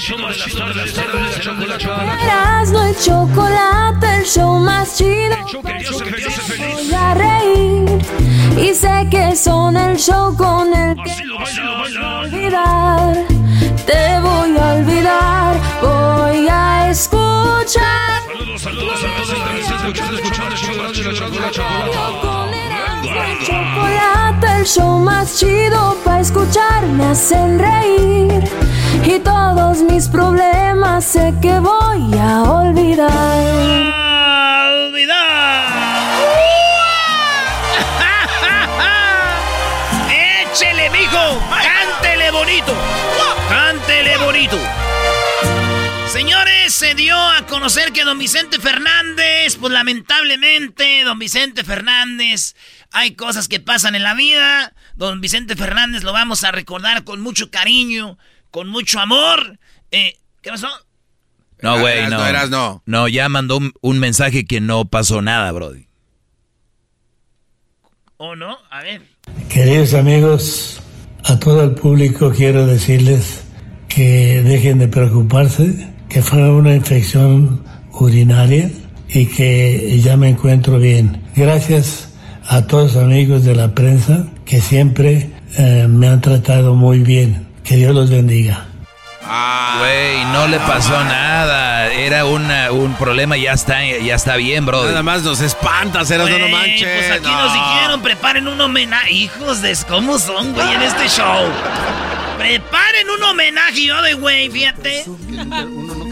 Chido de las tardes, tardes, chocolate. Erasmo y chocolate, el show más chido. El show que te hace feliz, hace feliz. Voy a reír y sé que son el show con el que lo baila, baila. olvidar. Te voy a olvidar, voy a escuchar. Saludos, saludos a todos los que escuchando, escuchando el chocolate. Chocolate, el show más chido para escuchar me hacen reír. Y todos mis problemas sé que voy a olvidar. ¡Échele, mijo! ¡Cántele bonito! ¡Cántele bonito! Señores, se dio a conocer que don Vicente Fernández, pues lamentablemente, don Vicente Fernández, hay cosas que pasan en la vida. Don Vicente Fernández lo vamos a recordar con mucho cariño, con mucho amor. Eh, ¿Qué pasó? No, güey, Eras no. no, eras no. No, ya mandó un, un mensaje que no pasó nada, Brody. ¿O no? A ver. Queridos amigos, a todo el público quiero decirles que dejen de preocuparse, que fue una infección urinaria y que ya me encuentro bien. Gracias a todos los amigos de la prensa que siempre eh, me han tratado muy bien. Que Dios los bendiga. Ah, Güey, no le pasó nada. Era una, un problema, ya está, ya está bien, Brody. Nada más nos espantas, eras no, no Güey, manches. Pues aquí no. nos dijeron, preparen un homenaje. Hijos de cómo son, güey, en este show. Preparen un homenaje yo de güey, fíjate.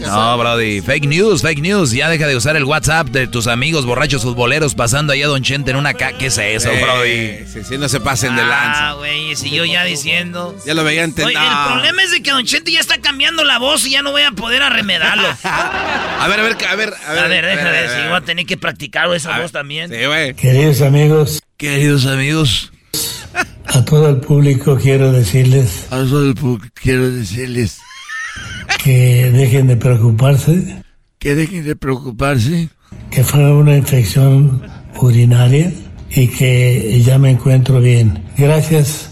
No, Brody, fake news, fake news. Ya deja de usar el WhatsApp de tus amigos borrachos futboleros pasando allá a Don Chente en una ca... ¿Qué es eso, Eh, Brody? Sí, no se pasen de Ah, lanza. güey, si yo ya diciendo. Ya lo veía Oye, entendido. el problema es de que Don Chente ya está cambiando la voz y ya no voy a poder arremedarlo. A ver, a ver, a ver, a ver. A ver, déjame ver, a si voy a tener que practicar esa voz también. Sí, güey. Queridos amigos, Queridos amigos, a todo el público quiero decirles a solo quiero decirles que dejen de preocuparse, que dejen de preocuparse. que fue una infección urinaria y que ya me encuentro bien. Gracias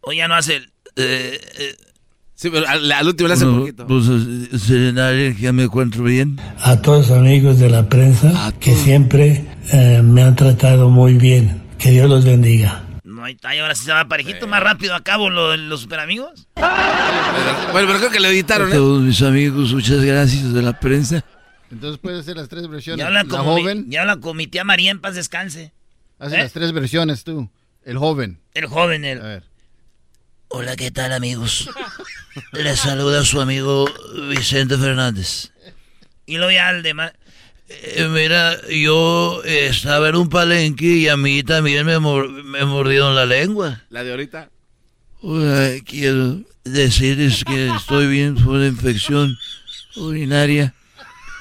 O ya no hace el. eh, eh, Sí, pero al, al último le hace poquito. Pues, Serenaria, ya me encuentro bien. a todos los amigos de la prensa que siempre eh, me han tratado muy bien. Que Dios los bendiga. No hay talla, ahora sí se va parejito, más rápido a cabo lo- los super amigos. Bueno, pero creo que le editaron, ¿eh? todos mis amigos, muchas gracias de la prensa. Entonces puede ser las tres versiones. Ya habla la como mi, joven, ya habla con mi tía María en paz descanse. hace ¿eh? las tres versiones tú. El joven. El joven, A el. ver. Hola, ¿qué tal amigos? Les saluda su amigo Vicente Fernández. Y luego ya el demás. Eh, mira, yo eh, estaba en un palenque y a mí también me, mor- me mordieron la lengua. La de ahorita. Hola, quiero decirles que estoy bien por infección urinaria.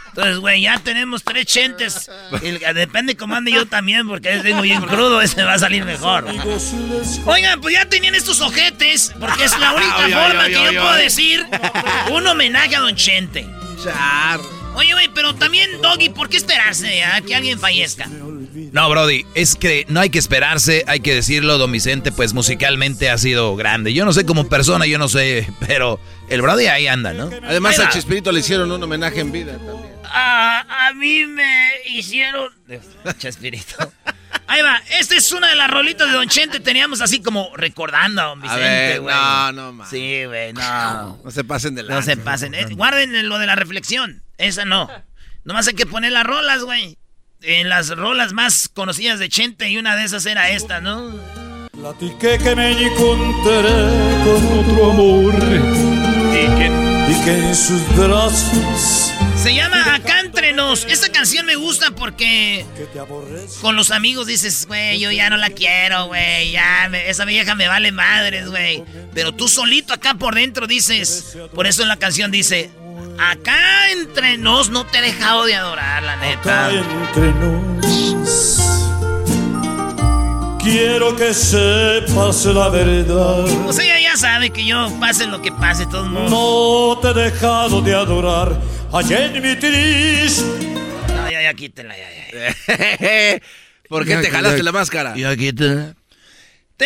Entonces, güey, ya tenemos tres chentes. El- depende cómo ande yo también, porque ese tengo bien crudo, ese va a salir mejor. Oigan, pues ya tenían estos ojetes, porque es la única forma ay, que ay, yo puedo ay. decir un homenaje a Don Chente. Char. Oye, güey, Doggy, ¿por qué esperarse a que alguien fallezca? No, Brody, es que no hay que esperarse, hay que decirlo, don Vicente, pues musicalmente ha sido grande. Yo no sé como persona, yo no sé, pero el Brody ahí anda, ¿no? Además a. Chespirito le hicieron un homenaje en vida también. A, a mí me hicieron. Chespirito. Ahí va, esta es una de las rolitas de Don Chente. Teníamos así como recordando a Don Vicente, güey. no, no, man. Sí, güey, no. No se pasen de No lanza. se pasen. Eh, guarden lo de la reflexión. Esa no. Nomás hay que poner las rolas, güey. En las rolas más conocidas de Chente y una de esas era esta, ¿no? Platiqué que me encontré con otro amor y que en sus brazos Se llama Acá Entre Nos. Esta canción me gusta porque con los amigos dices, güey, yo ya no la quiero, güey. Ya, me- esa vieja me vale madres, güey. Pero tú solito acá por dentro dices, por eso en la canción dice, acá entre nos no te he dejado de adorar, la neta. Acá entre nos quiero que sepas la verdad. O sea, ella ya sabe que yo pase lo que pase, de todos modos. No te he dejado de adorar allá en mi triste. No, ya, ya, quítela, ya, ya. ¿Por qué te jalaste la máscara? Y aquí te...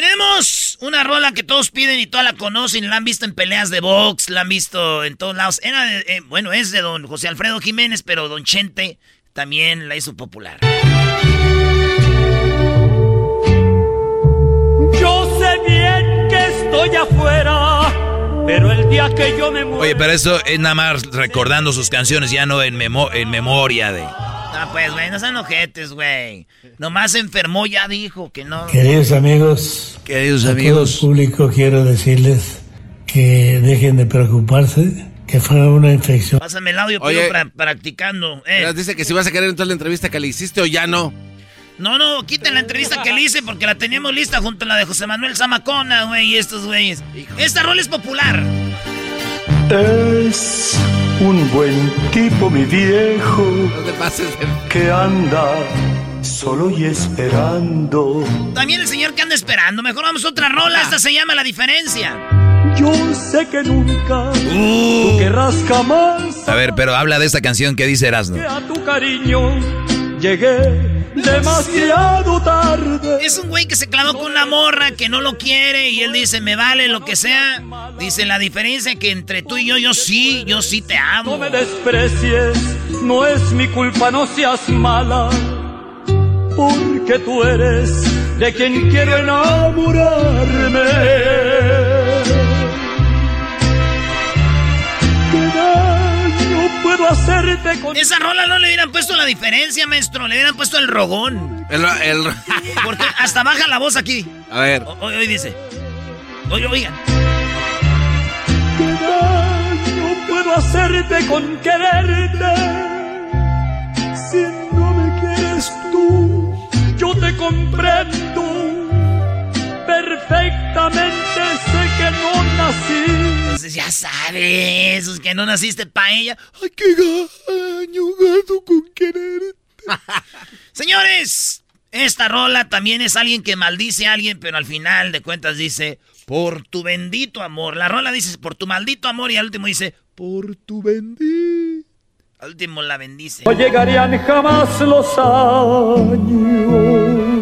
Tenemos una rola que todos piden y todas la conocen, la han visto en peleas de box, la han visto en todos lados. Era de- eh, bueno, es de don José Alfredo Jiménez, pero don Chente también la hizo popular. Yo sé bien que estoy afuera, pero el día que yo me muera. Oye, pero eso es nada más recordando sus canciones, ya no en, memo- en memoria de... Ah, pues, güey, no sean ojetes, güey. Nomás se enfermó, ya dijo que no. Queridos amigos, Queridos a todo el amigos, público quiero decirles que dejen de preocuparse, que fue una infección. Pásame el audio, Oye. practicando. eh. Dice que si vas a querer entrar a la entrevista que le hiciste o ya no. No, no, quiten la entrevista que le hice porque la teníamos lista junto a la de José Manuel Zamacona, güey, y estos güeyes. Esta rola es popular. Es un buen tipo, mi viejo, No te pases de... que anda solo y esperando. También el señor que anda esperando. Mejor vamos a otra rola. Esta se llama La Diferencia. Yo sé que nunca tú querrás jamás a ver, pero habla de esta canción que dice Erasmo. que a tu cariño llegué demasiado tarde. Es un güey que se clavó con una morra que no lo quiere y él dice, me vale lo que sea. Dice, la diferencia que entre tú y yo, yo sí, yo sí te No amo. me desprecies, no es mi culpa, no seas mala. Porque tú eres de quien quiero enamorarme. Puedo hacerte con Esa rola no le hubieran puesto la diferencia, maestro. Le hubieran puesto el rogón. El, el- Porque hasta baja la voz aquí. A ver. O- Hoy, hoy dice. Oye, oigan. ¿Qué daño puedo hacerte con quererte? Si no me quieres tú, yo te comprendo. Perfectamente sé que no nací. Entonces ya sabes, es que no naciste pa' ella. Ay, qué gaño, gato con querer. Señores, esta rola también es alguien que maldice a alguien, pero al final de cuentas dice, por tu bendito amor. La rola dice, por tu maldito amor, y al último dice, por tu bendito. Al último la bendice. No llegarían jamás los años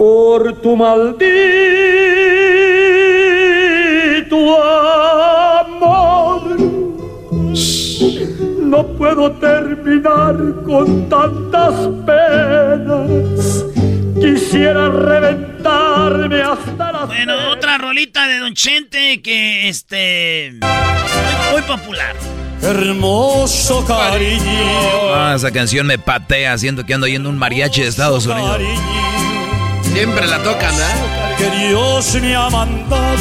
por tu maldito amor. No puedo terminar con tantas penas. Quisiera reventarme hasta la Bueno, otra rolita de Don Chente que, este, muy, muy popular. Hermoso cariño. Ah, esa canción me patea, siento que ando yendo un mariachi de Estados Unidos. Siempre la tocan, ¿eh? que Dios me ha mandado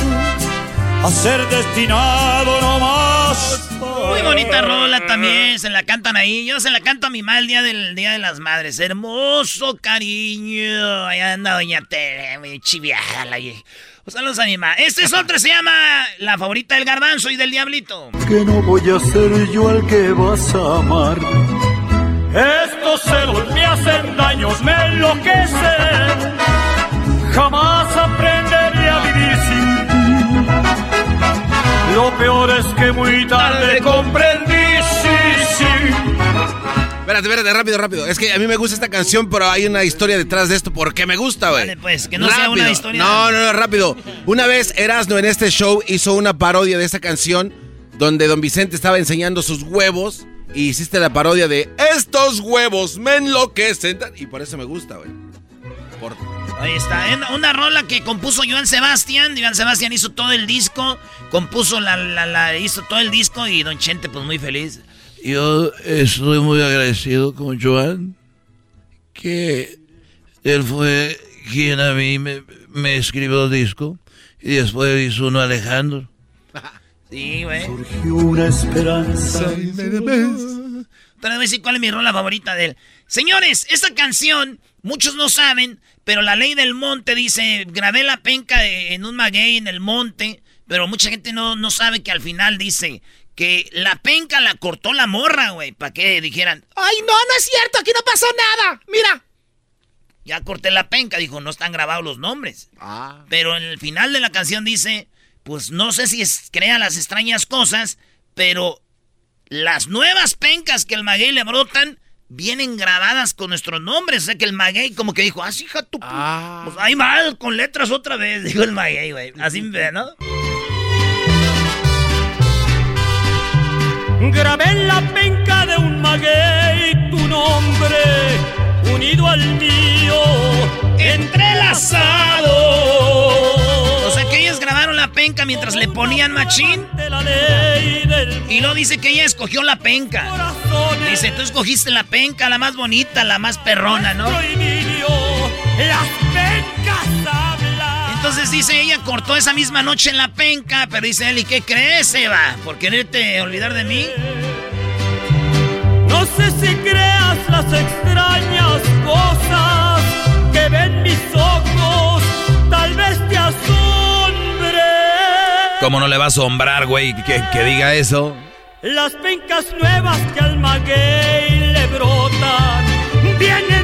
a ser destinado no más. Muy bonita rola también, se la cantan ahí. Yo se la canto a mi mamá el día del Día de las Madres. Hermoso cariño. Ahí anda Doña Tere, muy chiviada la vieja. Pues saludos a mi mamá. Este es otro, se llama La favorita del garbanzo y del diablito. Que no voy a ser yo el que vas a amar. Estos celos me hacen daños, me enloquecen. Jamás aprenderé a vivir sin ti. Lo peor es que muy tarde comprendí, sí, sí. Espérate, espérate, rápido, rápido. Es que a mí me gusta esta canción, pero hay una historia detrás de esto. ¿Por qué me gusta, güey? Dale, pues, que no sea una historia- No, no, no, rápido. Una vez Erasno en este show hizo una parodia de esta canción donde Don Vicente estaba enseñando sus huevos y hiciste la parodia de Estos huevos me enloquecen. Y por eso me gusta, güey. Por... Ahí está, una, rola que compuso Joan Sebastián. Joan Sebastián hizo todo el disco, compuso la, la, la- hizo todo el disco y Don Chente, pues muy feliz. Yo estoy muy agradecido con Joan, que él fue quien a mí me, me escribió el disco y después hizo uno Alejandro. Sí, güey. Surgió una esperanza. Te voy a decir cuál es mi rola favorita de él. Señores, esta canción, muchos no saben, pero la ley del monte dice, grabé la penca en un maguey en el monte, pero mucha gente no, no sabe que al final dice que la penca la cortó la morra, güey, para que dijeran, ay, no, no es cierto, aquí no pasó nada, mira. Ya corté la penca, dijo, no están grabados los nombres. Pero en el final de la canción dice, pues no sé si es, crea las extrañas cosas, pero las nuevas pencas que el maguey le brotan vienen grabadas con nuestros nombres. O sea que el maguey como que dijo, ah, sí, hija tu... pu-". Pues ahí mal, con letras otra vez, dijo el maguey, güey. Así, ¿no? Grabé en la penca de un maguey tu nombre, unido al mío, entrelazado. Grabaron la penca mientras le ponían machín. Y luego dice que ella escogió la penca. Dice, tú escogiste la penca, la más bonita, la más perrona, ¿no? Entonces dice, ella cortó esa misma noche la penca, pero dice él, ¿y qué crees, Eva? ¿Por quererte olvidar de mí? No sé si creas las extrañas cosas que ven mis ojos, ¿Cómo no le va a asombrar, güey, que, diga eso? Las pencas nuevas que al maguey le brotan vienen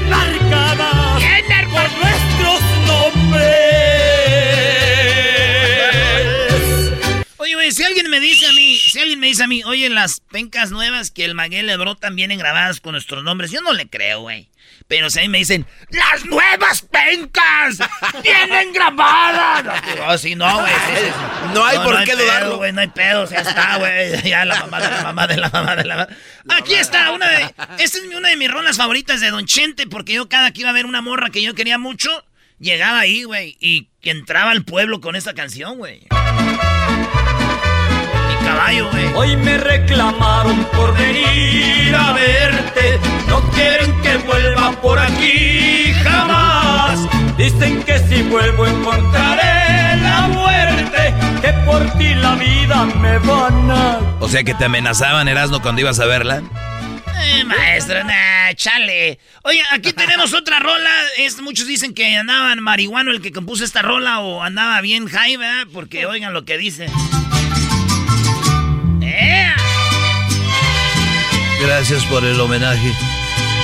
si alguien me dice a mí, si alguien me dice a mí, oye, las pencas nuevas que el maguey le brotan vienen grabadas con nuestros nombres, yo no le creo, güey. Pero si a mí me dicen, ¡las nuevas pencas vienen grabadas! Oh, sí, no, güey. sí, sí. No hay por qué pedo, dudarlo. güey, no hay pedo, ya está, güey. Ya la mamá de la mamá de la mamá de la mamá. Aquí está, una de. Esta es una de mis rolas favoritas de Don Chente, porque yo cada que iba a ver una morra que yo quería mucho, llegaba ahí, güey, y entraba al pueblo con esta canción, güey. Mi caballo, güey. Hoy me reclamaron por venir a verte. No quieren que vuelva por aquí jamás. Dicen que si vuelvo encontraré la muerte. Que por ti la vida me van a. O sea que te amenazaban, Erasmo, cuando ibas a verla. Eh, maestro, nah, chale. Oye, aquí tenemos otra rola. Es, muchos dicen que andaban marihuano el que compuso esta rola o andaba bien high, ¿verdad? Porque oigan lo que dice. Gracias por el homenaje.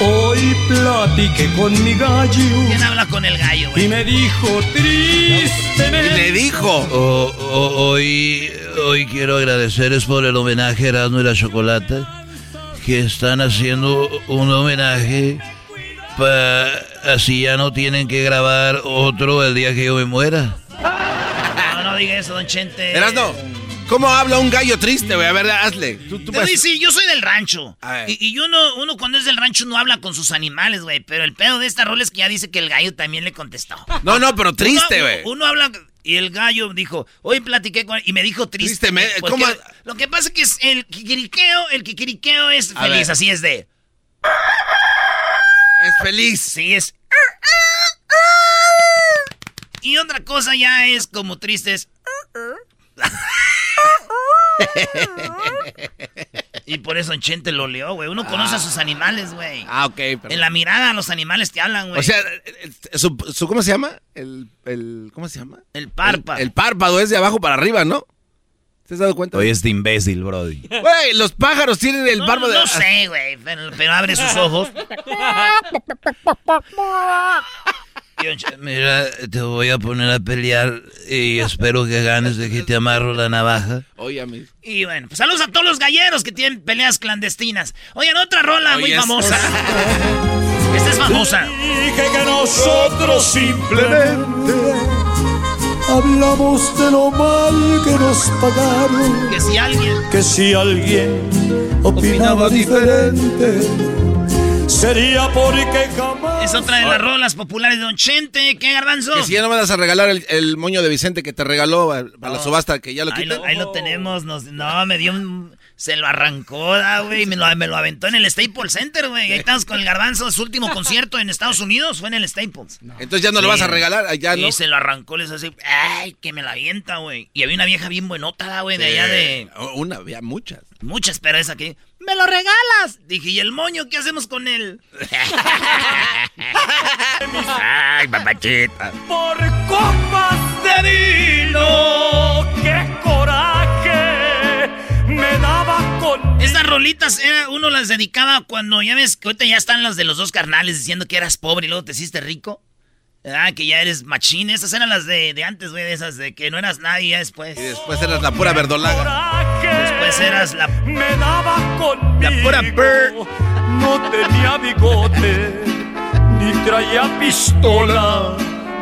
Hoy platiqué con mi gallo. ¿Quién habla con el gallo, güey? Y me dijo tristemente. Le dijo. Hoy, hoy quiero agradecerles por el homenaje Erasmo y la Chocolata, que están haciendo un homenaje pa, así ya no tienen que grabar otro el día que yo me muera. No, no diga eso, don Chente. Erasno, ¿cómo habla un gallo triste, güey? A ver, hazle. Tú, tú Te decir, yo soy del rancho. Y, y uno, uno cuando es del rancho no habla con sus animales, güey. Pero el pedo de esta rola es que ya dice que el gallo también le contestó. No, no, pero triste, Uno- güey. Uno, habla y el gallo dijo, hoy platiqué con él y me dijo triste. Triste, me- ¿cómo? Lo que pasa es que es el kikiriqueo, el kikiriqueo es A feliz, ver. así es de. Es feliz. Sí, es. Y otra cosa ya es como triste, es. Y por eso en Chente lo leó, güey. Uno conoce a sus animales, güey. Ah, ok. pero- En la mirada los animales te hablan, güey. O sea, su, su- ¿cómo se llama? El, el, ¿cómo se llama? el párpado. El, el párpado es de abajo para arriba, ¿no? ¿Te has dado cuenta? Oye, este imbécil, Brody. Güey, los pájaros tienen el no, párpado de... no sé, güey, pero, pero abre sus ojos. Mira, te voy a poner a pelear y espero que ganes de que te amarro la navaja. Oye, mí. Y bueno, pues saludos a todos los galleros que tienen peleas clandestinas. Oigan, otra rola muy famosa. Esta es famosa. Dije que nosotros simplemente hablamos de lo mal que nos pagaron. Que si alguien. Que si alguien opinaba diferente, sería porque jamás. Es otra de las rolas populares de Don Chente. ¿Qué garbanzo? Que si ya no me vas a regalar el, el moño de Vicente que te regaló para la No. subasta, que ya lo Ahí quité. lo, ahí lo tenemos. nos- no, me dio un. Se lo arrancó, da, güey. Me lo, me lo aventó en el Staples Center, güey. Ahí estamos con el garbanzo. Su último concierto en Estados Unidos fue en el Staples. Entonces ya no lo vas a regalar, ya Y no. se lo arrancó, les hace. ¡Ay, que me la avienta, güey! Y había una vieja bien buenota, güey, de allá de. Una, había muchas. Muchas, pero esa que. ¡Me lo regalas! Dije, ¿y el moño qué hacemos con él? ¡Ay, papachita! Por copas de vino, qué coraje me daba con. Estas rolitas era, uno las dedicaba cuando ya ves que ahorita ya están las de los dos carnales diciendo que eras pobre y luego te hiciste rico. Ah, que ya eres machín. Esas eran las de, de antes, güey, de esas de que no eras nadie ya después. Y después eras la pura verdolaga. Después eras la. Me daba conmigo. La pura bird. No tenía bigote, ni traía pistola,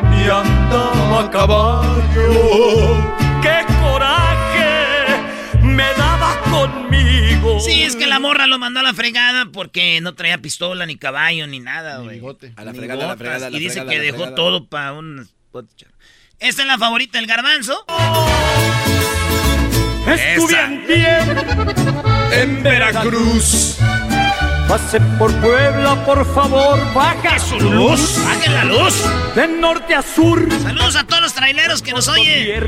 ni andaba a caballo. ¡Qué coraje me daba conmigo! Sí, es que la morra lo mandó a la fregada porque no traía pistola, ni caballo, ni nada, güey. A la fregada, a la fregada, a la Y dice fregada, que dejó fregada. todo para un... Esta es la favorita del garbanzo. Estuve en bien en Veracruz. Pase por Puebla, por favor, baja su luz. ¡Bajen la luz! De norte a sur. Saludos a todos los traileros que nos oyen.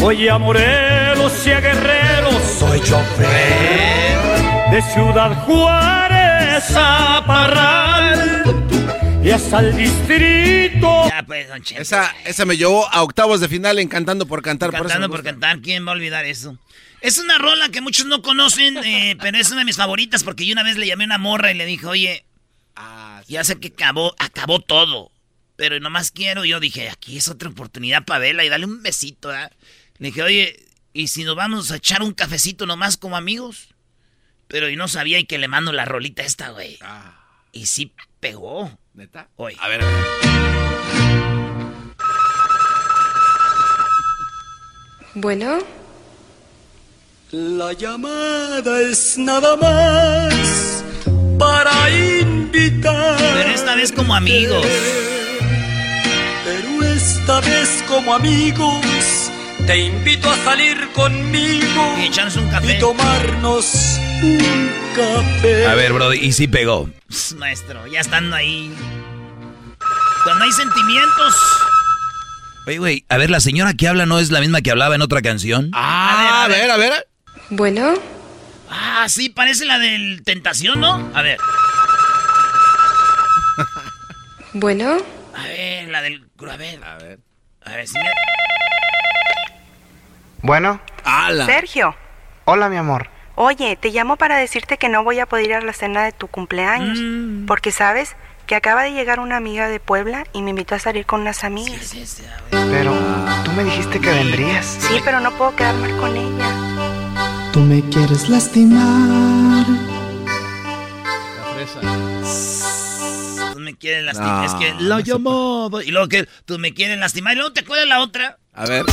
Oye a Morelos y a Guerrero, soy chofer. De Ciudad Juárez a Parral. Y hasta el distrito. Ya, pues, don Cheto. Esa, esa me llevó a octavos de final en Cantando por Cantar. Cantando por cantar, ¿quién va a olvidar eso? Es una rola que muchos no conocen, eh, pero es una de mis favoritas porque yo una vez le llamé a una morra y le dije, oye, ya sé que acabó, acabó todo, pero nomás quiero, yo dije, aquí es otra oportunidad para verla y darle un besito, ¿verdad? Le dije, oye, ¿y si nos vamos a echar un cafecito nomás como amigos? Pero y no sabía y que le mando la rolita esta, güey. Y sí pegó. ¿Neta? Oye. A ver, a ver. Bueno, La llamada es nada más para invitar. Pero esta vez como amigos. Pero esta vez como amigos te invito a salir conmigo Y echarnos un café. y tomarnos un café. A ver, bro, y sí pegó. Pss, Maestro, ya estando ahí. Cuando hay sentimientos. Oye, güey, a ver, la señora que habla no es la misma que hablaba en otra canción. Ah, a ver, a ver. bueno, Ah, sí, parece la del Tentación, ¿no? A ver. bueno, A ver, la del. A ver. A ver. A ver, señor. Bueno, ¡Hala! Sergio. Hola, mi amor. Oye, te llamo para decirte que no voy a poder ir a la cena de tu cumpleaños. Mm. Porque sabes que acaba de llegar una amiga de Puebla y me invitó a salir con unas amigas. Sí, sí, ver. Pero tú me dijiste que vendrías. Sí, pero no puedo quedarme con ella. Tú me quieres lastimar. Tú me quieres lastimar. No, es que la no se llamaba. Y luego que tú me quieres lastimar. Y luego te acuerdas la otra. A ver.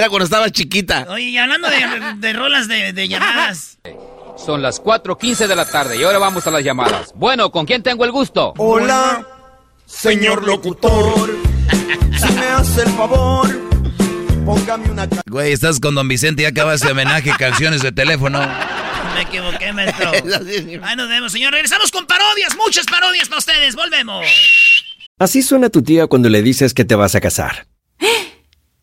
Era cuando estaba chiquita. Oye, y hablando de, de rolas de, de llamadas. Son las 4.15 de la tarde y ahora vamos a las llamadas. Bueno, ¿con quién tengo el gusto? Hola, señor locutor. Si me hace el favor, póngame una ca- Güey, estás con Don Vicente y acabas de homenaje canciones de teléfono. Me equivoqué, maestro. Ahí nos vemos, señor. Regresamos con parodias. Muchas parodias para ustedes. Volvemos. Así suena tu tía cuando le dices que te vas a casar.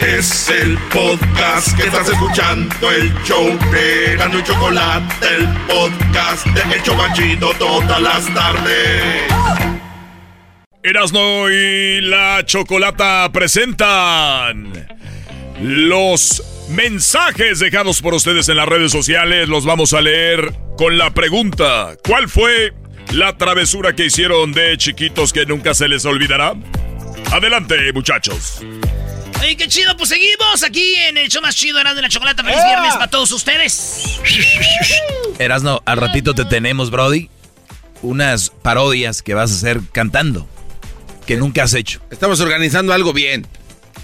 Es el podcast que estás escuchando, el show de y Chocolate, el podcast de El todas las tardes. Erasno y la Chocolata presentan los mensajes dejados por ustedes en las redes sociales. Los vamos a leer con la pregunta: ¿Cuál fue la travesura que hicieron de chiquitos que nunca se les olvidará? Adelante, muchachos. Oye, qué chido, pues seguimos aquí en el show más chido, Erasmo de la Chocolata. Feliz viernes para todos ustedes. Erasno, al ratito te tenemos, Brody, unas parodias que vas a hacer cantando, que nunca has hecho. Estamos organizando algo bien.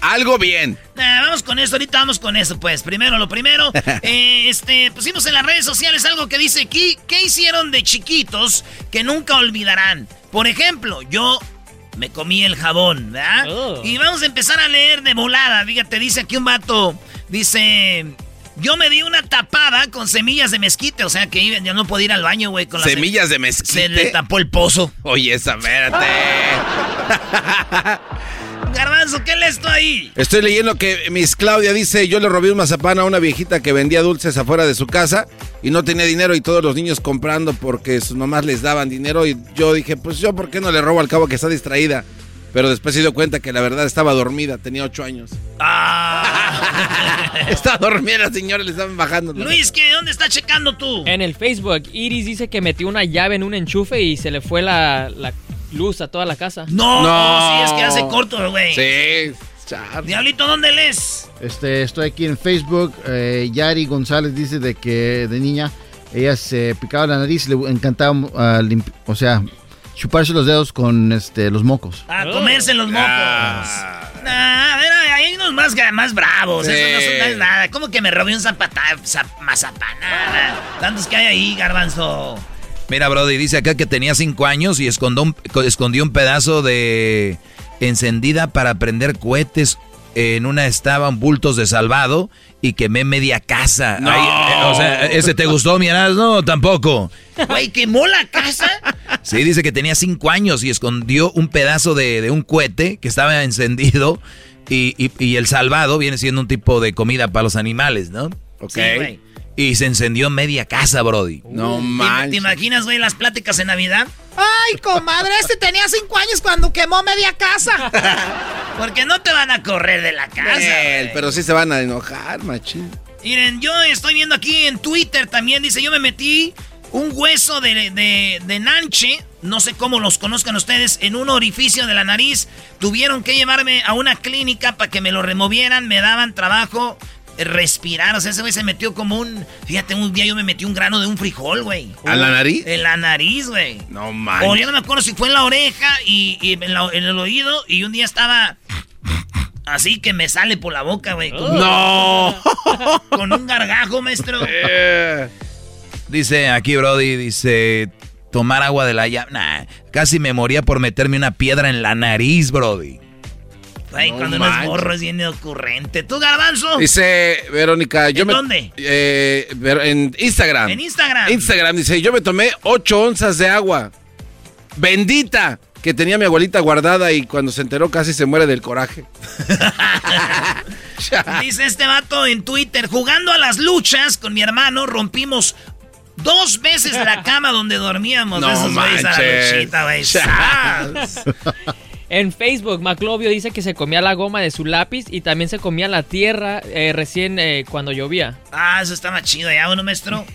Algo bien. Nah, vamos con esto, ahorita vamos con eso, pues. Primero lo primero. eh, este, pusimos en las redes sociales algo que dice aquí, ¿qué hicieron de chiquitos que nunca olvidarán? Por ejemplo, yo me comí el jabón, ¿verdad? Oh. Y vamos a empezar a leer de volada. Fíjate, dice aquí un vato, dice, yo me di una tapada con semillas de mezquite, o sea que ya no podía ir al baño, güey, con las Semillas de Se mezquite. le tapó el pozo. Oye, esa, espérate. Garbanzo, ¿qué lees tú ahí? Estoy leyendo que Miss Claudia dice, yo le robé un mazapán a una viejita que vendía dulces afuera de su casa y no tenía dinero y todos los niños comprando porque sus mamás les daban dinero y yo dije, pues yo, ¿por qué no le robo al cabo que está distraída? Pero después se dio cuenta que la verdad estaba dormida, tenía ocho años. Está dormida la señora, le estaban bajando. Luis, ¿qué? ¿Dónde está checando tú? En el Facebook, Iris dice que metió una llave en un enchufe y se le fue la, la luz a toda la casa. No, no, sí, es que hace corto, güey. Sí. Diablito, ¿dónde lees? Este, estoy aquí en Facebook. eh, Yari González dice de que de niña ella se picaba la nariz y le encantaba, ah, limpi- o sea, chuparse los dedos con este, los mocos. A comerse los mocos. Nah, a ver, hay unos más, más bravos. Sí. Eso no, son- no es nada. ¿Cómo que me robé un zapata, zap- mazapanada? Tantos que hay ahí, garbanzo. Mira, Brody, dice acá que tenía cinco años y escondió un, escondió un pedazo de encendida para prender cohetes. En una estaban bultos de salvado y quemé media casa. No. Eh, o sea, ¿ese te gustó, No, tampoco. Güey, quemó la casa. Sí, dice que tenía cinco años y escondió un pedazo de, de un cohete que estaba encendido y, y- y el salvado viene siendo un tipo de comida para los animales, ¿no? Ok. Sí. Y se encendió media casa, Brody. No ¿Te, te imaginas, güey, las pláticas en Navidad? Ay, comadre, este tenía cinco años cuando quemó media casa. Porque no te van a correr de la casa. Pero sí se van a enojar, machín. Miren, yo estoy viendo aquí en Twitter también, dice, yo me metí un hueso de, de, de nanche, no sé cómo los conozcan ustedes, en un orificio de la nariz. Tuvieron que llevarme a una clínica para que me lo removieran, me daban trabajo respirar. O sea, ese güey se metió como un... Fíjate, un día yo me metí un grano de un frijol, güey. ¿A la nariz? En la nariz, güey. No O manches. yo no me acuerdo si fue en la oreja y, y en, la- en el oído y un día estaba... Así que me sale por la boca, güey. No. Con un gargajo, maestro. Dice aquí Brody, dice tomar agua de la llave. Nah, casi me moría por meterme una piedra en la nariz, Brody. Ay, No cuando uno es manches. morro es bien ocurrente. ¿Tú, Garbanzo? Dice Verónica, yo ¿En me. dónde? Eh, en Instagram. En Instagram. Instagram dice, yo me tomé 8 onzas de agua. Bendita. Que tenía mi abuelita guardada y cuando se enteró casi se muere del coraje. Dice este vato en Twitter, jugando a las luchas con mi hermano, rompimos dos veces la cama donde dormíamos. No Esos a la manches. luchita. En Facebook, Maclovio dice que se comía la goma de su lápiz y también se comía la tierra eh, recién eh, cuando llovía. Ah, eso está más chido ya, uno maestro.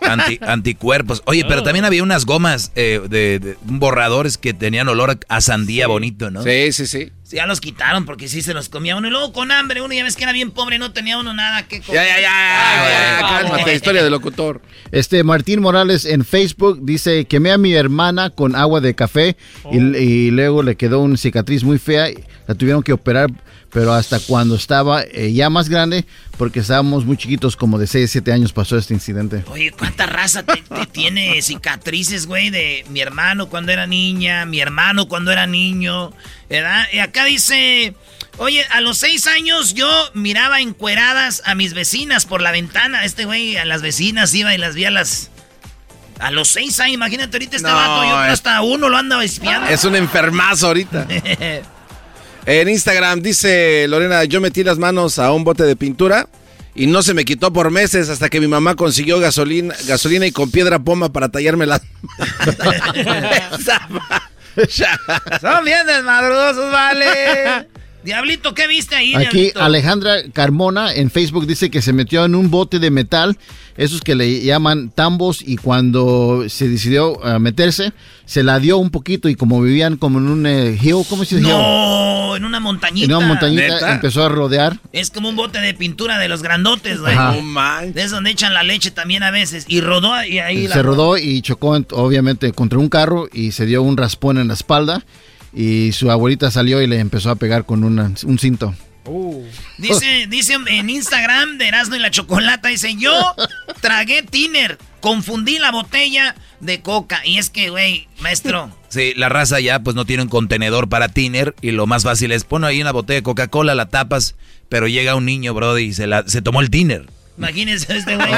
Anti- anticuerpos. Oye, pero también había unas gomas eh, de, de- borradores que tenían olor a, sandía bonito, ¿no? Sí, sí, sí. Sí, ya los quitaron porque sí se los comía uno. Y luego con hambre, uno ya ves que era bien pobre, no tenía uno nada que comer. Ya, ya, ya. ya, cálmate, historia de locutor. Este Martín Morales en Facebook dice, quemé a mi hermana con agua de café y, y luego le quedó una cicatriz muy fea. y La tuvieron que operar, pero hasta cuando estaba eh, ya más grande, porque estábamos muy chiquitos, como de 6, 7 años pasó este incidente. Oye, ¿cuánta raza te, te tiene cicatrices, güey? De mi hermano cuando era niña, mi hermano cuando era niño, ¿verdad? Y acá dice, oye, a los seis años yo miraba encueradas a mis vecinas por la ventana. Este güey a las vecinas iba y las vi a las... A los seis años, imagínate ahorita este No, vato, yo hasta uno lo anda espiando. Es un enfermazo ahorita. En Instagram dice Lorena, yo metí las manos a un bote de pintura y no se me quitó por meses hasta que mi mamá consiguió gasolina, gasolina y con piedra poma para tallarme las... Son bien desmadrosos, vale. Diablito, ¿qué viste ahí, Aquí Diablito? Alejandra Carmona en Facebook dice que se metió en un bote de metal, esos que le llaman tambos, y cuando se decidió a meterse, se la dio un poquito y como vivían como en un eh, hill, ¿cómo se dice? No, en una montañita. En una montañita ¿Neta? empezó a rodear. Es como un bote de pintura de los grandotes, güey. De es donde echan la leche también a veces. Y rodó y ahí la se rodó y chocó en- obviamente contra un carro y se dio un raspón en la espalda y su abuelita salió y le empezó a pegar con una- un cinto. Dice, dice en Instagram de Erasmo y la Chocolata, dice, yo tragué tiner, confundí la botella de coca. Y es que, güey, maestro, Sí, la raza ya pues no tiene un contenedor para tiner y lo más fácil es poner ahí una botella de Coca-Cola, la tapas, pero llega un niño, brody, y se, la, se tomó el tiner. Imagínense este güey que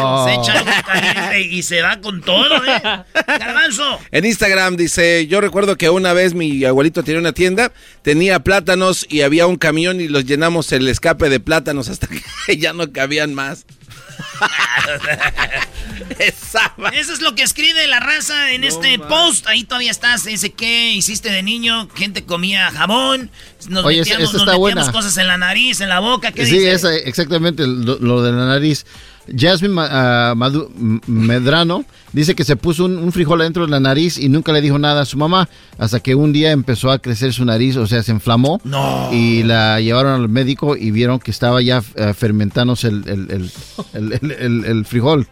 Oh. se echa algo caliente y se va con todo, ¿eh? Garbanzo. En Instagram dice, yo recuerdo que una vez mi abuelito tenía una tienda, tenía plátanos y había un camión y los llenamos el escape de plátanos hasta que ya no cabían más. Eso es lo que escribe la raza en este post. Ahí todavía estás. Dice, ¿qué hiciste de niño? Gente comía jabón. Nos Oye, esa- metíamos, esa nos está metíamos buena. cosas en la nariz, en la boca. ¿Qué Sí, dice? esa, exactamente lo, lo de la nariz. Jasmine Madu- M- Medrano dice que se puso un, un frijol dentro de la nariz y nunca le dijo nada a su mamá hasta que un día empezó a crecer su nariz, o sea, se inflamó No. y la llevaron al médico y vieron que estaba ya eh, fermentándose el, el- el- el- el- el- el frijol.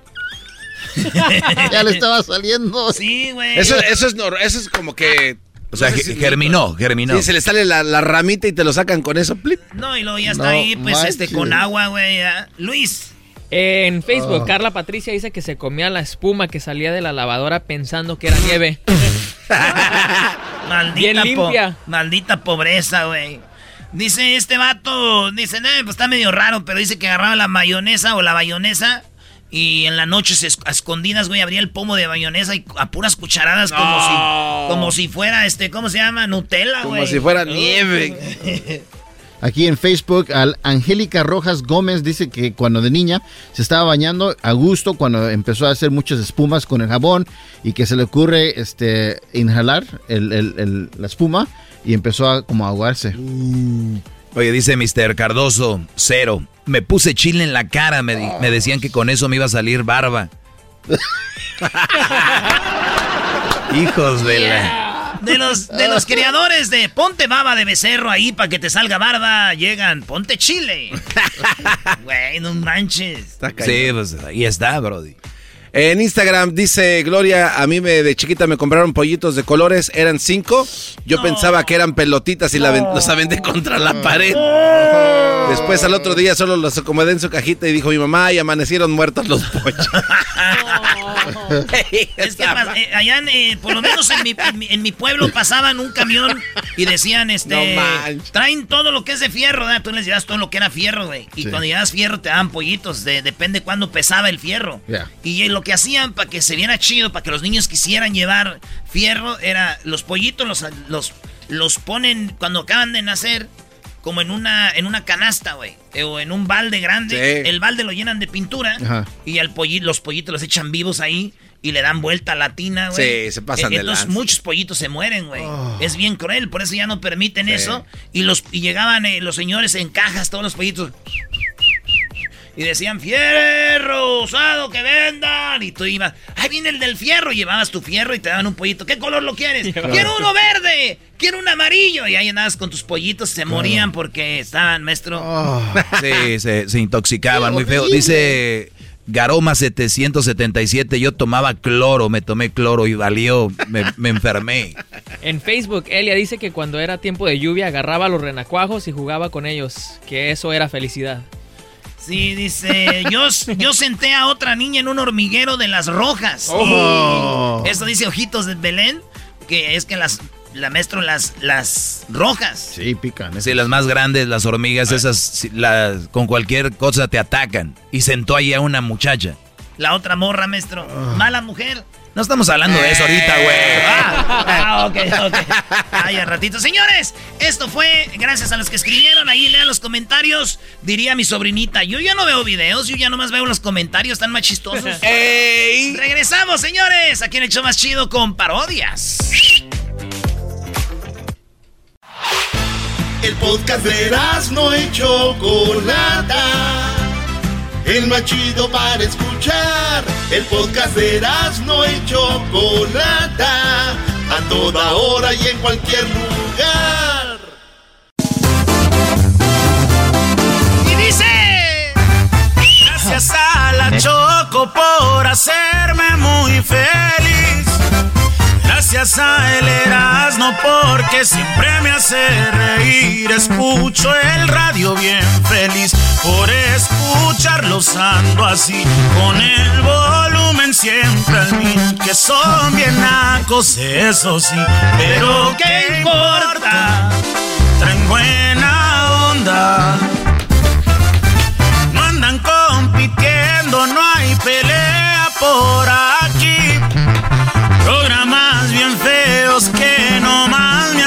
ya le estaba saliendo. Sí, güey. Eso, eso, es, eso es como que... O sea, no sé ge- si- germinó, germinó. Sí, se le sale la, la ramita y te lo sacan con eso. plip. No, y luego ya está No ahí, pues, este, con agua, güey. Luis. En Facebook, Ah. Carla Patricia dice que se comía la espuma que salía de la lavadora pensando que era nieve. Maldita, Bien po- limpia. maldita pobreza, güey. Dice este vato, dice, "Eh, pues está medio raro, pero dice que agarraba la mayonesa o la bayonesa y en la noche se esc- a escondidas, güey, abría el pomo de bayonesa y a puras cucharadas como si como si fuera este, ¿cómo se llama? Nutella, güey. Como si fuera nieve. Aquí en Facebook, al Angélica Rojas Gómez dice que cuando de niña se estaba bañando a gusto, cuando empezó a hacer muchas espumas con el jabón y que se le ocurre este inhalar el- el- el- la espuma y empezó a como a ahogarse. Oye, dice Mr. Cardoso, cero. Me puse chile en la cara, me, di- me decían que con eso me iba a salir barba. Hijos de la... De los, de los criadores de ponte baba de becerro ahí para que te salga barba, llegan, ponte chile. Güey, no manches. Sí, pues ahí está, Brody. En Instagram dice Gloria, a mí me, de chiquita me compraron pollitos de colores, eran cinco. Yo pensaba que eran pelotitas y la aven- los aventé contra la pared. Después al otro día solo los acomodé en su cajita y dijo mi mamá y amanecieron muertos los pollos. Es que eh, allá, eh, por lo menos en mi, en mi- en mi pueblo pasaban un camión y decían, este, No traen todo lo que es de fierro, ¿verdad? Tú les llevas todo lo que era fierro, güey. Y Sí. cuando llevas fierro te daban pollitos, de- depende cuándo pesaba el fierro. Y eh, lo que hacían para que se viera chido, para que los niños quisieran llevar fierro, era los pollitos los, los, los ponen cuando acaban de nacer. Como en una, en una canasta, güey. eh, O en un balde grande. Sí. El balde lo llenan de pintura. Ajá. Y al polli- los pollitos los echan vivos ahí y le dan vuelta a la tina, güey. Sí, se pasan Eh, de Entonces lanza. muchos pollitos se mueren, güey. Oh. Es bien cruel, por eso ya no permiten Sí. eso. Y los y llegaban eh, los señores en cajas, todos los pollitos. Y decían, fierro usado que vendan. Y tú ibas, ahí viene el del fierro. Y llevabas tu fierro y te daban un pollito. ¿Qué color lo quieres? Quiero uno verde. Quiero un amarillo. Y ahí andabas con tus pollitos. Se morían porque estaban, maestro. Sí, se, se intoxicaban muy feo. Dice Garoma 777, yo tomaba cloro, me tomé cloro y valió, me, me enfermé. En Facebook, Elia dice que cuando era tiempo de lluvia agarraba los renacuajos y jugaba con ellos, que eso era felicidad. Sí, dice, yo, yo senté a otra niña en un hormiguero de las rojas. Oh. Eso dice Ojitos de Belén, que es que las, la maestro las, las rojas. Sí, pican. Sí, las más grandes, las hormigas, esas las, con cualquier cosa te atacan. Y sentó ahí a una muchacha. La otra morra, maestro. Mala mujer. No estamos hablando de eso ahorita, güey. Ah, ah, ok, ok. Ay, al ratito. Señores, esto fue gracias a los que escribieron. Ahí lean los comentarios. Diría mi sobrinita, yo ya no veo videos, yo ya nomás veo los comentarios, están más chistosos. Regresamos, señores. Aquí en el show más chido con parodias. El podcast de no y Chocolata. El más chido para escuchar. El podcast de no y Chocolata. A toda hora y en cualquier lugar. Y dice... Gracias a la Choco por hacerme muy feliz. Gracias a el Erasmo porque siempre me hace reír. Escucho el radio bien feliz por escucharlos ando así. Con el volumen siempre al mil. Que son bien nacos, eso sí. Pero qué importa, traen buena onda.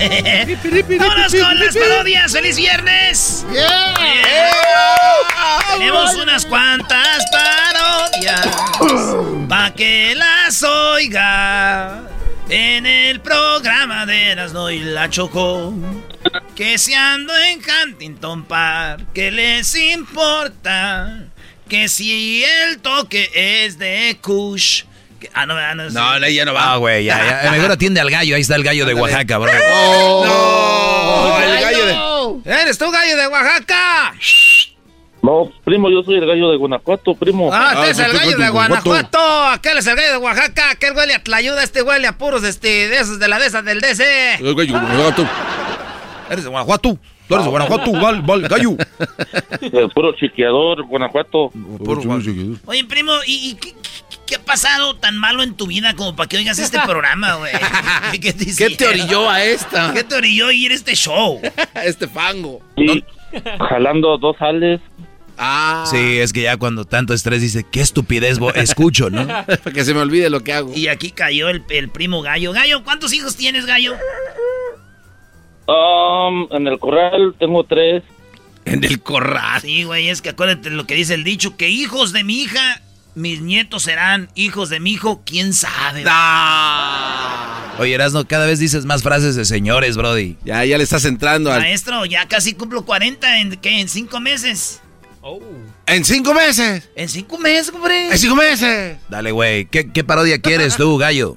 Vámonos con las parodias. ¡Feliz viernes! Yeah. Tenemos unas cuantas parodias pa' que las oiga en el programa de Erasmo y la Chocó. Que si ando en Huntington Park, ¿qué les importa? Que si el toque es de Kush. Ah, no, ah, no, No, no, ya no va. Ah, güey, ya, ya. Mejor atiende al gallo. Ahí está el gallo de Oaxaca, bro. No, el gallo de. ¡Eres tú, gallo de Oaxaca! No, primo, yo soy el gallo de Guanajuato, primo. Ah, este es el gallo de Guanajuato. Aquel es el gallo de Oaxaca. Aquel huele a tlayuda. Este huele a puros este, de esos de la de esas del DC. El gallo de Guanajuato. Eres de Guanajuato. Tú eres de Guanajuato, val, val, gallo. El puro chiqueador, Guanajuato. Oye, primo, ¿y, y qué, qué- ha pasado tan malo en tu vida como para que oigas este programa, güey? ¿Qué, te, ¿Qué te orilló a esta? ¿Qué te orilló a ir a este show? este fango. Jalando dos sales. Ah. Sí, es que ya cuando tanto estrés dice, qué estupidez bo- escucho, ¿no? Para que se me olvide lo que hago. Y aquí cayó el, el primo Gallo. Gallo, ¿cuántos hijos tienes, Gallo? Um, en el corral tengo tres. En el corral. Sí, güey, es que acuérdate lo que dice el dicho, que hijos de mi hija, mis nietos serán hijos de mi hijo, quién sabe. Oye, Erasno, cada vez dices más frases de señores, Brody. Ya, ya le estás entrando al... Maestro, ya casi cumplo 40 en, ¿qué? En cinco meses. ¿En cinco meses? En cinco meses, hombre. ¡En cinco meses! Dale, güey. ¿Qué, qué parodia quieres tú, gallo?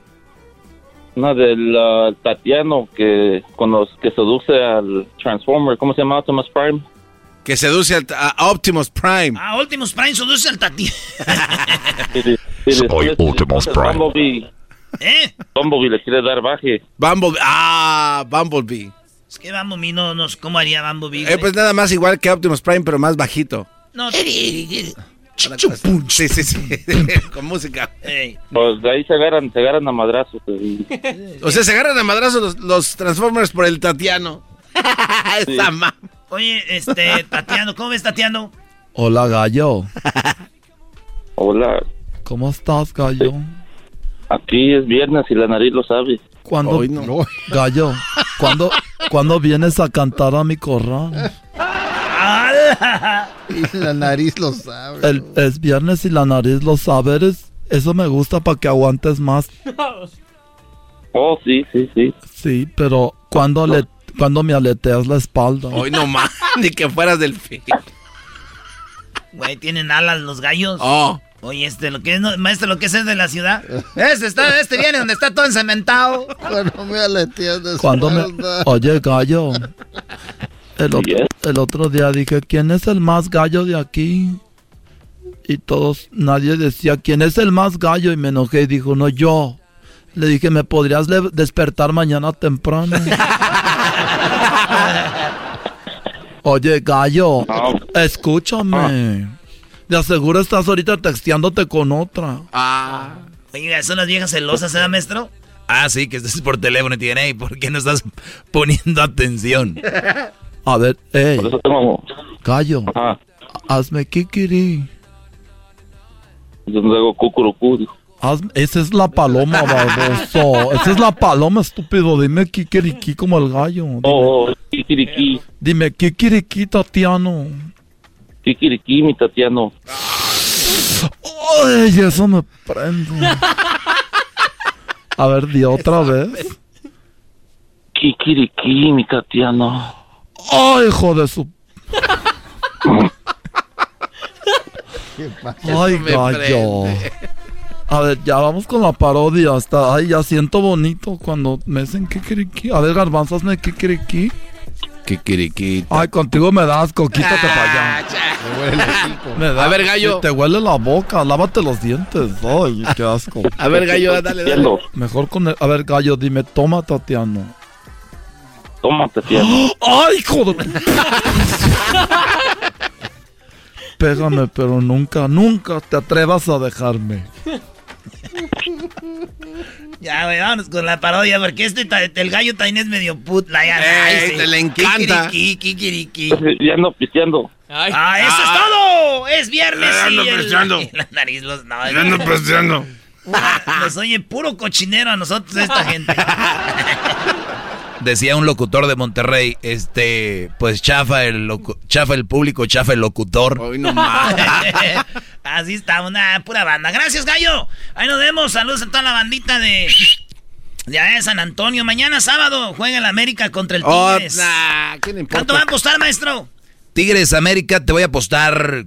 Una del ah, Tatiano que, con los, que seduce al Transformer. ¿Cómo se llama? Optimus Prime. Que seduce al- a Optimus Prime. Ah, Optimus Prime seduce al tati. Soy Optimus Prime. Bumblebee, ¿Eh? Bumblebee le quiere dar baje. Bumblebee. Ah, Bumblebee. Es que Bumblebee no, no, ¿cómo haría Bumblebee? Eh, pues nada más igual que Optimus Prime, pero más bajito. No. Sí, sí, sí. Con música. Pues de ahí se agarran, se agarran a madrazos. O sea, se agarran a madrazos los, los Transformers por el Tatiano. Esa ma- Oye, este, Tatiano, ¿cómo ves, Tatiano? Hola, gallo. Hola, ¿Cómo estás, gallo? aquí es viernes y la nariz lo sabe. ¿Cuándo, gallo, ¿cuándo, ¿cuándo vienes a cantar a mi corral? Y la nariz lo sabe. El, es viernes y la nariz lo sabe. eres- eso me gusta para que aguantes más. Oh, sí, sí, sí. Sí, pero cuando le, cuando me aleteas la espalda. Hoy no más, ni que fueras del fin. Güey, tienen alas los gallos. Oh. Oye, este, lo que es, no- maestro, lo que es, es de la ciudad. Este está, este viene donde está todo encementado. Cuando me aleteas de Cuando me, espalda. oye, gallo. El otro, el otro día dije, ¿quién es el más gallo de aquí? Y todos, nadie decía, ¿quién es el más gallo? Y me enojé y dijo, no, yo. Le dije, ¿me podrías despertar mañana temprano? Oye, gallo, escúchame. De aseguro estás ahorita texteándote con otra. Ah. Oiga, son las viejas celosas, ¿eh, maestro? Ah, sí, que estés por teléfono y "Ey, ¿por qué no estás poniendo atención? A ver, ey, Por eso tengo... gallo, hazme kikiri. Yo no hago cucurucú, dijo. Esa es la paloma, baboso. Esa es la paloma, estúpido. Dime kikiriki como el gallo. Dime, Oh, oh, kikiriki, dime kikiriki, Tatiano. kikiriki, mi Tatiano. Ay, eso me prende. A ver, di otra vez. Kikiriki, mi Tatiano. Ay, hijo de su. Ay, gallo. prende. A ver, ya vamos con la parodia. Hasta, ay, ya siento bonito cuando me dicen kikiriki. A ver, garbanzo, hazme kikiriki. Kikiriki. Ay, contigo me das asco, quítate para allá. Me da- A ver, gallo. Te huele la boca, lávate los dientes. Ay, qué asco. A ver, gallo, dale, dale. Mejor con el... A ver, gallo, dime, toma, Tatiano. Toma, Tatiano. ¡Ay, hijo de... Pégame, pero nunca, nunca te atrevas a dejarme. Ya, güey, vámonos con la parodia, porque este, el gallo también es medio put. La, ya, Ey, ay, sí. te le encanta. Kikiriki, kikiriki. Ya ando pisteando. Ah, eso es todo. Es viernes Ya ando pisteando. y la nariz los... No, Ya ando pisteando. Nos oye puro cochinero a nosotros esta gente. Decía un locutor de Monterrey, este, pues chafa el locu- chafa el público, chafa el locutor. Hoy no. Así está, una pura banda. Gracias, gallo. Ahí nos vemos. Saludos a toda la bandita de... De allá de San Antonio. Mañana sábado juega el América contra el Oh, Tigres. nah, ¿qué le importa? ¿Cuánto va a apostar, maestro? Tigres América, te voy a apostar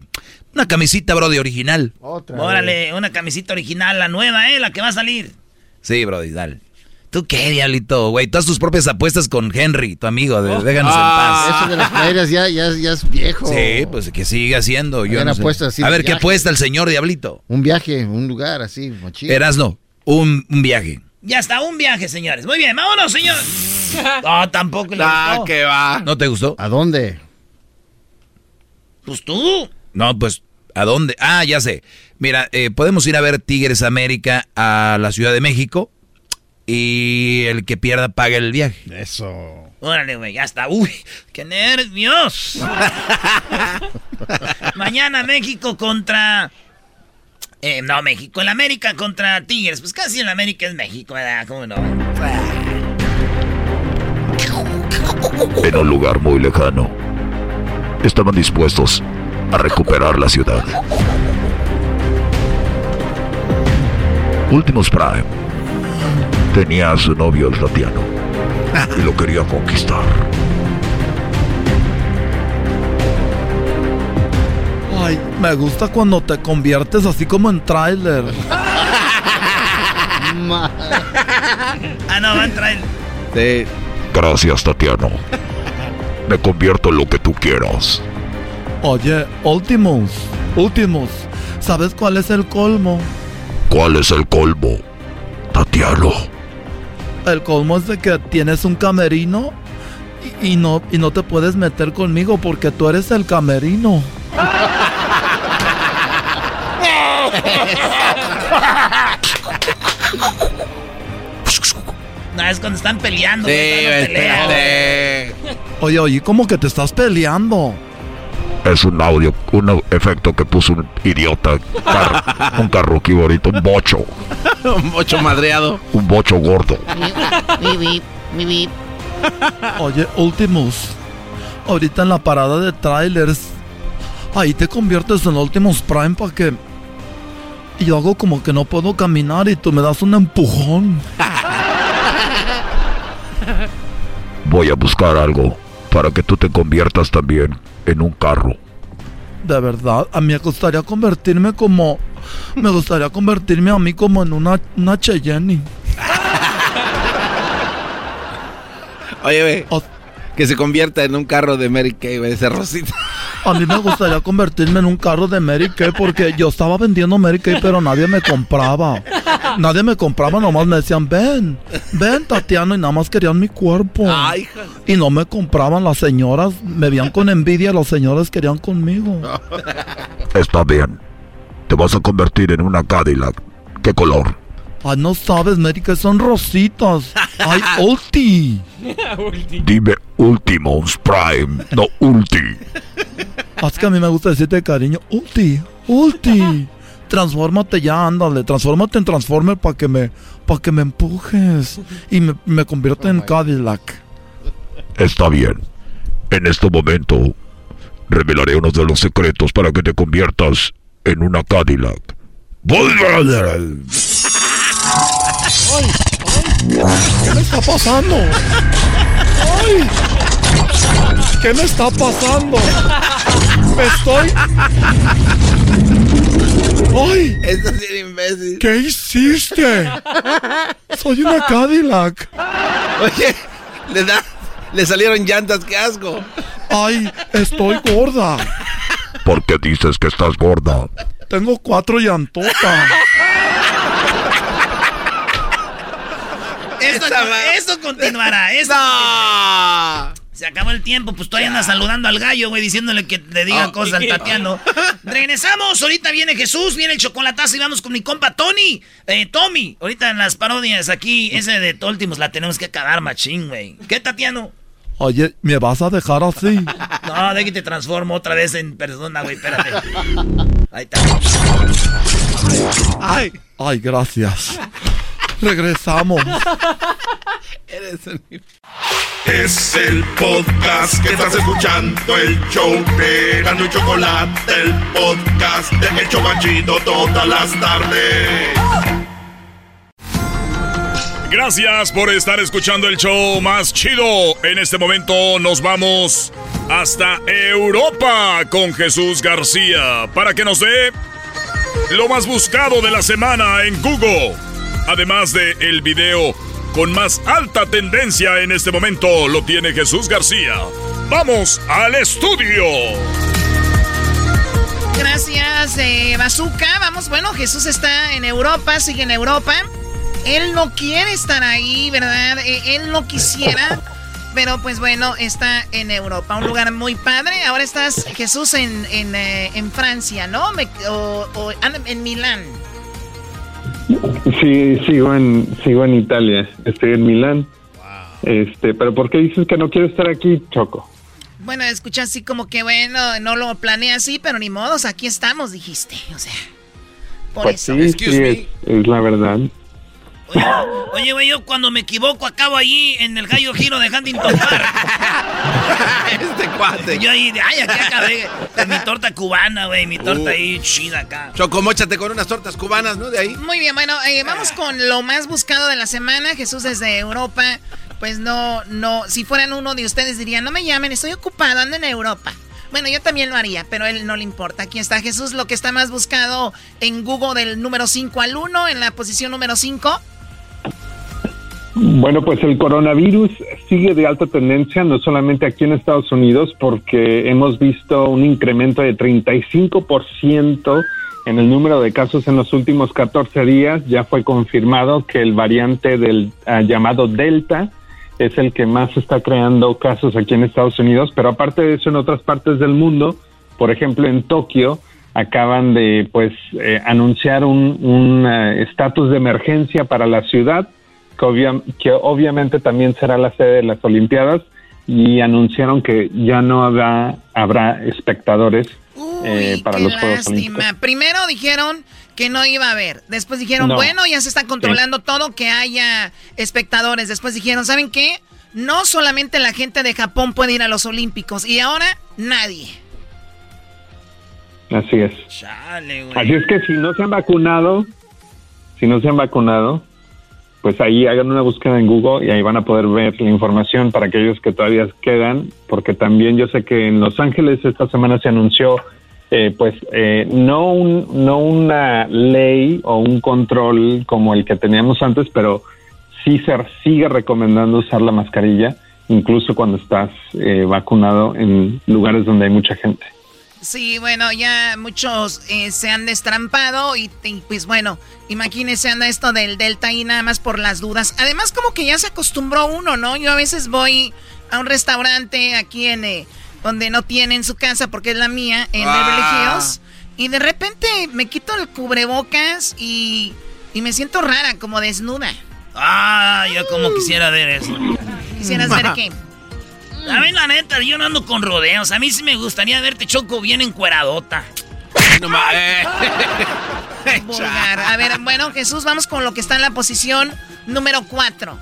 una camisita, bro, de original. Órale, una camisita original, la nueva, ¿eh? La que va a salir. Sí, Brody, dale. ¿Tú qué, diablito, güey? Todas tus propias apuestas con Henry, tu amigo. de- déjanos Eso en paz. de las playeras ya, ya, ya es viejo. Sí, pues que siga haciendo. Yo no apuestas así A ver, ¿qué apuesta el señor Diablito? Un viaje, un lugar así, machín. Erasno, un, un viaje. Ya está, un viaje, señores. Muy bien, vámonos, señor. No, tampoco le Ah, gustó. que va. ¿No te gustó? ¿A dónde? Pues tú. No, pues, ¿a dónde? Ah, ya sé. Mira, eh, podemos ir a ver Tigres América a la Ciudad de México y el que pierda paga el viaje. Eso. Órale, güey, ya está. Uy, qué nervios. Mañana México contra... Eh, no, México, el América contra Tigres. Pues casi el América es México, ¿verdad? ¿Cómo no? En un lugar muy lejano, estaban dispuestos a recuperar la ciudad. Últimos Prime tenía a su novio el Tatiano y lo quería conquistar. Ay, me gusta cuando te conviertes así como en tráiler. ah, no, va en trailer. Sí. Gracias, Tatiano. Me convierto en lo que tú quieras. Oye, Ultimus, Ultimus, ¿sabes cuál es el colmo? ¿Cuál es el colmo, Tatiano? El colmo es de que tienes un camerino y, y no, y no te puedes meter conmigo porque tú eres el camerino. No, es cuando están peleando. Sí, espérate. Oye, oye, ¿cómo que te estás peleando? Es un audio, un efecto que puso un idiota. Car- un carro que iba ahorita, un bocho. Un bocho madreado. Un bocho gordo. Oye, Ultimus, ahorita en la parada de trailers, ahí te conviertes en Ultimus Prime para que... Y yo hago como que no puedo caminar y tú me das un empujón. Voy a buscar algo para que tú te conviertas también en un carro. De verdad, a mí me gustaría convertirme como... Me gustaría convertirme a mí como en una, una Cheyenne. Oye, ve. Que se convierta en un carro de Mary Kay, güey, ese rosita. A mí me gustaría convertirme en un carro de Mary Kay porque yo estaba vendiendo Mary Kay, pero nadie me compraba. Nadie me compraba, nomás me decían, ven, ven Tatiano, y nada más querían mi cuerpo. Y no me compraban las señoras, me veían con envidia, las señoras querían conmigo. Está bien. Te vas a convertir en una Cadillac. ¿Qué color? Ay, no sabes, Mary Kay, son rositas. Ay, ulti. Dime Ultimos Prime, no Ulti. Es que a mí me gusta decirte cariño, ulti, ulti. Transfórmate ya, ándale, transfórmate en Transformer para que me, para que me empujes y me, me convierta en Cadillac. Está bien. En este momento revelaré uno de los secretos para que te conviertas en una Cadillac. ¿Qué me está pasando? ¡Ay! ¿Qué me está pasando? Me estoy. ¡Ay! Esto es un imbécil. ¿Qué hiciste? Soy una Cadillac. Oye, le da. Le salieron llantas, qué asco. Ay, estoy gorda. ¿Por qué dices que estás gorda? Tengo cuatro llantotas. Esto, esto continuará. Esto Se acabó el tiempo, pues todavía anda saludando al gallo, güey, diciéndole que le diga Oh, cosas al Tatiano. Regresamos, ahorita viene Jesús, viene el chocolatazo y vamos con mi compa Tony, eh, Tommy. Ahorita en las parodias aquí, ese de Toltimos la tenemos que acabar machín, güey. ¿Qué, Tatiano? Oye, ¿me vas a dejar así? No, de que te transformo otra vez en persona, güey, espérate. Ahí está. Ay. Ay, gracias. Regresamos. Es el podcast que estás escuchando, el show de Gano y Chocolate, el podcast de El Chobachito todas las tardes. Gracias por estar escuchando el show más chido. En este momento nos vamos hasta Europa con Jesús García para que nos dé lo más buscado de la semana en Google. Además de el video con más alta tendencia en este momento lo tiene Jesús García. Vamos al estudio. Gracias, eh, Bazooka. Vamos, bueno, Jesús está en Europa, sigue en Europa. Él no quiere estar ahí, ¿verdad? Eh, él no quisiera, pero pues bueno, está en Europa, un lugar muy padre. Ahora estás, Jesús, en, en, eh, en Francia, ¿no? Me- o, o- ah, en Milán. Sí, sigo en, sigo en Italia. Estoy en Milán. Este, pero ¿por qué dices que no quiero estar aquí, Choco? Bueno, escucha así como que, bueno, no lo planeé así, pero ni modos, aquí estamos, dijiste. O sea, por Pues eso. sí, sí, es, es la verdad. Oye, güey, yo cuando me equivoco acabo ahí en el gallo giro de Huntington Park. este cuate. Yo ahí, ay, aquí acabé. Con mi torta cubana, güey, mi torta Uh. ahí chida acá. Choco, móchate con unas tortas cubanas, ¿no? De ahí. Muy bien, bueno, eh, vamos con lo más buscado de la semana. Jesús desde Europa. Pues no, no, si fueran uno de ustedes dirían, no me llamen, estoy ocupado, ando en Europa. Bueno, yo también lo haría, pero a él no le importa. Aquí está Jesús, lo que está más buscado en Google del número 5 al 1, en la posición número 5. Bueno, pues el coronavirus sigue de alta tendencia, no solamente aquí en Estados Unidos, porque hemos visto un incremento de 35% en el número de casos en los últimos 14 días. Ya fue confirmado que el variante del ah, llamado Delta es el que más está creando casos aquí en Estados Unidos, pero aparte de eso en otras partes del mundo, por ejemplo en Tokio, acaban de pues eh, anunciar un un, eh, estatus de emergencia para la ciudad que, obvia- que obviamente también será la sede de las Olimpiadas y anunciaron que ya no habrá, habrá espectadores eh, para Qué los Juegos Olímpicos. Primero dijeron que no iba a haber. Después dijeron, No. bueno, ya se está controlando todo, que haya espectadores. Después dijeron, ¿saben qué? No solamente la gente de Japón puede ir a los Olímpicos. Y ahora nadie. Así es. Chale. Así es que si no se han vacunado, si no se han vacunado, pues ahí hagan una búsqueda en Google y ahí van a poder ver la información para aquellos que todavía quedan, porque también yo sé que en Los Ángeles esta semana se anunció, eh, pues eh, no un, no una ley o un control como el que teníamos antes, pero sí se sigue recomendando usar la mascarilla, incluso cuando estás eh, vacunado en lugares donde hay mucha gente. Sí, bueno, ya muchos eh, se han destrampado y, y, pues bueno, imagínense anda esto del Delta y nada más por las dudas. Además como que ya se acostumbró uno, ¿no? Yo a veces voy a un restaurante aquí en eh, donde no tienen su casa porque es la mía, en Ah. Beverly Hills, y de repente me quito el cubrebocas y, y me siento rara, como desnuda. Ah, yo como quisiera ver eso. ¿Quisieras ver qué? A mí, la neta, yo no ando con rodeos. A mí sí me gustaría verte choco bien encueradota. No eh. Vulgar. A ver, bueno, Jesús, vamos con lo que está en la posición número 4.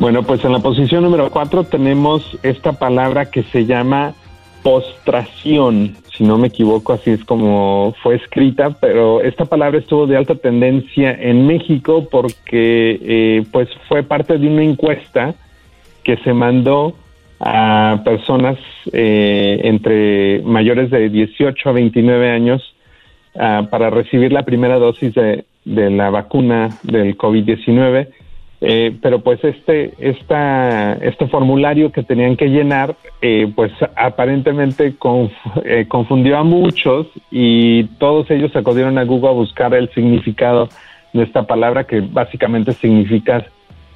Bueno, pues en la posición número cuatro tenemos esta palabra que se llama postración. Si no me equivoco, así es como fue escrita, pero esta palabra estuvo de alta tendencia en México porque eh, pues fue parte de una encuesta que se mandó a personas eh, entre mayores de 18 a 29 años ah, para recibir la primera dosis de, de la vacuna del COVID-19. Eh, pero pues este, esta, este formulario que tenían que llenar, eh, pues aparentemente eh, confundió a muchos y todos ellos acudieron a Google a buscar el significado de esta palabra que básicamente significa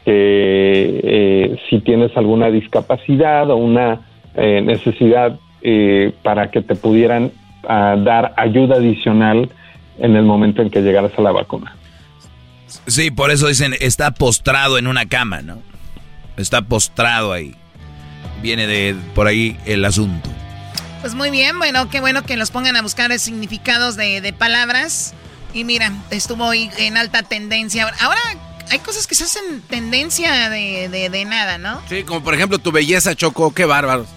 que eh, si tienes alguna discapacidad o una eh, necesidad eh, para que te pudieran ah, dar ayuda adicional en el momento en que llegaras a la vacuna. Sí, por eso dicen, está postrado en una cama, ¿no? Está postrado ahí. Viene de por ahí el asunto. Pues muy bien, bueno, qué bueno que los pongan a buscar significados de, de palabras. Y mira, estuvo ahí en alta tendencia. Ahora hay cosas que se hacen tendencia de, de- de nada, ¿no? Sí, como por ejemplo tu belleza, Choco, qué bárbaros.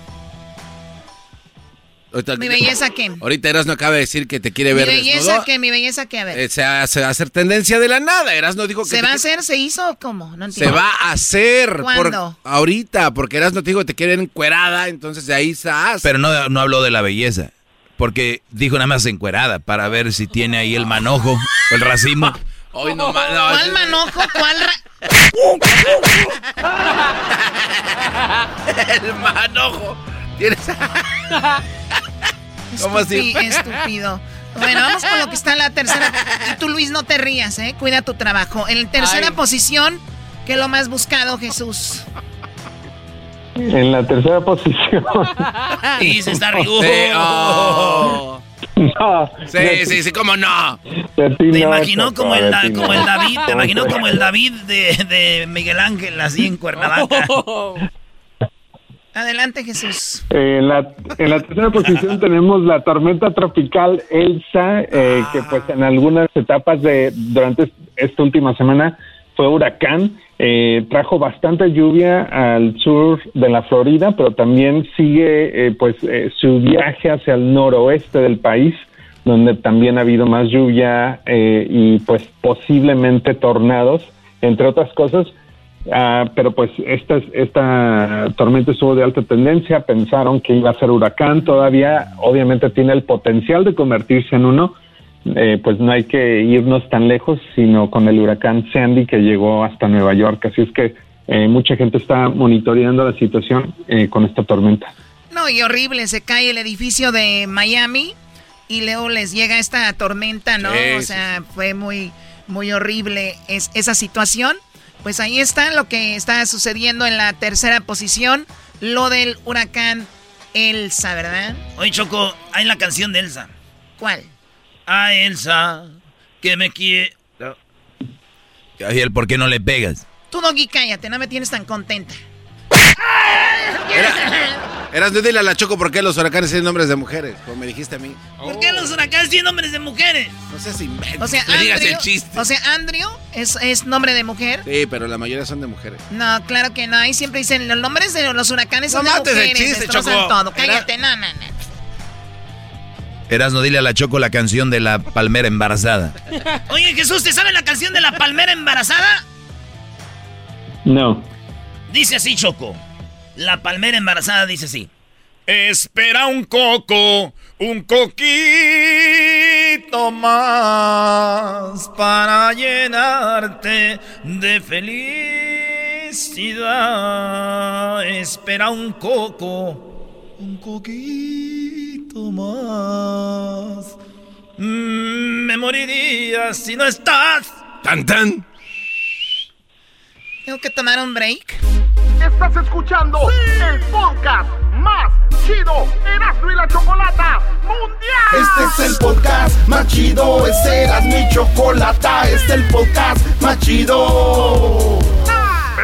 Ahorita, Mi belleza qué. Ahorita Erasno acaba de decir que te quiere Mi ver belleza desnudo. que, mi belleza que, a ver. Eh, se, va, se va a hacer tendencia de la nada. Erasno dijo que ¿Se va a hacer? ¿Se hizo o cómo? No Se entiendo. va a hacer. ¿Cuándo? Por, ahorita, porque Erasno te dijo que te quieren encuerada, entonces de ahí estás. Pero no, no habló de la belleza. Porque dijo nada más encuerada para ver si tiene ahí el manojo o el racimo. Hoy no, ma- no, ¿Cuál manojo? ¿Cuál El manojo. Tienes. ¿Cómo así? Estúpido. Bueno, vamos con lo que está en la tercera. Y tú, Luis, no te rías, ¿eh? Cuida tu trabajo. En tercera Ay. posición, ¿qué es lo más buscado, Jesús? En la tercera posición. Y se está riendo. No. Sí, sí, sí, cómo no. Te imaginó como el, Da- como el David, te imaginó como el David de, de Miguel Ángel, así en Cuernavaca. Adelante, Jesús. En la, en la tercera posición tenemos la tormenta tropical Elsa, eh, que pues en algunas etapas de durante esta última semana fue huracán. Eh, trajo bastante lluvia al sur de la Florida, pero también sigue eh, pues eh, su viaje hacia el noroeste del país, donde también ha habido más lluvia y pues posiblemente tornados, entre otras cosas. Ah, pero pues esta tormenta estuvo de alta tendencia, pensaron que iba a ser huracán, todavía obviamente tiene el potencial de convertirse en uno, eh, pues no hay que irnos tan lejos, sino con el huracán Sandy que llegó hasta Nueva York. Así es que eh, mucha gente está monitoreando la situación eh, con esta tormenta. No, y horrible, se cae el edificio de Miami y luego les llega esta tormenta, ¿no? o sea, fue muy, muy horrible es, esa situación. Pues ahí está lo que está sucediendo en la tercera posición, lo del huracán Elsa, ¿verdad? Oye, Choco, hay la canción de Elsa. ¿Cuál? A Elsa que me quiere. Gabriel, ¿por qué no le pegas? Tú, Doggy, cállate, no me tienes tan contenta. Eras de dile a la Choco por qué los huracanes tienen nombres de mujeres, como me dijiste a mí. ¿Por qué los huracanes tienen nombres de mujeres? No seas invento. O sea, Andrew, O sea, Andrew es, es, nombre de mujer. Sí, pero la mayoría son de mujeres. No, claro que no. Ahí siempre dicen los nombres de los huracanes son de mujeres. El chiste, Choco. todo. Cállate, no, no, no. No dile a la Choco la canción de la palmera embarazada. Oye, Jesús, ¿te sabe la canción de la palmera embarazada? No. Dice así, Choco. La palmera embarazada dice así. Espera un coco, un coquito más para llenarte de felicidad. Espera un coco, un coquito más. Mm, me moriría si no estás. Tan tan. Tengo que tomar un break. Estás escuchando el podcast más chido Erasmo y la Chocolata Mundial. Este es el podcast más chido, este es Erasmo y Chocolata, este es el podcast más chido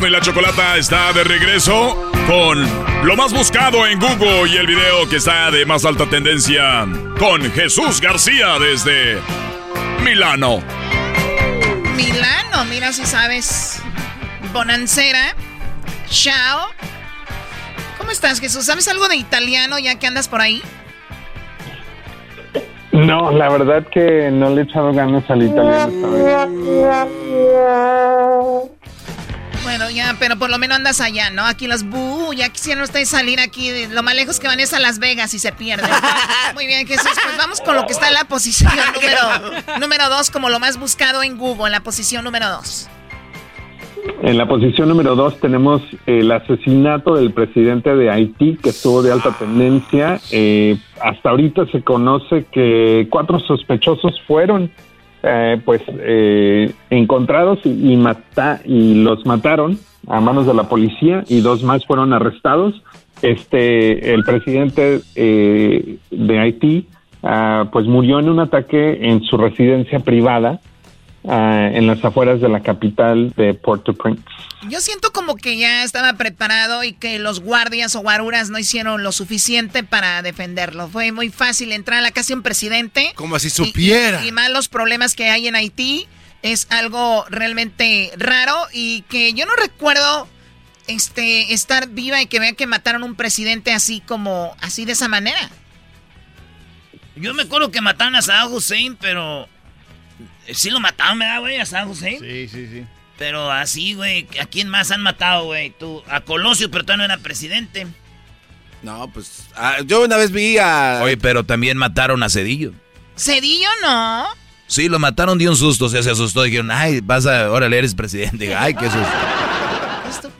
Y la Chocolata está de regreso con lo más buscado en Google y el video que está de más alta tendencia con Jesús García desde Milano. Milano, mira si sabes. Bonancera. Chao. ¿Cómo estás, Jesús? ¿Sabes algo de italiano ya que andas por ahí? No, la verdad que no le he echado ganas al italiano esta vez. Bueno, ya, pero por lo menos andas allá, ¿no? Aquí los bu, ya quisieron ustedes salir aquí. Lo más lejos que van es a Las Vegas y se pierden. Muy bien, Jesús, pues vamos con lo que está en la posición número, número dos, como lo más buscado en Google, en la posición número dos. En la posición número dos tenemos el asesinato del presidente de Haití, que estuvo de alta tendencia. Eh, hasta ahorita se conoce que cuatro sospechosos fueron eh, pues eh, encontrados y, y los mataron a manos de la policía y dos más fueron arrestados. Este, el presidente eh, de Haití, ah, pues murió en un ataque en su residencia privada Ah, en las afueras de la capital de Port-au-Prince. Yo siento como que ya estaba preparado y que los guardias o guaruras no hicieron lo suficiente para defenderlo. Fue muy fácil entrar a la casa de un presidente. Como si supiera. Y, y, más los problemas que hay en Haití. Es algo realmente raro y que yo no recuerdo este estar viva y que vean que mataron a un presidente así como así de esa manera. Yo me acuerdo que mataron a Saddam Hussein, pero Sí lo mataron, ¿verdad, güey? A San José. Sí, sí, sí. Pero así, güey, ¿a quién más han matado, güey? Tú, a Colosio, pero todavía no era presidente. No, pues ah, yo una vez vi a... Oye, pero también mataron a Cedillo. ¿Cedillo no? Sí, lo mataron de un susto, o sea, se asustó. Dijeron, ay, vas a, órale, eres presidente. Ay, qué susto.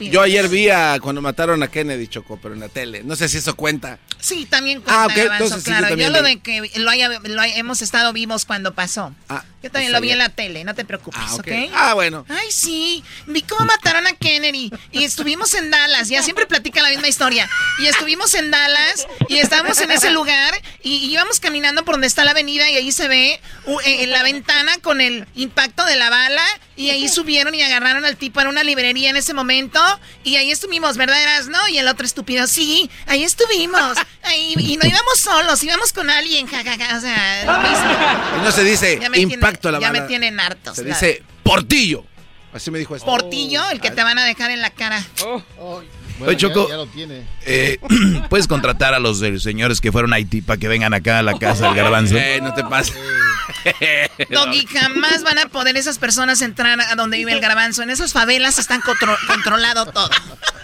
Yo ayer vi a cuando mataron a Kennedy, Choco, pero en la tele. No sé si eso cuenta. Sí, también cuenta, Ah, ok, Garbanzo, entonces sí, yo claro. yo también lo de que lo haya, lo haya- hemos estado vivos cuando pasó. yo también lo vi bien. en la tele, no te preocupes, Ah, ok. ¿ok? Ah, bueno. Ay, sí, vi cómo mataron a Kennedy. Y estuvimos en Dallas, ya siempre platica la misma historia. Y estuvimos en Dallas y estábamos en ese lugar y, y íbamos caminando por donde está la avenida y ahí se ve uh, en la ventana con el impacto de la bala y ahí subieron y agarraron al tipo en una librería en ese momento y ahí estuvimos, ¿verdad, no? Y el otro estúpido, sí, ahí estuvimos. Ahí, y no íbamos solos, íbamos con alguien, jajaja, o sea, lo mismo. Y no se dice Ya tiene- impacto a la Ya bala. me tienen hartos. Se dice portillo. Así me dijo esto. Portillo, el que te van a dejar en la cara. Oye, Choco, ya lo tiene. eh, ¿puedes contratar a los eh, señores que fueron a Haití para que vengan acá a la casa del garbanzo? Eh, no te pases. Doggy, jamás van a poder esas personas entrar a donde vive el garbanzo. En esas favelas están contro- controlado todo.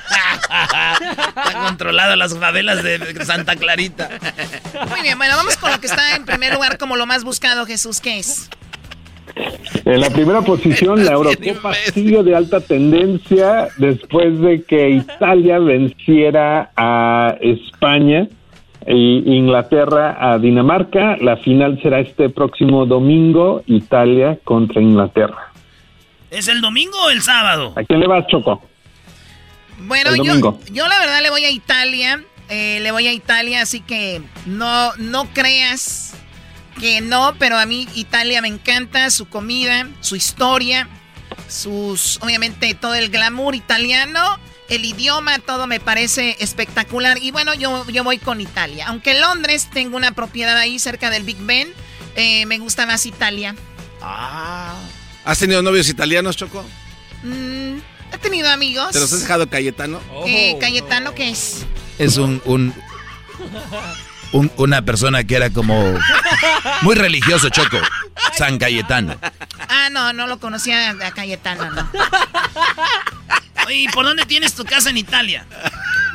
Está controlado las favelas de Santa Clarita. Muy bien, bueno, vamos con lo que está en primer lugar como lo más buscado, Jesús. ¿Qué es? En la primera posición, la Eurocopa sigue de alta tendencia después de que Italia venciera a España e Inglaterra a Dinamarca. La final será este próximo domingo, Italia contra Inglaterra. ¿Es el domingo o el sábado? ¿A quién le vas, Choco? Bueno, yo, yo la verdad le voy a Italia. eh, le voy a Italia, así que no, no creas que no, pero a mí Italia me encanta, su comida, su historia, sus, obviamente todo el glamour italiano, el idioma, todo me parece espectacular. Y bueno, yo, yo voy con Italia. Aunque Londres tengo una propiedad ahí cerca del Big Ben, eh, me gusta más Italia. ¿Has tenido novios italianos, Choco? Mm, he tenido amigos. ¿Te los has dejado Cayetano? Eh, Cayetano, ¿qué es? Es un, un, un- una persona que era como muy religioso, Choco. San Cayetano. Ah, no, no lo conocía a Cayetano, no. Oye, ¿y por dónde tienes tu casa en Italia?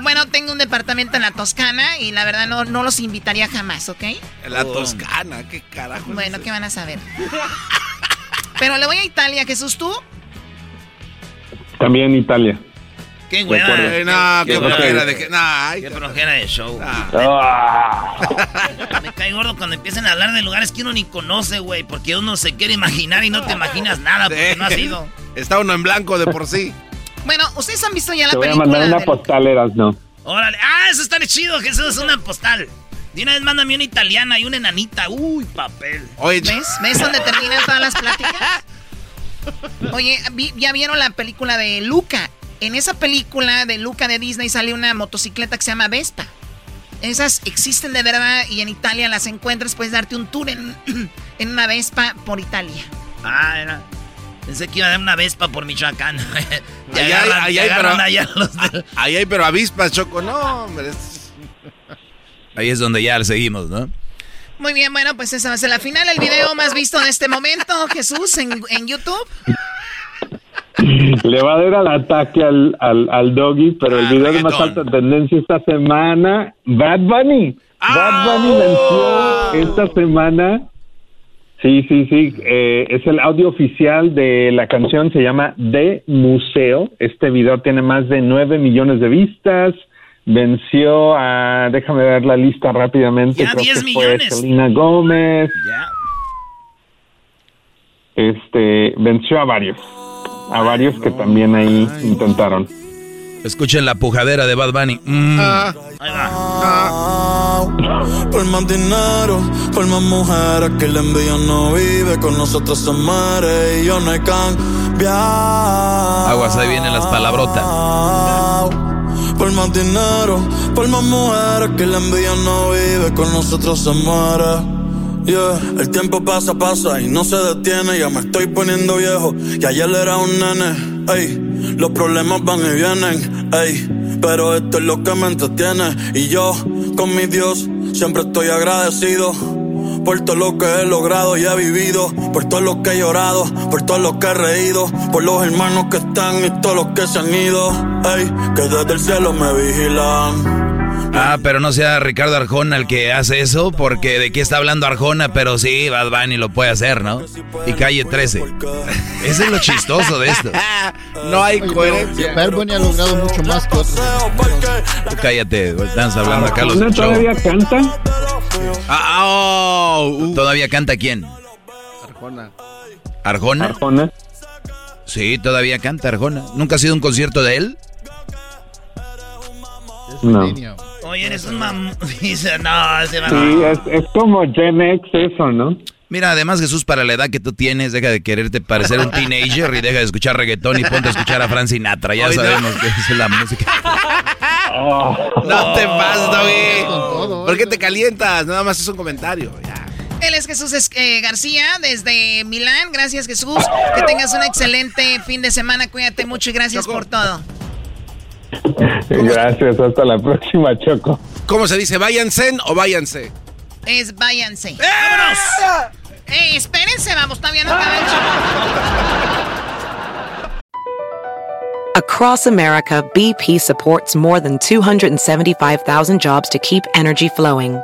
Bueno, tengo un departamento en la Toscana y la verdad no, no los invitaría jamás, ¿ok? La Toscana, qué carajo. Bueno? ¿qué van a saber? Pero le voy a Italia, Jesús, ¿tú? También Italia. Qué hueva. Eh, no, qué flojera de que. No, ay, Qué flojera de show. Ah. Me cae gordo cuando empiezan a hablar de lugares que uno ni conoce, güey. Porque uno se quiere imaginar y no te imaginas nada porque no has ido. Está uno en blanco de por sí. Bueno, ustedes han visto ya la Te voy a película. mandar una del- postal, Erasno. Órale. Ah, eso está chido, Jesús. Es una postal. De una vez mándame una italiana y una enanita. Uy, papel. Oye, ¿Ves? ¿Ves dónde terminan todas las pláticas? Oye, ¿ya vieron la película de Luca? En esa película de Luca de Disney sale una motocicleta que se llama Vespa. Esas existen de verdad y en Italia las encuentras. Puedes darte un tour en, en una Vespa por Italia. Ah, era. Pensé que iba a dar una vespa por Michoacán. Ahí hay, pero, allá los de- ahí hay, pero avispas, Choco. No, hombre. Ahí es donde ya seguimos, ¿no? Muy bien, bueno, pues esa va a ser la final. El video más visto en este momento, Jesús, en, en YouTube. Le va a dar al ataque al, al, al doggy, pero el video de más alta tendencia esta semana, Bad Bunny. Bad Bunny venció esta semana. Sí, sí, sí. eh, es el audio oficial de la canción, se llama De Museo. Este video tiene más de 9 millones de vistas. Venció a, déjame ver la lista rápidamente. Ya, creo 10 que fue millones. Selena Gómez. Ya. Este, venció a varios. A varios que también ahí intentaron. Escuchen la pujadera de Bad Bunny. Mm. Por más dinero, por más mujeres que la envidia no vive, con nosotros se muere y yo no he cambiado. Aguas, ahí vienen las palabrotas. Por más dinero, por más mujeres que la envidia no vive, con nosotros se muere. Yeah. El tiempo pasa, pasa y no se detiene. Ya me estoy poniendo viejo y ayer era un nene. Ey, los problemas van y vienen. Ey, pero esto es lo que me entretiene. Y yo, con mi Dios, siempre estoy agradecido. Por todo lo que he logrado y he vivido, por todo lo que he llorado, por todo lo que he reído, por los hermanos que están y todos los que se han ido, ey, que desde el cielo me vigilan. Ah, pero no sea Ricardo Arjona el que hace eso, porque de qué está hablando Arjona, pero sí, Bad Bunny lo puede hacer, ¿no? Y calle 13. Ese es lo chistoso de esto. no hay coherencia. Bad Bunny ha logrado mucho más que otros. Tú cállate, estamos hablando acá los ¿Arjona todavía canta? Ah, oh, uh. ¿Todavía canta quién? Arjona. ¿Arjona? Arjona. Sí, todavía canta Arjona. ¿Nunca ha sido un concierto de él? No. Oye, eres un mam... Dice, no, ese va... Sí, es, es como Gen X eso, ¿no? Mira, además Jesús, para la edad que tú tienes, deja de quererte parecer un teenager y deja de escuchar reggaetón y ponte a escuchar a Frank Sinatra. Ya Ay, no. sabemos que es la música. No te pases, Doggy. ¿Por qué te calientas? Nada más es un comentario. Ya. Él es Jesús Es- eh, García desde Milán. Gracias, Jesús. Que tengas un excelente fin de semana. Cuídate mucho y gracias por todo. Gracias, hasta la próxima, Choco. ¿Cómo se dice? ¿Váyanse o váyanse? Es váyanse. ¡Eh, ¡Vámonos! ¡Ey, espérense! Vamos, todavía no acaba el show. Across America, BP supports more than 275,000 jobs to keep energy flowing.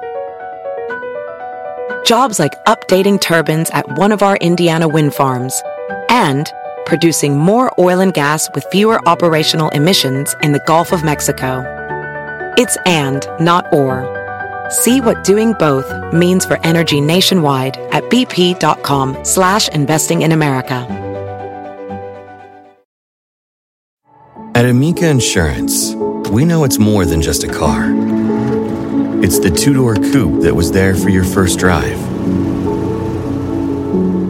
Jobs like updating turbines at one of our Indiana wind farms and producing more oil and gas with fewer operational emissions in the Gulf of Mexico. It's and, not or. See what doing both means for energy nationwide at bp.com slash investing in America. At Amica Insurance, we know it's more than just a car. It's the two door coupe that was there for your first drive,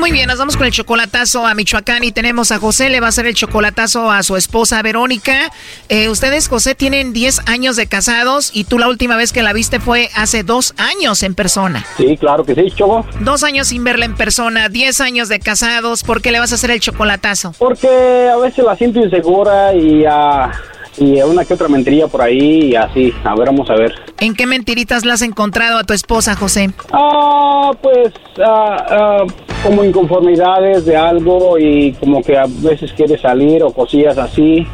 Muy bien, nos vamos con el chocolatazo a Michoacán y tenemos a José, le va a hacer el chocolatazo a su esposa Verónica. Eh, ustedes, José, tienen 10 años de casados y tú la última vez que la viste fue hace dos años en persona. Sí, claro que sí, Choco. Dos años sin verla en persona, 10 años de casados, ¿por qué le vas a hacer el chocolatazo? Porque a veces la siento insegura y, ah, y una que otra mentiría por ahí y así. A ver, vamos a ver. ¿En qué mentiritas la has encontrado a tu esposa, José? Ah, pues ah, ah, como inconformidades de algo y como que a veces quiere salir o cosillas así.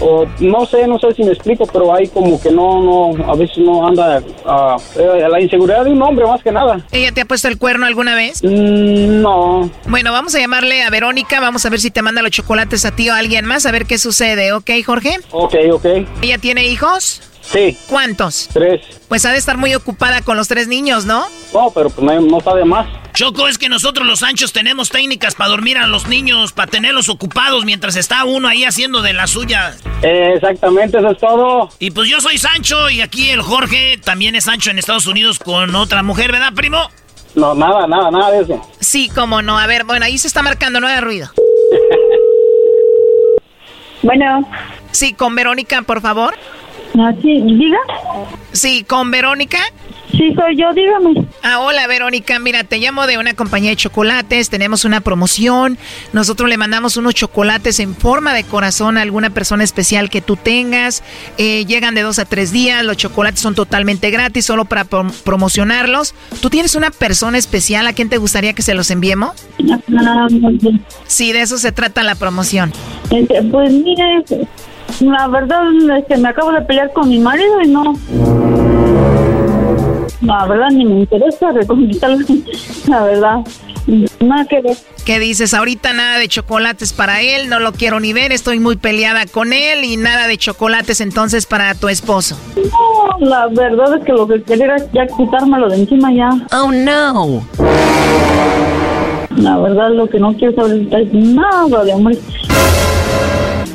O no sé, no sé si me explico, pero hay como que no, no, a veces no anda ah, eh, la inseguridad de un hombre más que nada. ¿Ella te ha puesto el cuerno alguna vez? Mm, no. Bueno, vamos a llamarle a Verónica, vamos a ver si te manda los chocolates a ti o a alguien más, a ver qué sucede, ¿ok, Jorge? Ok, ok. ¿Ella tiene hijos? Sí. ¿Cuántos? Tres. Pues ha de estar muy ocupada con los tres niños, ¿no? No, pero pues no, no de más. Choco, es que nosotros los Sanchos tenemos técnicas para dormir a los niños, para tenerlos ocupados mientras está uno ahí haciendo de la suya. Eh, exactamente, eso es todo. Y pues yo soy Sancho y aquí el Jorge también es Sancho en Estados Unidos con otra mujer, ¿verdad, primo? No, nada, nada, nada de eso. Sí, cómo no. A ver, bueno, ahí se está marcando, no haga ruido. Bueno. Sí, con Verónica, por favor. Ah, sí, diga. Sí, con Verónica. Sí, soy yo, dígame. Ah, hola Verónica, mira, te llamo de una compañía de chocolates, tenemos una promoción, nosotros le mandamos unos chocolates en forma de corazón a alguna persona especial que tú tengas, Eh, llegan de dos a tres días, los chocolates son totalmente gratis, solo para prom- promocionarlos. ¿Tú tienes una persona especial a quien te gustaría que se los enviemos? Ah. Sí, de eso se trata la promoción. Este, pues mire, la verdad es que me acabo de pelear con mi marido y no. La verdad ni me interesa reconquistarlo, la verdad. Nada que ver. ¿Qué dices? Ahorita nada de chocolates para él, no lo quiero ni ver, estoy muy peleada con él y nada de chocolates entonces para tu esposo. No, la verdad es que lo que quería era ya quitármelo de encima ya. Oh no. La verdad lo que no quiero saber es nada de amor.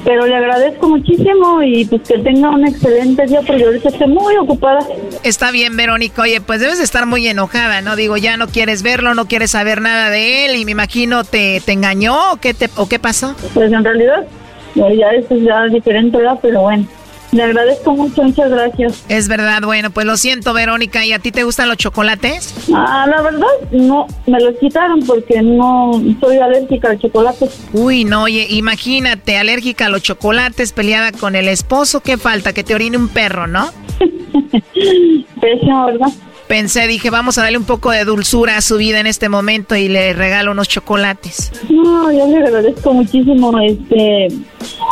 Pero le agradezco muchísimo y pues que tenga un excelente día porque ahorita estoy muy ocupada. Está bien, Verónica. Oye, pues debes de estar muy enojada, ¿no? Digo, ya no quieres verlo, no quieres saber nada de él y me imagino te, te engañó o qué, te, o qué pasó. Pues en realidad ya eso es ya diferente, ¿verdad? Pero bueno. Le agradezco mucho, muchas gracias. Es verdad, bueno, pues lo siento, Verónica. ¿Y a ti te gustan los chocolates? Ah, la verdad, no, me los quitaron porque no soy alérgica al chocolate. Uy, no, oye, imagínate, alérgica a los chocolates, peleada con el esposo, ¿qué falta? Que te orine un perro, ¿no? Pésimo, ¿verdad? Pensé, dije, vamos a darle un poco de dulzura a su vida en este momento y le regalo unos chocolates. No, yo le agradezco muchísimo, este,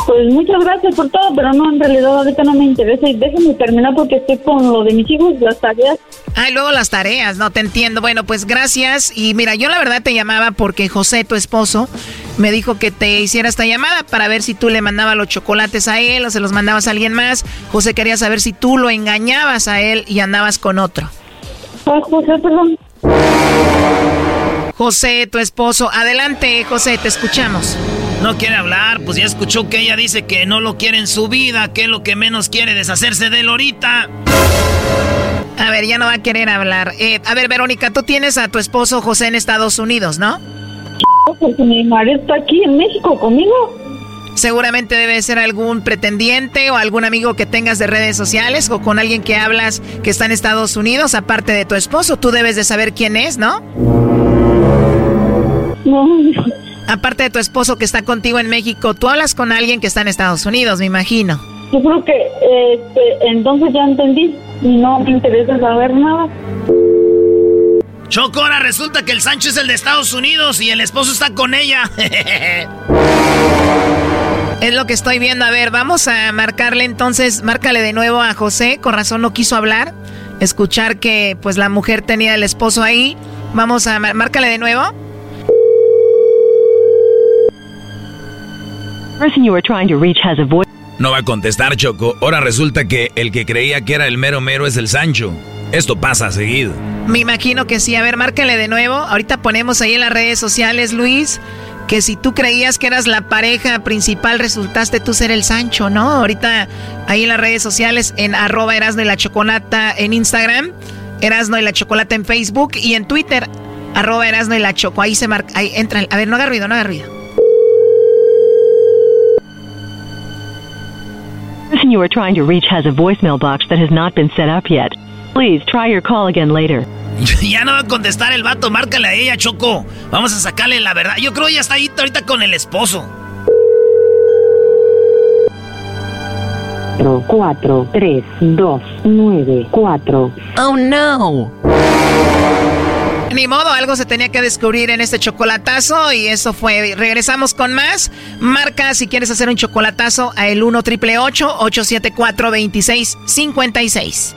pues muchas gracias por todo, pero no, en realidad ahorita no me interesa y déjenme terminar porque estoy con lo de mis hijos, las tareas. Ah, y luego las tareas, no te entiendo. Bueno, pues gracias y mira, yo la verdad te llamaba porque José, tu esposo, me dijo que te hiciera esta llamada para ver si tú le mandabas los chocolates a él o se los mandabas a alguien más. José quería saber si tú lo engañabas a él y andabas con otro. José, perdón. José, tu esposo. Adelante, José, te escuchamos. No quiere hablar, pues ya escuchó que ella dice que no lo quiere en su vida, que es lo que menos quiere deshacerse de él ahorita. A ver, ya no va a querer hablar. Eh, a ver, Verónica, tú tienes a tu esposo José en Estados Unidos, ¿no? Porque mi marido está aquí en México conmigo. Seguramente debe ser algún pretendiente o algún amigo que tengas de redes sociales o con alguien que hablas que está en Estados Unidos, aparte de tu esposo. Tú debes de saber quién es, ¿no? No. Aparte de tu esposo que está contigo en México, tú hablas con alguien que está en Estados Unidos, me imagino. Yo creo que este, entonces ya entendí y no me interesa saber nada. Choco, ahora resulta que el Sancho es el de Estados Unidos y el esposo está con ella. Es lo que estoy viendo. A ver, vamos a marcarle entonces, márcale de nuevo a José. Con razón no quiso hablar. Escuchar que pues la mujer tenía el esposo ahí. Vamos a márcale de nuevo. No va a contestar, Choco. Ahora resulta que el que creía que era el mero mero es el Sancho. Esto pasa seguido. Me imagino que sí. A ver, márcale de nuevo. Ahorita ponemos ahí en las redes sociales, Luis que si tú creías que eras la pareja principal, resultaste tú ser el Sancho, ¿no? Ahorita ahí en las redes sociales, en arroba Erasno y la Chocolata en Instagram, Erasno y la Chocolata en Facebook y en Twitter, arroba Erasno y la Choco. Ahí se marca, ahí entra. A ver, no haga ruido, no haga ruido. person you are trying to reach has a voicemail box that has not been set up yet. Please try your call again later. ya no va a contestar el vato, márcale a ella, Choco. Vamos a sacarle la verdad. Yo creo que ya está ahí ahorita con el esposo. 4, 3, 2, 9, 4. Oh no. Ni modo, algo se tenía que descubrir en este chocolatazo y eso fue. Regresamos con más. Marca si quieres hacer un chocolatazo a el 1 triple 874 2656.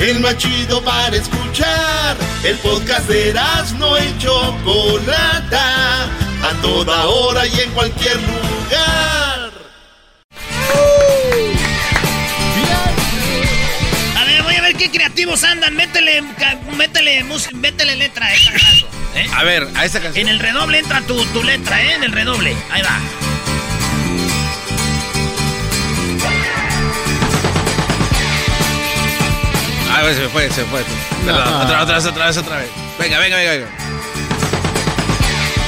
el más chido para escuchar. El podcast de Erasmo y Chocolata, a toda hora y en cualquier lugar. A ver, voy a ver qué creativos andan. Métele, métele, métele letra de ¿eh? A ver, a esa canción. En el redoble entra tu, tu letra, ¿eh? En el redoble. Ahí va. A ver, se fue, se fue. Otra, otra vez, otra vez, otra vez. Venga, venga, venga, venga.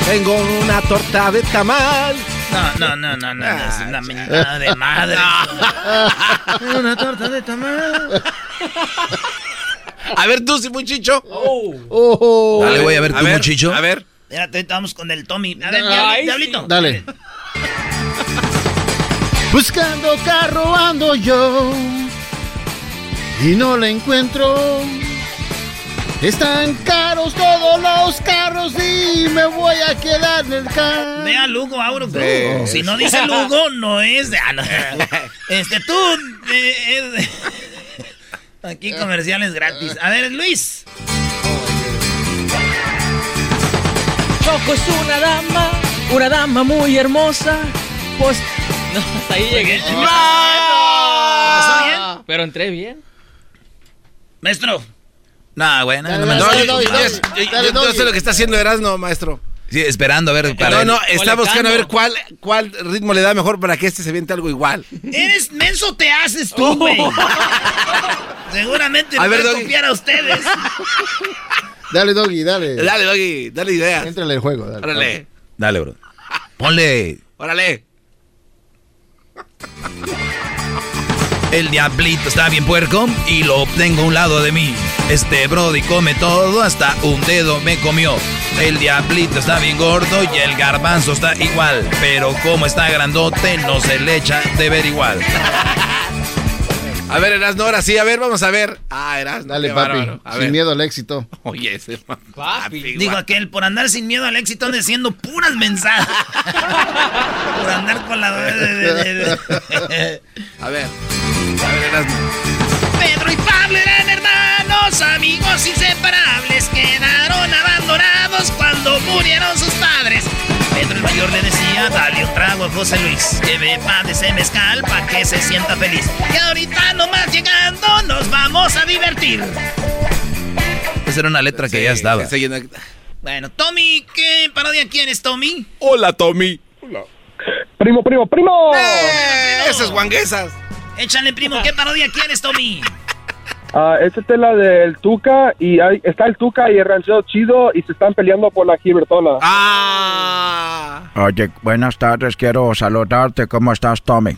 Tengo una torta de tamal. No, no, no, no, no, es una mentada de madre. una torta de tamal. A ver tú, si muchicho. Oh. Dale, voy a ver tú, muchicho. A ver. Espérate, ahorita vamos con el Tommy. A ver, Ay, Diablito. Dale. Buscando carro ando yo y no la encuentro. Están caros todos los carros y me voy a quedar en el carro. Ve a Lugo Auro. Sí. Si no dice Lugo, no es de. ah, no. Este, tú. eh, es- Aquí comerciales gratis. A ver, Luis. Choco es una dama, una dama muy hermosa. Pues. No, hasta ahí llegué. ¿Empezó bien? Pero entré bien. Maestro. No, güey, no, no me- No, no, yo, no sé lo que está haciendo Erasmo, maestro. Sí, esperando a ver. No, no, está buscando a ver cuál, cuál ritmo le da mejor para que este se viente algo igual. Eres menso, te haces tú, güey. Seguramente A ver, voy a Doggy. copiar a ustedes. Dale, Doggy, dale. Dale, Doggy, dale idea. Éntrale el juego, dale. Órale, Dale, bro. Ponle. órale. El diablito está bien puerco y lo tengo a un lado de mí. Este Brody come todo, hasta un dedo me comió. El diablito está bien gordo y el garbanzo está igual. Pero como está grandote, no se le echa de ver igual. A ver, Erasmo, ahora sí, a ver, vamos a ver. Ah, Erasmo. Dale, papi. bárbaro. A Sin ver. miedo al éxito. Oye, ese papi. Digo aquel, por andar sin miedo al éxito, ande diciendo puras mensajes. por andar con la. A ver. A ver, Erasmo. Pedro y Pablo eran hermanos, amigos inseparables. Quedaron abandonados cuando murieron sus padres. Pedro el mayor le decía, dale un trago a José Luis, que beba de ese mezcal pa' que se sienta feliz. Y ahorita nomás llegando nos vamos a divertir. Esa era una letra que ya estaba. Bueno, Tommy, ¿qué parodia quieres, Tommy? Hola, Tommy. Primo, primo, primo. ¡Eh! Esas guanguesas. Échale, primo, ¿qué parodia quieres, Tommy? Ah, esta es la del Tuca y hay- está el Tuca y el ranchero chido y se están peleando por la Gibertola. Ah. Oye, buenas tardes, quiero saludarte. ¿Cómo estás, Tommy?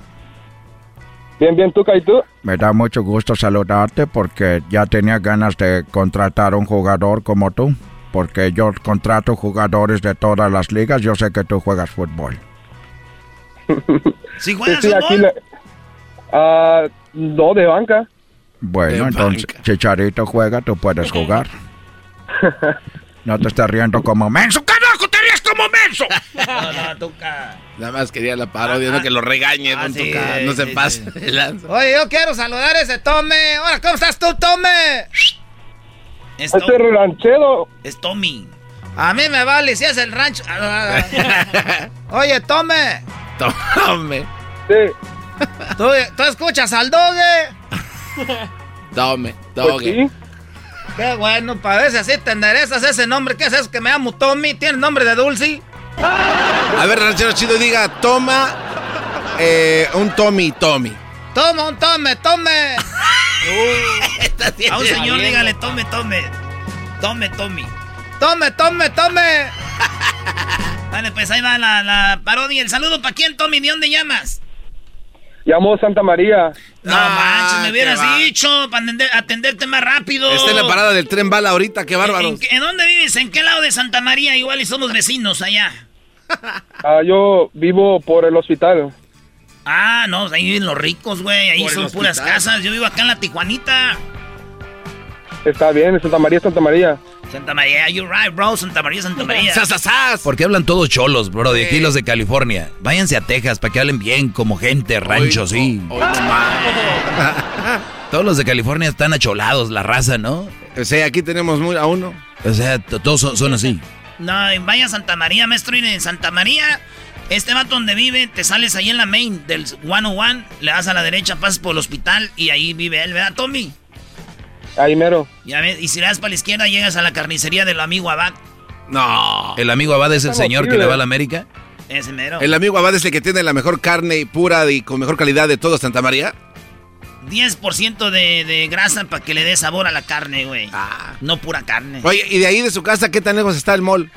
Bien, bien, Tuca, ¿y tú? Me da mucho gusto saludarte porque ya tenía ganas de contratar un jugador como tú. Porque yo contrato jugadores de todas las ligas. Yo sé que tú juegas fútbol. ¿Sí Sí, sí, aquí le- Ah, no, de banca. Bueno, De entonces, Chicharito juega, tú puedes jugar. No te estás riendo como menso. ¡Carajo, te rías como menso! No, no, Tuca. Nada más quería la parodia, no que lo regañe, don sí, Tuca, No se sí, pase. sí. de lanza. Oye, yo quiero saludar a ese Tome. Hola, ¿cómo estás tú, Tome? Es, Este ranchero. es Tommy. A mí me vale si es el rancho. Ah, Oye, Tome. Tome. Sí. ¿Tú, tú escuchas al doge? Tome, Pues doge. Qué bueno, para ver si así te enderezas ese nombre. ¿Qué es eso que me llamo Tommy? ¿Tienes nombre de Dulce? A ver, ranchero chido, diga, toma eh, un Tommy, Tommy. Toma un tome, tome. A un señor dígale, tome, tome. Tome, Tommy. Tome, tome, tome. Vale, pues ahí va la, la parodia. El saludo para quién, Tommy. ¿De dónde llamas? Llamó Santa María. No manches, me hubieras dicho para atender- atenderte más rápido. Está en la parada del tren bala ahorita, qué ¿En, bárbaros. qué- en dónde vives? ¿En qué lado de Santa María? Igual y somos vecinos allá. Ah, yo vivo por el hospital. Ah, no, ahí viven los ricos, güey. Ahí Por son puras casas. Yo vivo acá en la Tijuanita. Está bien, Santa María, Santa María. Santa María, you're right, bro. Santa María, Santa María. ¿Por qué hablan todos cholos, bro? De aquí los de California. Váyanse a Texas para que hablen bien como gente, rancho, sí. Todos los de California están acholados, la raza, ¿no? O sea, aquí tenemos muy- a uno. O sea, todos son, son así. No, y vaya a Santa María, maestro. Y en Santa María, este vato donde vive, te sales ahí en la main del 101, le das a la derecha, pasas por el hospital y ahí vive él, ¿verdad, Tommy? Ahí mero. Ya ves, y si le das para la izquierda, llegas a la carnicería del amigo Abad. No. ¿El amigo Abad es el señor que le va a la América? Ese mero. El amigo Abad es el que tiene la mejor carne pura y con mejor calidad de todo Santa María. 10% de, de grasa para que le dé sabor a la carne, güey. No pura carne. Oye, ¿y de ahí de su casa qué tan lejos está el mall?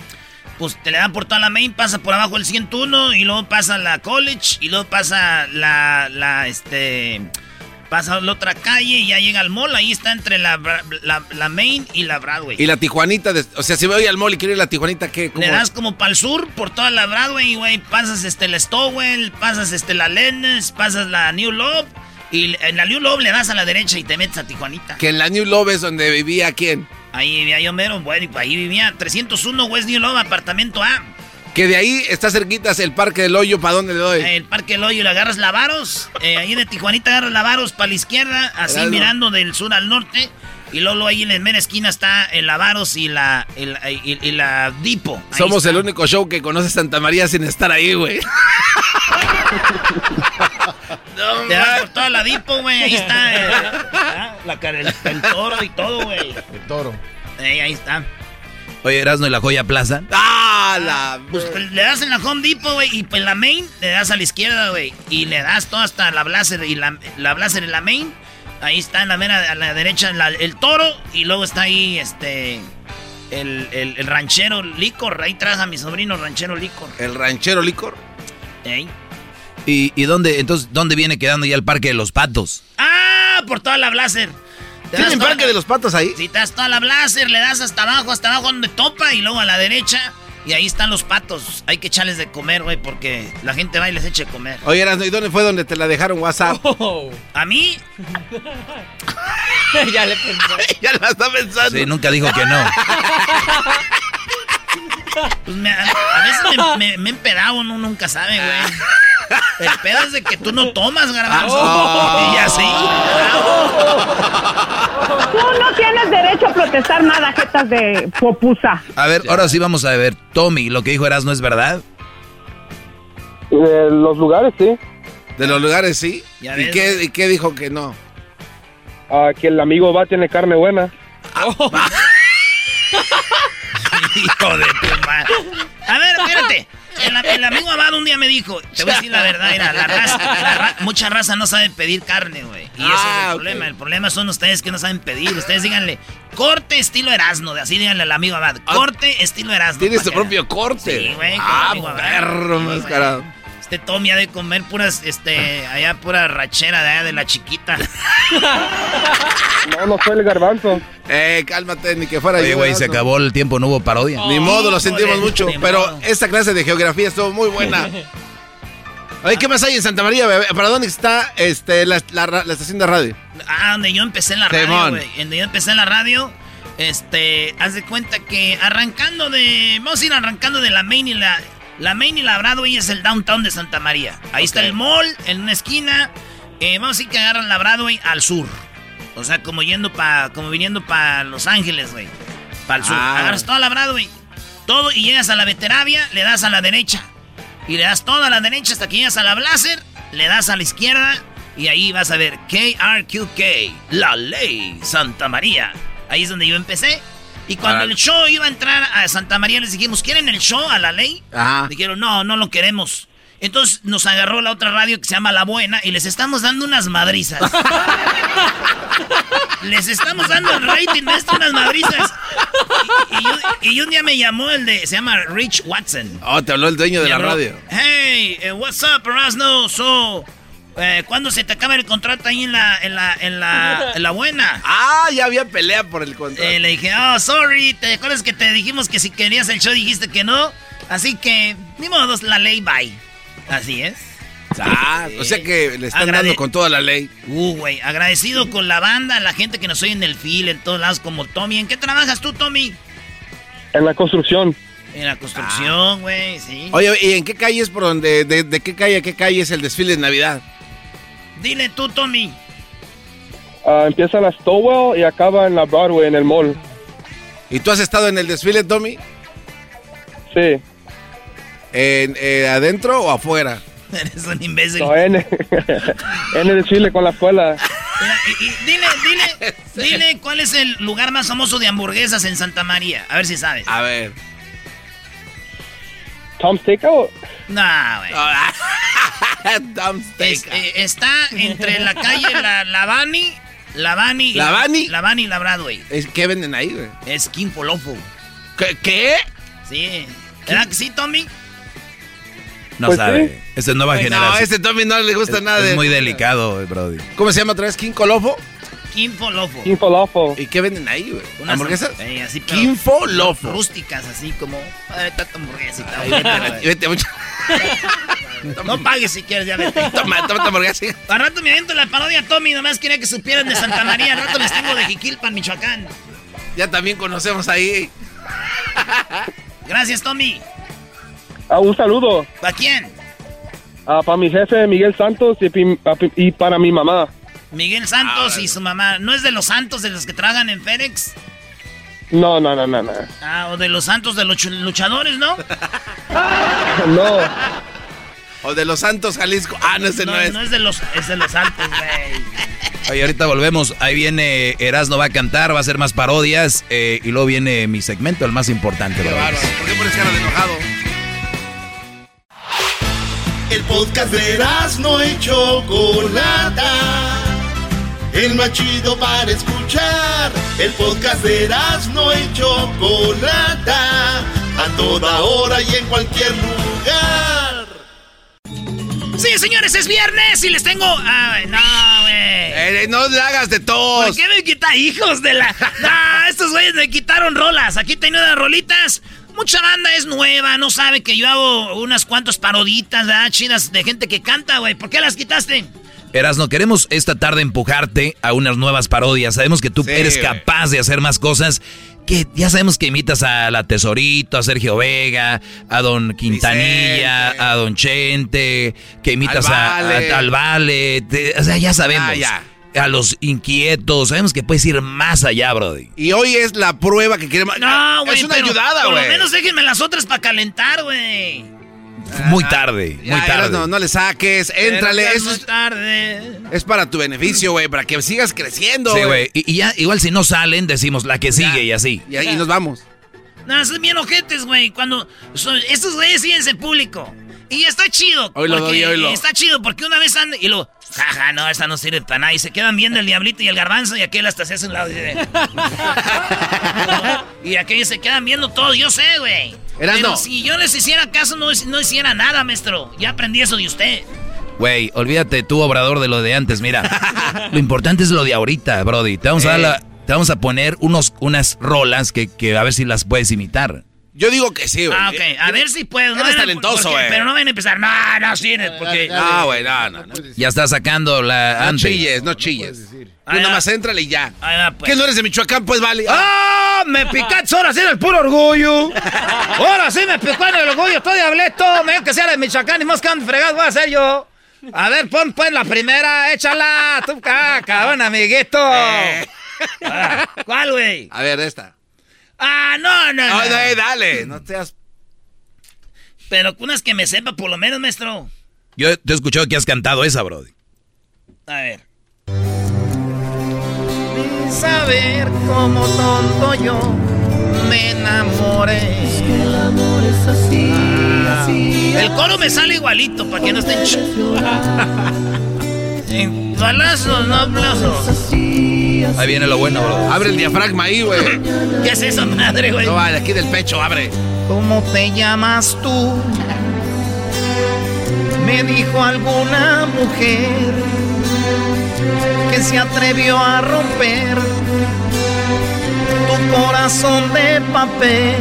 Pues te le dan por toda la main, pasa por abajo el 101 y luego pasa la college y luego pasa la, la, este, Pasa a la otra calle y ya llega al mall. Ahí está entre la, la, la Main y la Broadway. Y la Tijuanita, de- o sea, si voy al mall y quiero ir a la Tijuanita, ¿qué? ¿Cómo? Le das como para el sur, por toda la Broadway, güey. Pasas este, la Stowell, pasas este, la Lennes, pasas la New Love. Y en la New Love le das a la derecha y te metes a Tijuanita. Que en la New Love es donde vivía quién. Ahí vivía yo mero, bueno, ahí vivía 301 West New Love, apartamento A. Que de ahí está cerquitas el Parque del Hoyo, ¿para dónde le doy? El Parque del Hoyo, le agarras Lavaros. eh, ahí de Tijuanita agarras Lavaros para la izquierda, así mirando del sur al norte. Y luego, ahí en la mera esquina está el Lavaros y la, el- y, y la Dipo. Ahí Somos está. el único show que conoce Santa María sin estar ahí, güey. Te das por toda la Dipo, güey. Ahí está eh, ah, la, cara- el, el toro y todo, güey. El toro. Eh, ahí está. Oye, Erasmo y la Joya Plaza. ¡Ah, la... Pues pues, le das en la Home Depot, güey, y en la Main le das a la izquierda, güey. Y le das todo hasta la Blazer y la, la Blazer en la Main. Ahí está en la mera, a la derecha la- el toro. Y luego está ahí, este, el, el- el ranchero licor. Ahí traes a mi sobrino ranchero licor. El ranchero licor. Ey. ¿Y, y dónde, entonces, dónde viene quedando ya el Parque de los Patos? ¡Ah! Por toda la Blazer. ¿Tienen Parque de los Patos ahí? Sí, te das toda la Blazer, le das hasta abajo, hasta abajo donde topa y luego a la derecha. Y ahí están los patos. Hay que echarles de comer, güey, porque la gente va y les echa de comer. Oye, ¿y dónde fue donde te la dejaron WhatsApp? ¿A mí? ya le pensé. ya la está pensando. Sí, nunca dijo que no. Pues me- a, a veces me, me, me he empedado, uno nunca sabe, güey. El pedo es de que tú no tomas, garbanzo. Ah. Y así. Tú no tienes derecho a protestar nada, jetas de popusa. A ver, ahora sí vamos a ver. Tommy, lo que dijo Erasmo es verdad. De los lugares, sí. De los lugares, sí. ¿Y qué, y qué dijo que no? Ah, que el amigo va tiene carne buena. Hijo de tu madre. A ver, espérate. El, el amigo Abad un día me dijo, te voy a decir la verdad, mira, la raza, la ra- mucha raza no sabe pedir carne, güey. Y ese es Ah, el ok. problema. El problema son ustedes que no saben pedir. Ustedes díganle, corte estilo Erasmo, de así díganle al amigo Abad. Corte estilo Erasmo. Tiene su propio corte. Sí, güey. Ah, perro mascarado. Este Tommy ha de comer puras, este, allá pura rachera de allá de la chiquita. No, no fue el garbanzo. Eh, cálmate, ni que fuera Oye, yo, güey, se acabó el tiempo, no hubo parodia. Ni modo, lo sentimos mucho. Pero modo. esta clase de geografía estuvo muy buena. Oye, ¿qué más hay en Santa María, bebé? ¿Para dónde está este, la, la estación de radio? Ah, donde yo empecé en la radio, güey. Donde yo empecé en la radio, este, haz de cuenta que arrancando de, vamos a ir arrancando de la Main y la, la Main y la Broadway es el downtown de Santa María. Ahí está el mall, en una esquina. Eh, vamos a ir que agarran la Broadway al sur. O sea, como yendo para, como viniendo para Los Ángeles, güey. Para el sur. Ah. Agarras toda la Broadway. Todo y llegas a la Veteravia, le das a la derecha. Y le das toda a la derecha hasta que llegas a la Blazer, le das a la izquierda y ahí vas a ver KRQK, la ley Santa María. Ahí es donde yo empecé. Y cuando Ah. el show iba a entrar a Santa María, les dijimos, ¿quieren el show a la ley? Ajá. Dijeron, no, no lo queremos. Entonces nos agarró la otra radio que se llama La Buena y les estamos dando unas madrizas. les estamos dando el rating, maestro, unas madrizas. Y, y yo- y un día me llamó el de, se llama Rich Watson. Oh, te habló el dueño de la habló, radio. Hey, eh, what's up, Erasno? So, eh, ¿cuándo se te acaba el contrato ahí en la, en la, en la, en la buena? Ah, ya había pelea por el contrato. Eh, le dije, oh, sorry, ¿te acuerdas que te dijimos que si querías el show dijiste que no? Así que, ni modo, la ley, bye. Así es. Ah, o sea que le están Agrade- dando con toda la ley. Uh, güey, agradecido con la banda, la gente que nos oye en el fil, en todos lados, como Tommy. ¿En qué trabajas tú, Tommy? En la construcción. En la construcción, güey, sí. Oye, ¿y en qué calle es por donde, de, de qué calle a qué calle es el desfile de Navidad? Dile tú, Tommy. Ah, empieza en la Stowell y acaba en la Broadway, en el mall. ¿Y tú has estado en el desfile, Tommy? Sí. ¿En, eh, ¿Adentro o afuera? Eres un imbécil. No, en, en el desfile con la escuela. Mira, y- y dile, dile, dile cuál es el lugar más famoso de hamburguesas en Santa María. A ver si sabes. A ver. Tom's Takeout. Nah, güey. Es- eh, está entre la calle La Lavani, Lavani, y- ¿Lavani? Lavani y la Broadway. Es- ¿Qué venden ahí, güey? Es King Polofo. ¿Qué? ¿Qué? Sí. ¿Verdad que sí, Tommy? No Pues sabe. sí. Esta es nueva Pues generación. no, este Tommy no le gusta Es- nada Es de- muy delicado, Brody. ¿Cómo se llama otra vez? ¿Quincolofo? Quinfolofo. Quinfolofo. ¿Y qué venden ahí, güey? Unas ¿Hamburguesas? eh, así, Quinfolofo. Rústicas, así como. Ay, tanta hamburguesita. Ay, vete, vete mucho. No pagues si quieres, ya vete. Toma, toma tu hamburguesa. Al rato me aviento la parodia Tommy, nomás quería que supieran de Santa María. Al rato les tengo de Jiquilpan, Michoacán. Ya también conocemos ahí. Gracias, Tommy. Ah, un saludo ¿Para quién? ah, para mi jefe Miguel Santos y, y para mi mamá. Miguel Santos y su mamá. ¿No es de los santos de los que tragan en Fénix? No, no, no, no, no. Ah, o de los santos de los luchadores, ¿no? No. O de los Santos Jalisco. Ah, no, ese no, no, es. no es de los, es de los santos, güey. Oye, ahorita volvemos. Ahí viene Erasno va a cantar, va a hacer más parodias. eh, y luego viene mi segmento, el más importante. Qué bárbaro. ¿Por qué pones cara de enojado? El podcast de no y Chocolata. El más chido para escuchar. El podcast de no y Chocolata. A toda hora y en cualquier lugar. Sí, señores, es viernes y les tengo. Ay, no, güey. Eh, no le hagas de tos. ¿Por qué me quita hijos de la.? No, estos güeyes me quitaron rolas. Aquí tengo unas rolitas. Mucha banda es nueva, no sabe que yo hago unas cuantas paroditas, ¿verdad? Chidas de gente que canta, güey. ¿Por qué las quitaste? Erasno, queremos esta tarde empujarte a unas nuevas parodias. Sabemos que tú Sí, eres capaz de hacer más cosas. Que ya sabemos que imitas a la Tesorito, a Sergio Vega, a Don Quintanilla, Vicente. a Don Chente, que imitas Al a, Vale. a- al Vale. te- o sea, ya sabemos. Ah, ya. A los inquietos. Sabemos que puedes ir más allá, Brody. Y hoy es la prueba que queremos. No, güey. Es una pero ayudada, Por güey. lo menos déjenme las otras para calentar, güey. Muy tarde, muy tarde. No le saques, éntrale. Es, es tarde. es para tu beneficio, güey, para que sigas creciendo. Sí, güey. Y, y ya, igual si no salen, decimos la que sigue y así. Y ahí nos vamos. No, son bien ojetes, güey. Cuando son- estos güeyes siguen en público. Y está chido. Doggy, oílo. Está chido porque una vez andan y lo. Jaja, no, esta no sirve para nada. Y se quedan viendo el diablito y el garbanzo y aquel hasta se hace un lado. y dice- y aquellos se quedan viendo todo. Yo sé, güey. Pero si yo les hiciera caso, no, no hiciera nada, maestro. Ya aprendí eso de usted. Güey, olvídate tú, obrador, de lo de antes. Mira, lo importante es lo de ahorita, Brody. Te vamos a, dar la- te vamos a poner unos, unas rolas que, que a ver si las puedes imitar. Yo digo que sí, güey. Ah, ok. A ver si puedo. Eres a- talentoso, güey. Pero no van a empezar. No, no sirve. Porque. Ah, güey, no, no, no. Ya está sacando la No antes. chilles, no chilles. Tú nada más éntrale y ya. Ahí va, pues. ¿Qué no eres de Michoacán? Pues vale. ¡Ah! Me picaste ahora sí del puro orgullo. Ahora sí me picó en el orgullo. Estoy diableto. Me dijo que sea de Michoacán y más que fregado voy a hacer yo. A ver, pon pues la primera, échala. Tú, ah, cabrón, amiguito. Ah, ¿Cuál, güey? A ver, esta. Ah, no, no, No, no. no, dale. No seas. Pero unas que me sepa por lo menos, maestro. Yo te he escuchado que has cantado esa, Brody. A ver. Sin saber cómo tonto yo me enamoré. el amor es así, así. El coro me sale igualito para que no estén. Sin balazos, no aplausos. Ahí viene lo bueno. Abre el diafragma ahí, güey. ¿Qué es esa madre, güey? No, vale, aquí del pecho, abre. ¿Cómo te llamas tú? Me dijo alguna mujer que se atrevió a romper tu corazón de papel.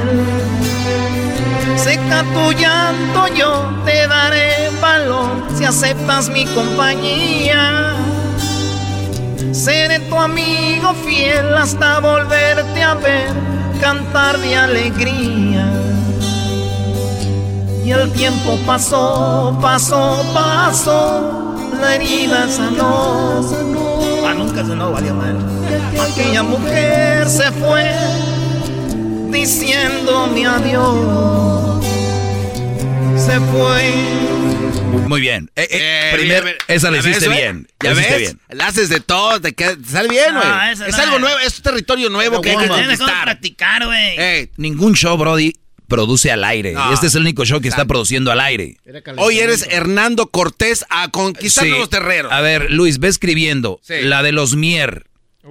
Seca tu llanto, yo te daré valor si aceptas mi compañía. Seré tu amigo fiel hasta volverte a ver, cantar de alegría. Y el tiempo pasó, pasó, pasó, la herida sanó. Ah, nunca sanó, valió mal. Aquella mujer se fue diciéndome adiós. Se fue. Muy, bien. Eh, eh, Eh, primer- bien, esa la ¿Ya hiciste ves, bien. ¿Ya la hiciste ves? bien. La haces de todo, te, queda- sale bien, No, güey. esa es no algo es. nuevo, es un territorio nuevo que hay que Tienes que conquistar. practicar, güey. Ey, Ningún show, Brody, produce al aire. No. Y este es el único show que está produciendo al aire. hoy eres Hernando Cortés a conquistar Sí. nuevos terreros. A ver, Luis, ve escribiendo. Sí. La de los Mier.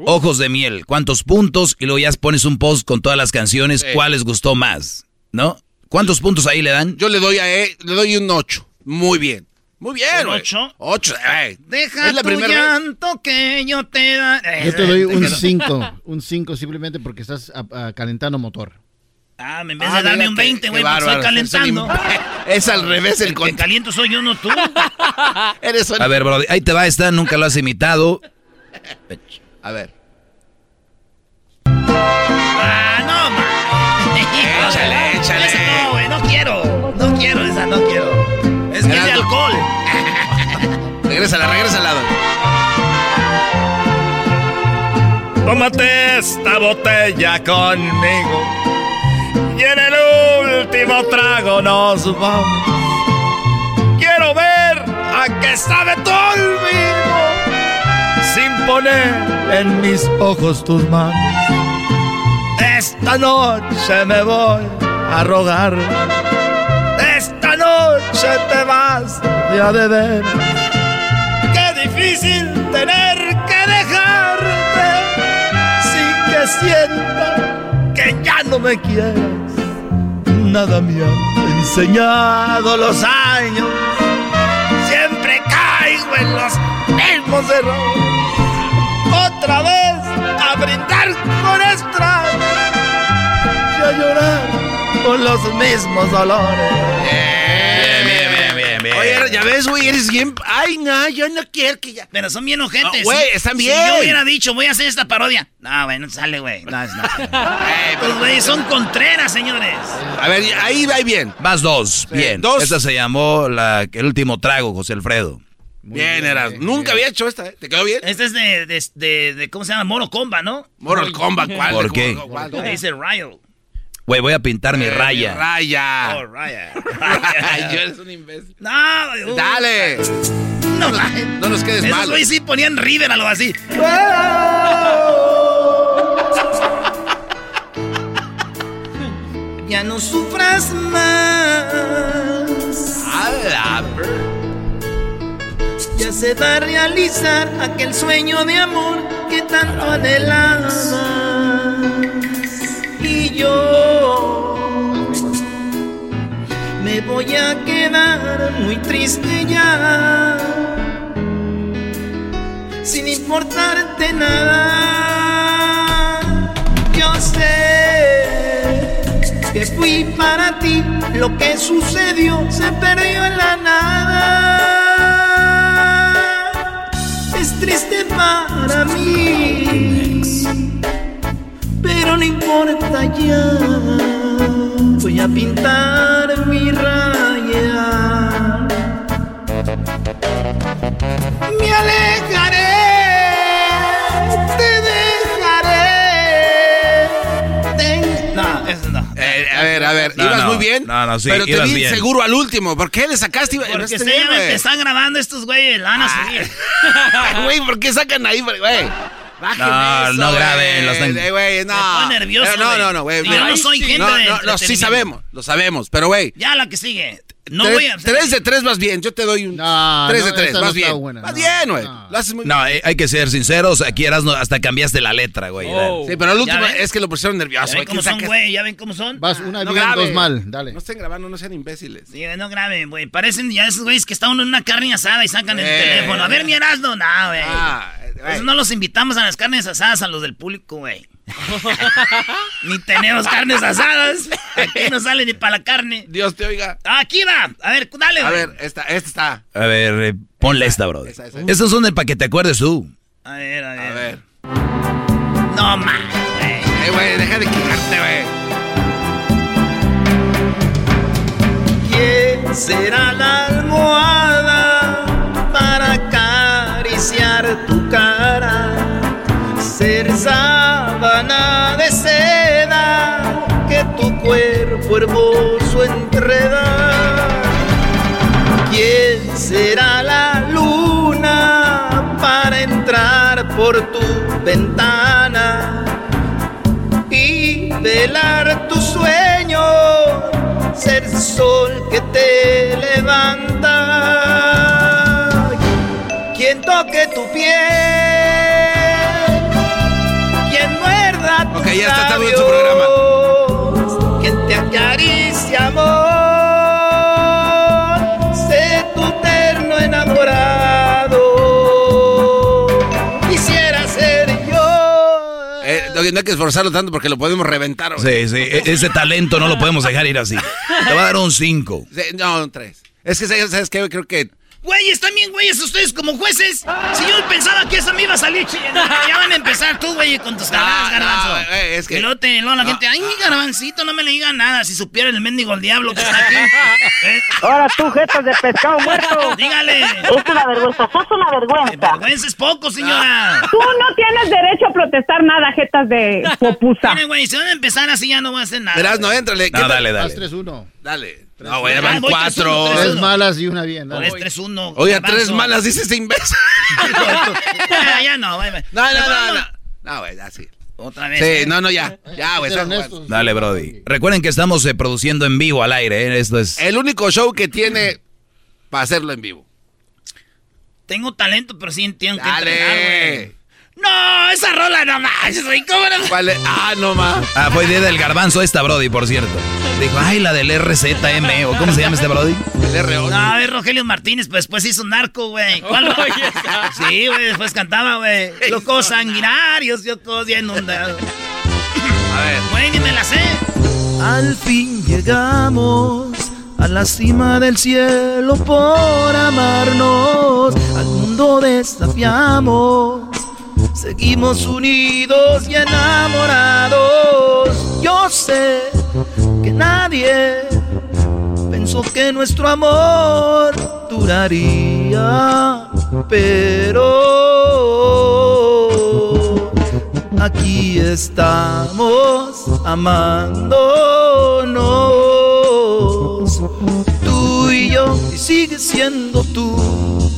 Ojos de miel. ¿Cuántos puntos? Y luego ya pones un post con todas las canciones. Sí. ¿Cuál les gustó más? ¿No? ¿Cuántos puntos ahí le dan? Yo le doy a él, le doy un 8. Muy bien. Muy bien, güey. ocho? Ocho, eh. Deja Es la tu primera vez. llanto que yo te da. Yo te doy un quedó. 5. Un 5 simplemente porque estás ah, ah, calentando motor. Ah, en vez Ah, de darme mira un qué- 20, qué güey, porque estoy bárbaro. calentando. Es al revés el El con... caliento soy yo, no tú. Eres un- A ver, Brody, ahí te va esta, nunca lo has imitado. A ver. Ah, no, ma. Échale, échale. Quiero. No quiero esa, no quiero. Es que es de alcohol. Regrésala, regresa al lado. Tómate esta botella conmigo. Y en el último trago nos vamos. Quiero ver a qué sabe tu olvido. Sin poner en mis ojos tus manos. Esta noche me voy a rogar. Noche te vas de a de ver. Qué difícil tener que dejarte sin que sienta que ya no me quieras. Nada me han enseñado los años. Siempre caigo en los mismos errores. Otra vez a brindar con extraños y a llorar con los mismos dolores. Bien, bien, bien, bien. Oye, ya ves, güey, eres bien... Ay, no, yo no quiero que ya... Pero son bien ojetes. Güey, Si- están Si bien. yo hubiera dicho, voy a hacer esta parodia. No, güey, no sale, güey. No, es no. Los güeyes son contreras, señores. A ver, ahí va bien. Vas dos, bien. dos. Esta se llamó la, el último trago, José Alfredo. bien, eras. Nunca había hecho esta, ¿eh? ¿Te quedó bien? Este es de, de, de, de- ¿cómo se llama? Moro Comba, ¿no? Mortal Kombat, ¿cuál? ¿Por ¿De qué? cuál? Dice Ryo. Güey, voy a pintar mi Eh, raya. Raya. Oh, Raya. Ay, yo eres un imbécil. No, uh, Dale. No, No nos quedes Esos mal. güeyes sí ponían River algo así. Ya no sufras más. Ya se va a realizar aquel sueño de amor que tanto anhelabas. Yo me voy a quedar muy triste ya. Sin importarte nada. Yo sé que fui para ti lo que sucedió se perdió en la nada. Es triste para mí, pero no importa ya. Voy a pintar mi raya. Me alejaré, te dejaré. No, eso no. Eh, a ver, a ver, No, ibas no. muy bien. No, no, sí, Pero te ibas vi bien. seguro al último. ¿Por qué le sacaste? Porque ibas se que están grabando estos güeyes, la van a subir. Güey, ¿por qué sacan ahí, güey? Bajen No, eso, no graben, lo están- Eh, güey, no. Me pone nervioso, Pero no, no, no, güey. Yo no soy gente no, de no, no, sí sabemos, lo sabemos, pero güey. Ya la que sigue. No tres, voy a. tres de tres vas bien, yo te doy un No, tres no, de tres, esa vas no bien. buena, no, bien, güey. Lo haces muy bien. No, eh, hay que ser sinceros. Aquí Erasmo hasta cambiaste la letra, güey. Oh. Sí, pero el último ¿Ya ven? es que lo pusieron ¿Ya nervioso, ven güey. cómo ¿Quién son, güey? ¿Ya ven cómo son? Vas una No bien, dos mal. Dale. No estén grabando, no sean imbéciles. Sí, no graben, güey. Parecen ya esos güeyes que están en una carne asada y sacan el Eh. teléfono. A ver, mi Erasmo. No, güey. Ah, Por eso no los invitamos a las carnes asadas a los del público, güey. ni tenemos carnes asadas. Aquí no sale ni para la carne. Dios te oiga. Aquí va. A ver, dale, A ver, esta, esta está. A ver, eh, ponle esta, bro. esa, esa. Esos son de para que te acuerdes tú. A ver, a ver. A ver. No más, güey. Eh, güey, deja de quejarte, güey. ¿Quién será la almohada para acariciar tu cara? Ser sábana cuerpo hermoso enreda. ¿Quién será la luna para entrar por tu ventana? y velar tu sueño, ser sol que te levanta. Quien toque tu piel, quien muerda tu Ok, ya está, está bien su programa caricia, sé tu terno enamorado. Quisiera ser yo. Eh, no hay que esforzarlo tanto porque lo podemos reventar. Sí, sí, e-, ese talento no lo podemos dejar ir así. Te va a dar un 5. No, un 3. Es que, ¿sabes qué? Creo que Güeyes, también, güeyes, ustedes como jueces. Si yo pensaba que esa me iba a salir, ya van a empezar tú, güey, con tus caras, garbanzo. es que... Pilote, luego la gente, ay, mi garbancito, no me le diga nada. Si supiera el mendigo el diablo que está aquí. ¿Eh? Ahora tú, jetas de pescado muerto. Dígale. Es una vergüenza, sos una vergüenza. Vergüenza es poco, señora. Tú no tienes derecho a protestar nada, jetas de popusa. Miren, güey, si van a empezar así ya no voy a hacer nada. Verás, no, éntrale. No, dale, dale. 3-1. Dale. No, güey, van cuatro. Tres malas y una bien. ¿no? 3-1. Oye, tres malas, dice este imbécil. ya, ya no, güey. No, no, no, no. No, güey, así. Otra vez. Sí, ¿eh? no, no, ya. Ya, güey. Dale, Brody. Recuerden que estamos eh, produciendo en vivo al aire, ¿eh? Esto es. El único show que tiene para hacerlo en vivo. Tengo talento, pero sí entiendo que entrenar, güey. No, esa rola no más, ¿Cómo no? ¿Cuál es? Ah, no más. Ah, fue idea del garbanzo esta, Brody, por cierto. Dijo, ay, la del RZM, o ¿cómo se llama este Brody? El RO. No, a ver, Rogelio Martínez, pues después hizo un narco, güey. ¿Cuál? sí, güey, después cantaba, güey. Locos sanguinarios, yo todos ya inundados. A ver. Güey, ni me la sé. Al fin llegamos a la cima del cielo por amarnos. Al mundo desafiamos Seguimos unidos y enamorados. Yo sé que nadie pensó que nuestro amor duraría, pero aquí estamos amándonos. Tú y yo, y sigues siendo tú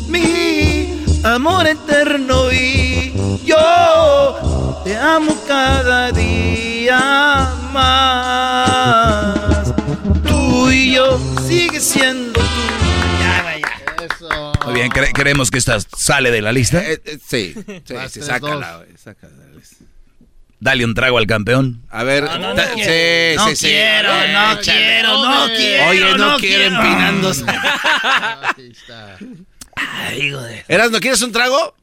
mi amor eterno y yo te amo cada día más. Tú y yo sigue siendo tú. Ya, vaya. Eso. Muy bien, ¿creemos que esta sale de la lista? Eh, eh, sí, sí, sí sácala, sácala. Dale un trago al campeón. A ver, no, no, no, sí, quiero, sí, sí. Quiero, no, quiero, no quiero, Oye, no, no quiero empinándose. Ay, joder. ¿Eras, no quieres un trago?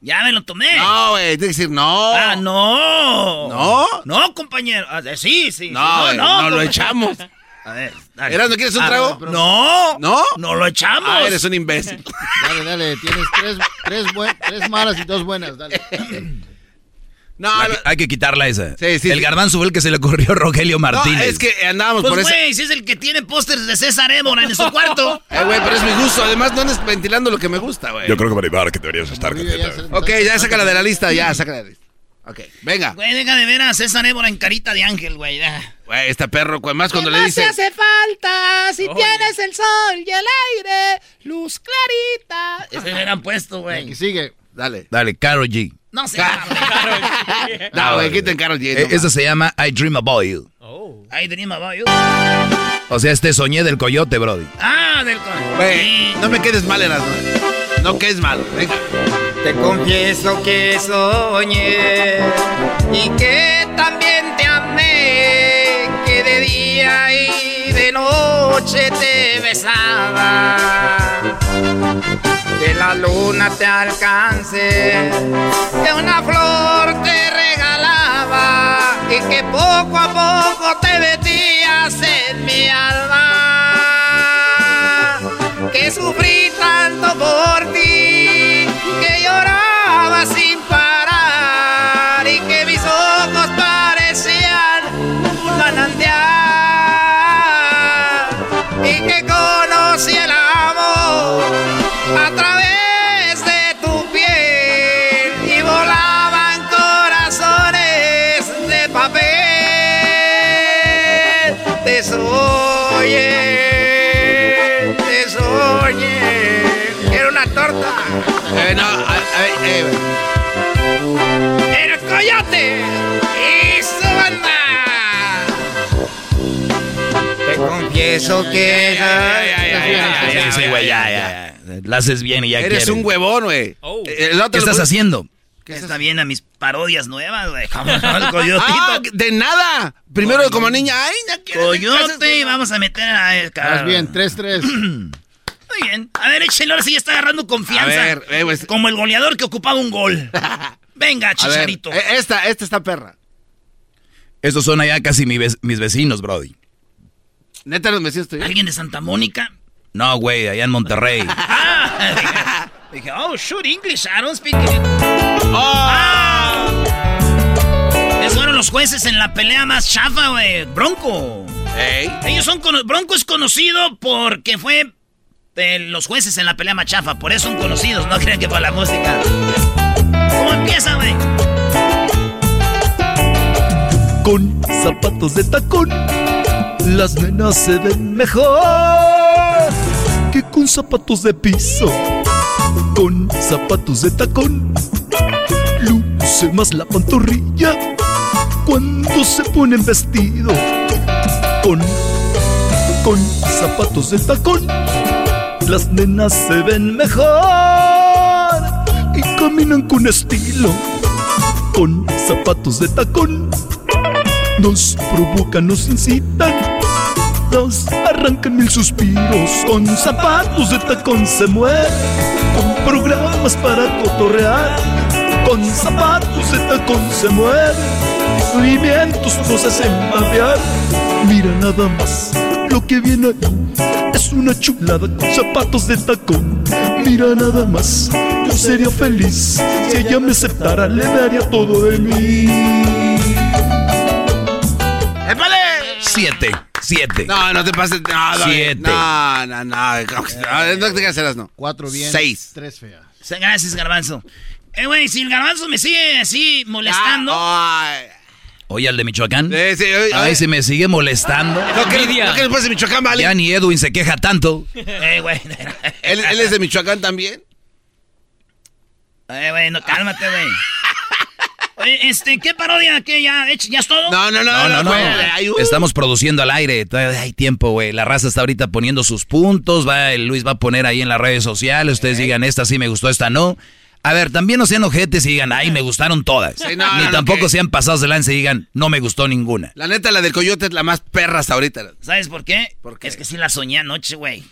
Ya me lo tomé. No, güey, tienes que decir no. Ah, no. ¿No? No, compañero. Ah, sí, sí. No, no, no, lo echamos. A ver, dale. ¿Eras, no quieres un trago? No. ¿No? No lo echamos. Ah, eres un imbécil. dale, dale, tienes tres, tres, tres malas y dos buenas, dale. No, hay, que, quitarla esa. Sí, sí, el garbanzo fue el que se le ocurrió a Rogelio Martínez. No, es que andábamos pues por eso. güey, si es el que tiene pósters de César Évora en su cuarto. Eh, güey, pero es mi gusto. Además, no andes ventilando lo que me gusta, güey. Yo creo que Maribara que deberías estar contenta. Ok, ya sácala de la lista, ya, sácala de la lista. Ok, venga. Güey, deja de ver a César Évora en carita de ángel, güey. Güey, este perro, güey, más cuando le dice... No hace falta si tienes el sol y el aire, luz clarita. Ese me han puesto, güey. Y sigue. Dale. Dale, Carol G. No sé. no, güey, quiten Carol G. Eh, esa se llama I Dream About You. Oh. I Dream About You. O sea, este soñé del coyote, Brody. Ah, del coyote. Güey, no me quedes mal, Erasmo. No quedes mal, venga. Te confieso que soñé y que también te amé, que de día y de noche te besaba que la luna te alcance, que una flor te regalaba y que poco a poco te metías en mi alma. Que sufrí tanto por ti, que lloraba sin Eh, no, eh, ¡El coyote! ¡Y su banda! Te confieso que... Sí, güey, ya, ya. La haces bien y ya Eres quiere. un huevón, güey. Oh. ¿Qué estás haciendo? ¿Qué está bien a mis parodias nuevas, güey. Coyotito. Ah, de nada. Primero Coy- como niña, ay, ya quiero Coyote y vamos a meter a... Vas bien, 3-3. Muy bien. A ver, échale, ahora sí ya está agarrando confianza. A ver, eh, pues- Como el goleador que ocupaba un gol. Venga, chicharito. Eh, esta, esta está perra. Estos son allá casi mis vecinos, Brody. ¿Neta los vecinos tuyos? ¿Alguien de Santa Mónica? No, güey, allá en Monterrey. Ah, dije, oh, shoot English, I don't speak oh. ah. Esos fueron los jueces en la pelea más chafa, güey. Bronco. Ellos son Bronco es conocido porque fue de los jueces en la pelea más chafa. Por eso son conocidos, no crean que por la música. ¿Cómo empieza, güey? Con zapatos de tacón, las nenas se ven mejor que con zapatos de piso. Con zapatos de tacón, luce más la pantorrilla cuando se ponen vestido con, con zapatos de tacón. Las nenas se ven mejor y caminan con estilo. Con zapatos de tacón nos provocan, nos incitan, nos arrancan mil suspiros. Con zapatos de tacón se mueven, con programas para cotorrear. Con zapatos de tacón se mueven movimientos nos hacen babear. Mira nada más lo que viene ahí. Es una chulada con zapatos de tacón. Mira nada más, yo sería feliz si ella me aceptara, le daría todo de mí. ¡Épale! Siete. Siete. No, no te pases. No, Siete. No, no, no. No te hagas no. Cuatro bien. Seis. Tres feas. Gracias, Garbanzo. Eh, güey, si el Garbanzo me sigue así molestando. Ay. Oye, al de Michoacán. Sí, sí, oye, a ver si me sigue molestando. No, que, no que después de Michoacán, vale. Ya ni Edwin se queja tanto. Eh, güey. ¿Él, ¿Él, es de Michoacán también? Eh, güey, no, cálmate, güey. Oye, este, ¿qué parodia? ¿Qué ya, ya es todo? No, no, no, no, no. no, uh. Estamos produciendo al aire, todavía hay tiempo, güey. La raza está ahorita poniendo sus puntos, va, el Luis va a poner ahí en las redes sociales, ustedes digan, esta sí me gustó, esta no. A ver, también no sean ojetes y digan, ay, me gustaron todas. Ni tampoco sean pasados de lance y digan, no me gustó ninguna. La neta, la del coyote es la más perra hasta ahorita. ¿Sabes por qué? Porque Es que sí la soñé anoche, güey.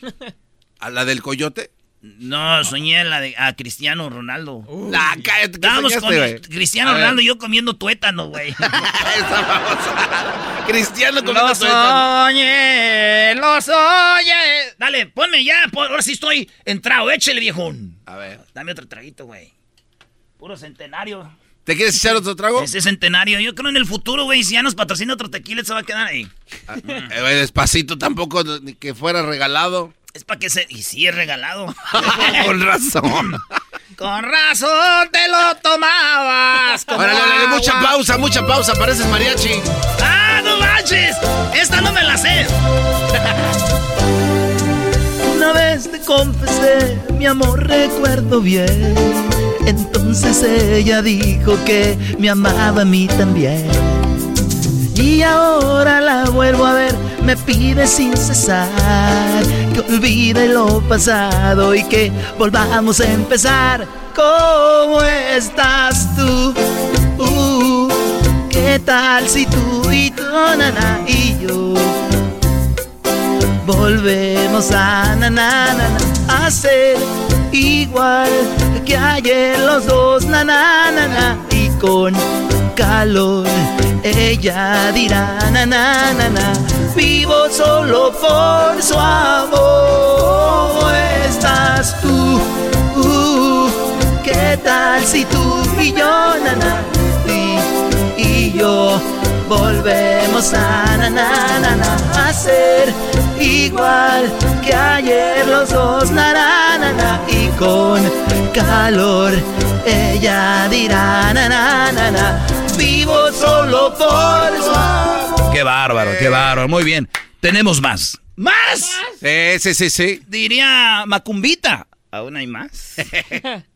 ¿A la del coyote? No, soñé la de a Cristiano Ronaldo. La cállate, Estábamos con Cristiano Ronaldo y yo comiendo tuétano, güey. Cristiano comiendo lo Soñé, lo soñé. Dale, ponme ya, ahora sí estoy entrado, échale, viejón. A ver. Dame otro traguito, güey. Puro centenario. ¿Te quieres echar otro trago? Ese centenario. Yo creo en el futuro, güey, si ya nos patrocina otro tequila, se va a quedar ahí. Ah, eh, despacito tampoco, que fuera regalado. Es para que se... Y sí, es regalado. Con razón. Con razón te lo tomabas. Órale, mucha pausa, mucha pausa. Pareces mariachi. ¡Ah, no manches! Esta no me la sé. Una vez te confesé, mi amor, recuerdo bien. Entonces ella dijo que me amaba a mí también. Y ahora la vuelvo a ver, me pide sin cesar que olvide lo pasado y que volvamos a empezar. ¿Cómo estás tú? Uh, ¿Qué tal si tú y tu nana y yo volvemos a na, a ser igual que ayer los dos na, y con calor. Ella dirá, na, vivo solo por su amor. Estás tú, uh, ¿qué tal si tú y yo, na, na, y, y yo volvemos a, na, na, a ser igual que ayer los dos, na, na, y con calor ella dirá, na, na, vivo solo por su amor. Qué bárbaro, qué bárbaro, muy bien. Tenemos más. ¿Más? Sí, sí, sí, sí. Diría Macumbita. ¿Aún hay más?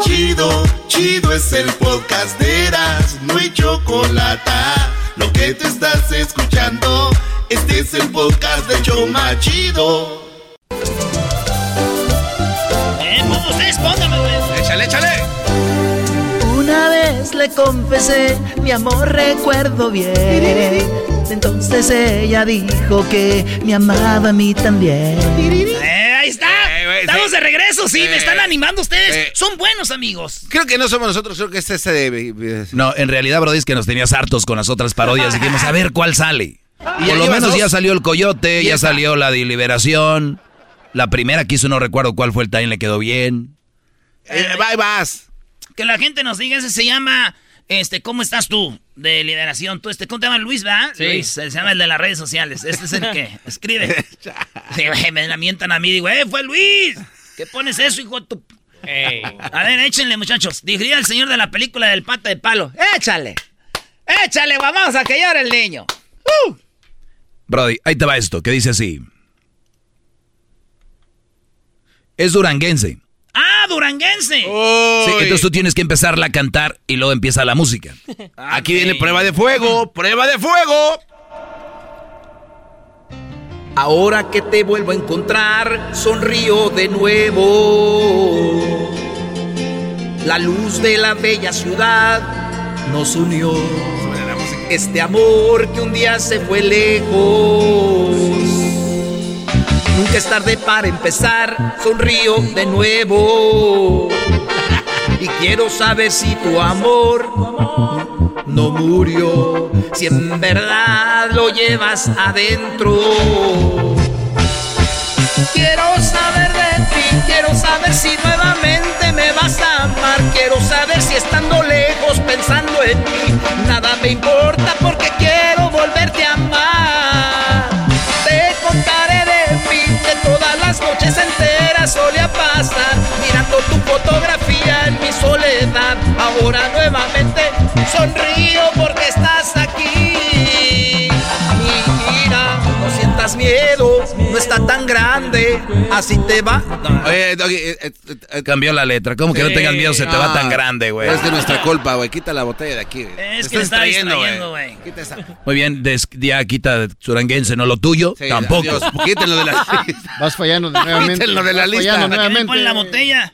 Chido, chido es el podcast de Eras, no hay chocolate. Lo que te estás escuchando, este es el podcast de Choma Chido. Eh, ustedes. Échale, échale. Una vez le confesé, mi amor recuerdo bien. Entonces ella dijo que me amaba a mí también. Eh, está. Estamos de regreso, sí, me están animando ustedes. Son buenos amigos. Creo que no somos nosotros, creo que es ese de... No, en realidad, Brody, es que nos tenías hartos con las otras parodias. Dijimos, a ver cuál sale. ¿Y Por lo menos dos? ya salió el Coyote, ¿Y ya esa? salió la de Liberación. La primera que hizo, no recuerdo cuál fue el time, le quedó bien. Eh, ahí vas. Que la gente nos diga, ese se llama, este, ¿cómo estás tú? De lideración. Tú, este, ¿cómo te llamas? Luis, ¿verdad? Sí. Luis, se llama el de las redes sociales. Este es el que escribe. Sí, me la mientan a mí, digo, ¡eh, fue Luis! ¿Qué pones eso, hijo de tu...? A ver, échenle, muchachos. Diría el señor de la película del pata de palo. ¡Échale! ¡Échale! Vamos a que llore el niño. Brody, ahí te va esto, que dice así. Es duranguense. ¡Ah, duranguense! Sí, entonces tú tienes que empezarla a cantar y luego empieza la música. Aquí viene prueba de fuego, prueba de fuego. Ahora que te vuelvo a encontrar, sonrío de nuevo. La luz de la bella ciudad nos unió. Este amor que un día se fue lejos. Nunca es tarde para empezar, sonrío de nuevo. Y quiero saber si tu amor no murió, si en verdad lo llevas adentro. Quiero saber de ti, quiero saber si nuevamente me vas a amar. Quiero saber si estando lejos pensando en mí, nada me importa porque quiero volverte a amar. Todas las noches enteras solía pasar, mirando tu fotografía en mi soledad. Ahora nuevamente sonrío porque estás aquí. Miedo, no está tan grande, así te va. No, Oye, Doggy, eh, eh, eh, Cambió la letra. ¿Cómo que no tengas miedo? Se te va Ah, tan grande, güey. Es de nuestra culpa, güey. Quita la botella de aquí. Es Te que estás está distrayendo, distrayendo, güey. Quita esa. Muy bien, des- ya quita suranguense, no lo tuyo, Sí, tampoco. adiós. Quítenlo de la lista. Vas fallando nuevamente. Quítenlo de la Vas lista. fallando ¿Para qué me ponen la nuevamente. botella?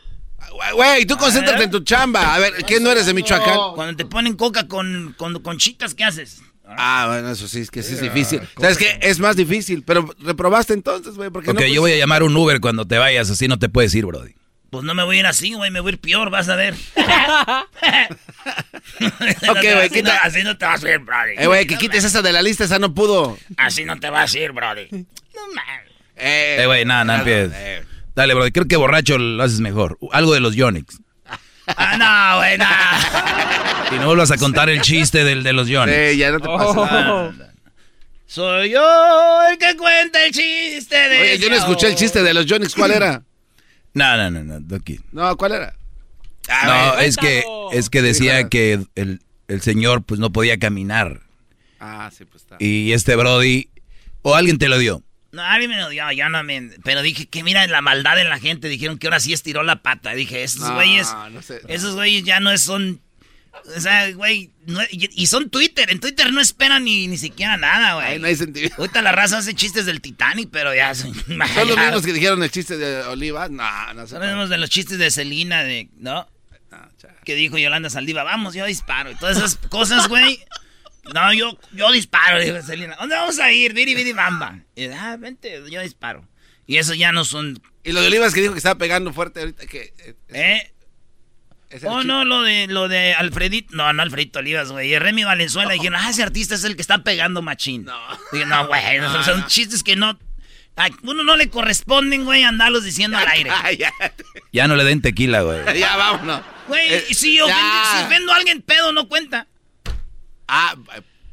Güey, tú concéntrate en tu chamba. A ver, ¿qué no eres de Michoacán? Cuando te ponen coca con, con conchitas, ¿qué haces? Ah, bueno, eso sí, es que sí es difícil. ¿Sabes qué? Es más difícil, pero reprobaste entonces, güey. porque Ok, no yo voy a llamar un Uber cuando te vayas, así no te puedes ir, Brody. Pues no me voy a ir así, güey, me voy a ir peor, vas a ver. Ok, güey, así, quita- no, así no te vas a ir, brody. Eh, güey, que quites esa de la lista, esa no pudo. Así no te vas a ir, brody. No mames. Eh, Eh, güey, nada, nada, empieces. eh. Dale, Brody, creo que borracho lo haces mejor. Algo de los Yonix. Ah, no, güey, no. Y no vuelvas a contar el chiste del de los Yonix. Sí, ya no te pases. Oh. Soy yo el que cuenta el chiste de Oye, yo no escuché el chiste de los Jonix. ¿Cuál era? No, no, no, no, Doki. No, ¿cuál era? No, es que, es que decía que el, el señor pues no podía caminar. Ah, sí, pues está. Y este Brody, o alguien te lo dio. No, alguien me lo dio, ya no me... Pero dije que mira la maldad en la gente. Dijeron que ahora sí estiró la pata. Dije, esos No, güeyes... no sé. Esos güeyes ya no son... O sea, güey... no- y, son Twitter. En Twitter no esperan ni, ni siquiera nada, güey. Ahí no hay sentido. Ahorita la raza hace chistes del Titanic, pero ya... Son, ¿Son los mismos que dijeron el chiste de Oliva? No, no sé. Son los mismos de los chistes de Selena, de... ¿No? Que dijo Yolanda Saldiva, vamos, yo disparo. Y todas esas cosas, güey. No, yo, yo disparo, dijo Selena. ¿Dónde vamos a ir? Viri, viri, bamba. Y, ah, vente, yo disparo. Y eso ya no son... Y lo de Olivas que dijo que estaba pegando fuerte ahorita que... eh, ¿Eh? ese Oh, no, lo de, lo de Alfredito. No, no Alfredito Olivas, güey. Y Remy Valenzuela dijeron, ah, ese artista es el que está pegando machín. No. Dije, no, güey. no, Son chistes que no. A uno no le corresponden, güey, andarlos diciendo al aire. Ya no le den tequila, güey. ya, vámonos. Güey, Eh, si, yo ya. si ofendo a alguien pedo, no cuenta. Ah,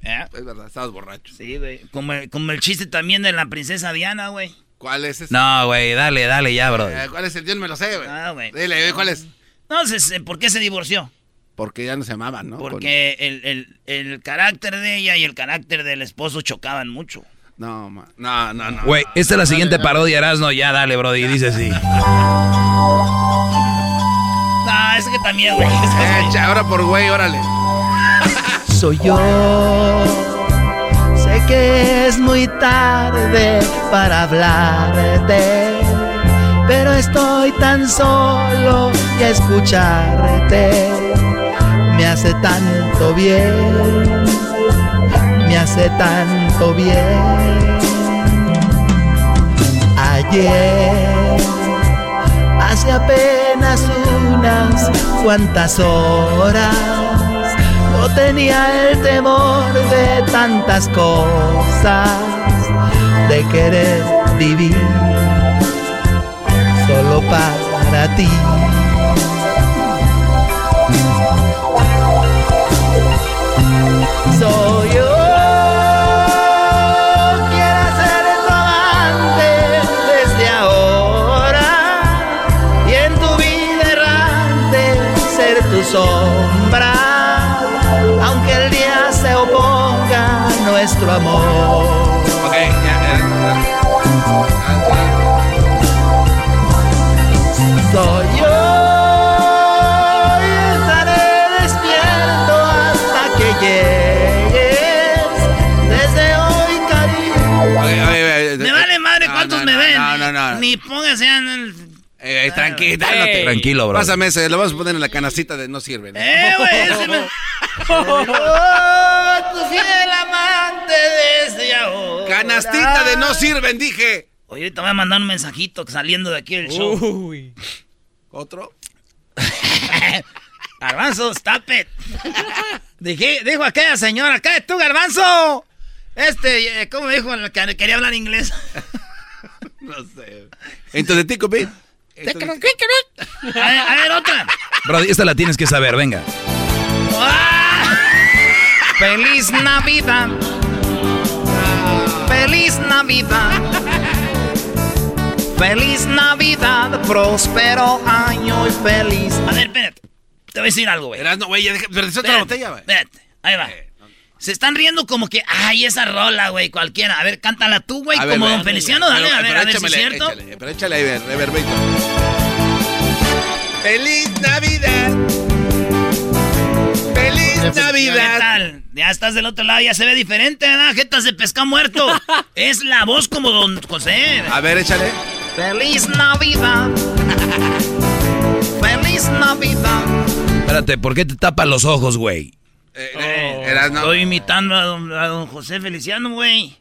¿Eh? es verdad, estabas borracho. Sí, güey. Como, el- como el chiste también de la princesa Diana, güey. ¿Cuál es ese? No, güey, dale, dale ya, bro. Eh, ¿Cuál es el? Yo no me lo sé, güey. Ah, güey. Dile, güey, ¿cuál es? Entonces, eh, ¿por qué se divorció? Porque ya no se amaban, ¿no? Porque el, el- el carácter de ella y el carácter del esposo chocaban mucho. No, ma- no, no, no. Güey, esta es la siguiente parodia, Erasno. Ya, dale, bro. Y dice así. No, es que también, güey. Eh, cha, ahora por güey, órale. Soy yo. Sé que es muy tarde para hablarte, pero estoy tan solo y escucharte me hace tanto bien, me hace tanto bien. Ayer, hace apenas unas cuantas horas, yo tenía el temor de tantas cosas, de querer vivir solo para ti. Soy yo, Tranquilo, Ey. dálate. Tranquilo, bro. Pásame ese, lo vamos a poner en la canacita de no sirven. Eh, güey, ese me... Oh, tu fiel amante desde ahora. Canastita de no sirven, dije. Oye, ahorita voy a mandar un mensajito saliendo de aquí del show. Uy. ¿Otro? Garbanzo, stop it. Dije, dijo aquella señora, acá tú, Garbanzo. Este, eh, ¿cómo dijo? El que Quería hablar inglés. No sé. Entonces, Tico, A, ver, a ver, otra. Bro, esta la tienes que saber, venga. Feliz Navidad. Feliz Navidad. Feliz Navidad, próspero año y feliz. A ver, espérate. Te voy a decir algo, güey. No, güey, ya deja, otra Espérate, botella, güey. Espérate, ahí va. Se están riendo como que, ay, esa rola, güey, cualquiera. A ver, cántala tú, güey, ver, como ve. don Feliciano, dale, Pero- a ver, a ver si es cierto. échale, pero échale ahí, ver, reverbito. ¡Feliz Navidad! ¡Feliz ¿Qué Navidad! tal? Ya estás del otro lado, ya se ve diferente, ¿verdad? Jetas de pescado muerto. es la voz como don José. A ver, échale. Feliz Navidad. Feliz Navidad. Espérate, ¿por qué te tapas los ojos, güey? Eh, Eras, no. Estoy imitando a don, a don José Feliciano, güey.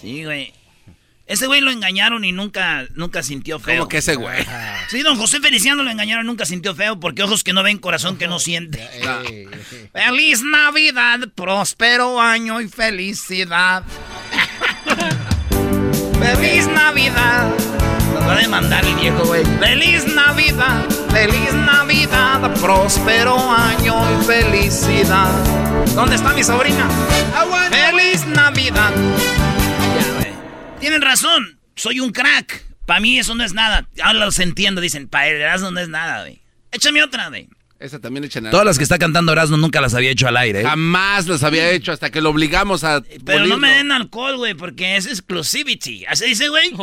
Sí, güey. Ese güey lo engañaron y nunca, nunca sintió feo. ¿Cómo que ese güey? Sí, don José Feliciano lo engañaron y nunca sintió feo porque ojos que no ven, corazón que no siente. Feliz Navidad, próspero año y felicidad. Feliz Navidad. Va a demandar el viejo, güey. Feliz Navidad, feliz Navidad, próspero año y felicidad. ¿Dónde está mi sobrina? Feliz Navidad. Tienen razón, soy un crack. Para mí eso no es nada. Ahora los entiendo, dicen, para el no es nada, güey. Échame otra, güey. Esa también echa nada. Todas las que está cantando Erasmo nunca las había hecho al aire. ¿eh? Jamás los había hecho hasta que lo obligamos a. Pero no me den alcohol, güey, porque es exclusivity. ¿Así dice, güey? Sí,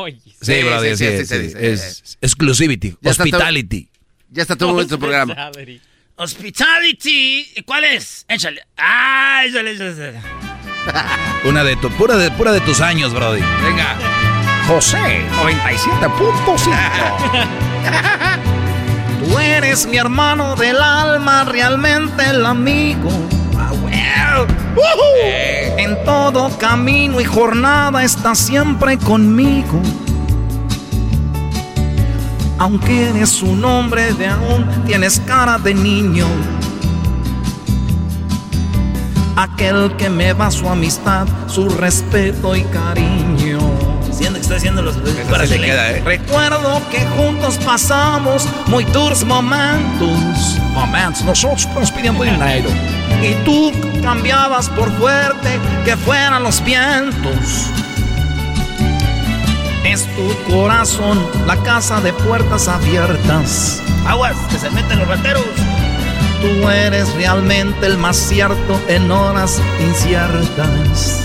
Sí, brother, sí, sí, sí, sí. Es exclusivity, Ya está todo- hospitality. Ya está todo en tu programa. Hospitality. ¿Cuál es? Échale. Ah, échale, échale. Una de tu, pura de, pura de tus años, brody. Venga. José, 97.5. Tú eres mi hermano del alma, realmente el amigo. En todo camino y jornada estás siempre conmigo. Aunque eres un hombre de aún, tienes cara de niño. Aquel que me da su amistad, su respeto y cariño. Que está haciendo los... Sí queda, ¿eh? Recuerdo que juntos pasamos muy duros momentos. Momentos, nosotros nos pidiendo dinero. Y tú cambiabas por fuerte que fueran los vientos. Es tu corazón la casa de puertas abiertas. Aguas, que se meten los rateros. Tú eres realmente el más cierto en horas inciertas.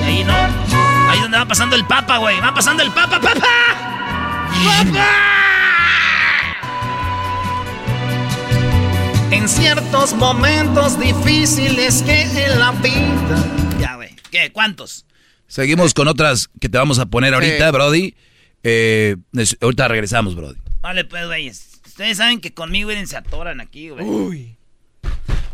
Y ahí no. Ahí donde va pasando el papa, güey. Va pasando el papa, papa. ¡Papa! En ciertos momentos difíciles que en la vida. Ya, güey. ¿Qué? ¿Cuántos? Seguimos con otras que te vamos a poner ahorita, Brody. Eh, ahorita regresamos, Brody. Vale, pues, güeyes. Ustedes saben que conmigo se atoran aquí, güey. Uy.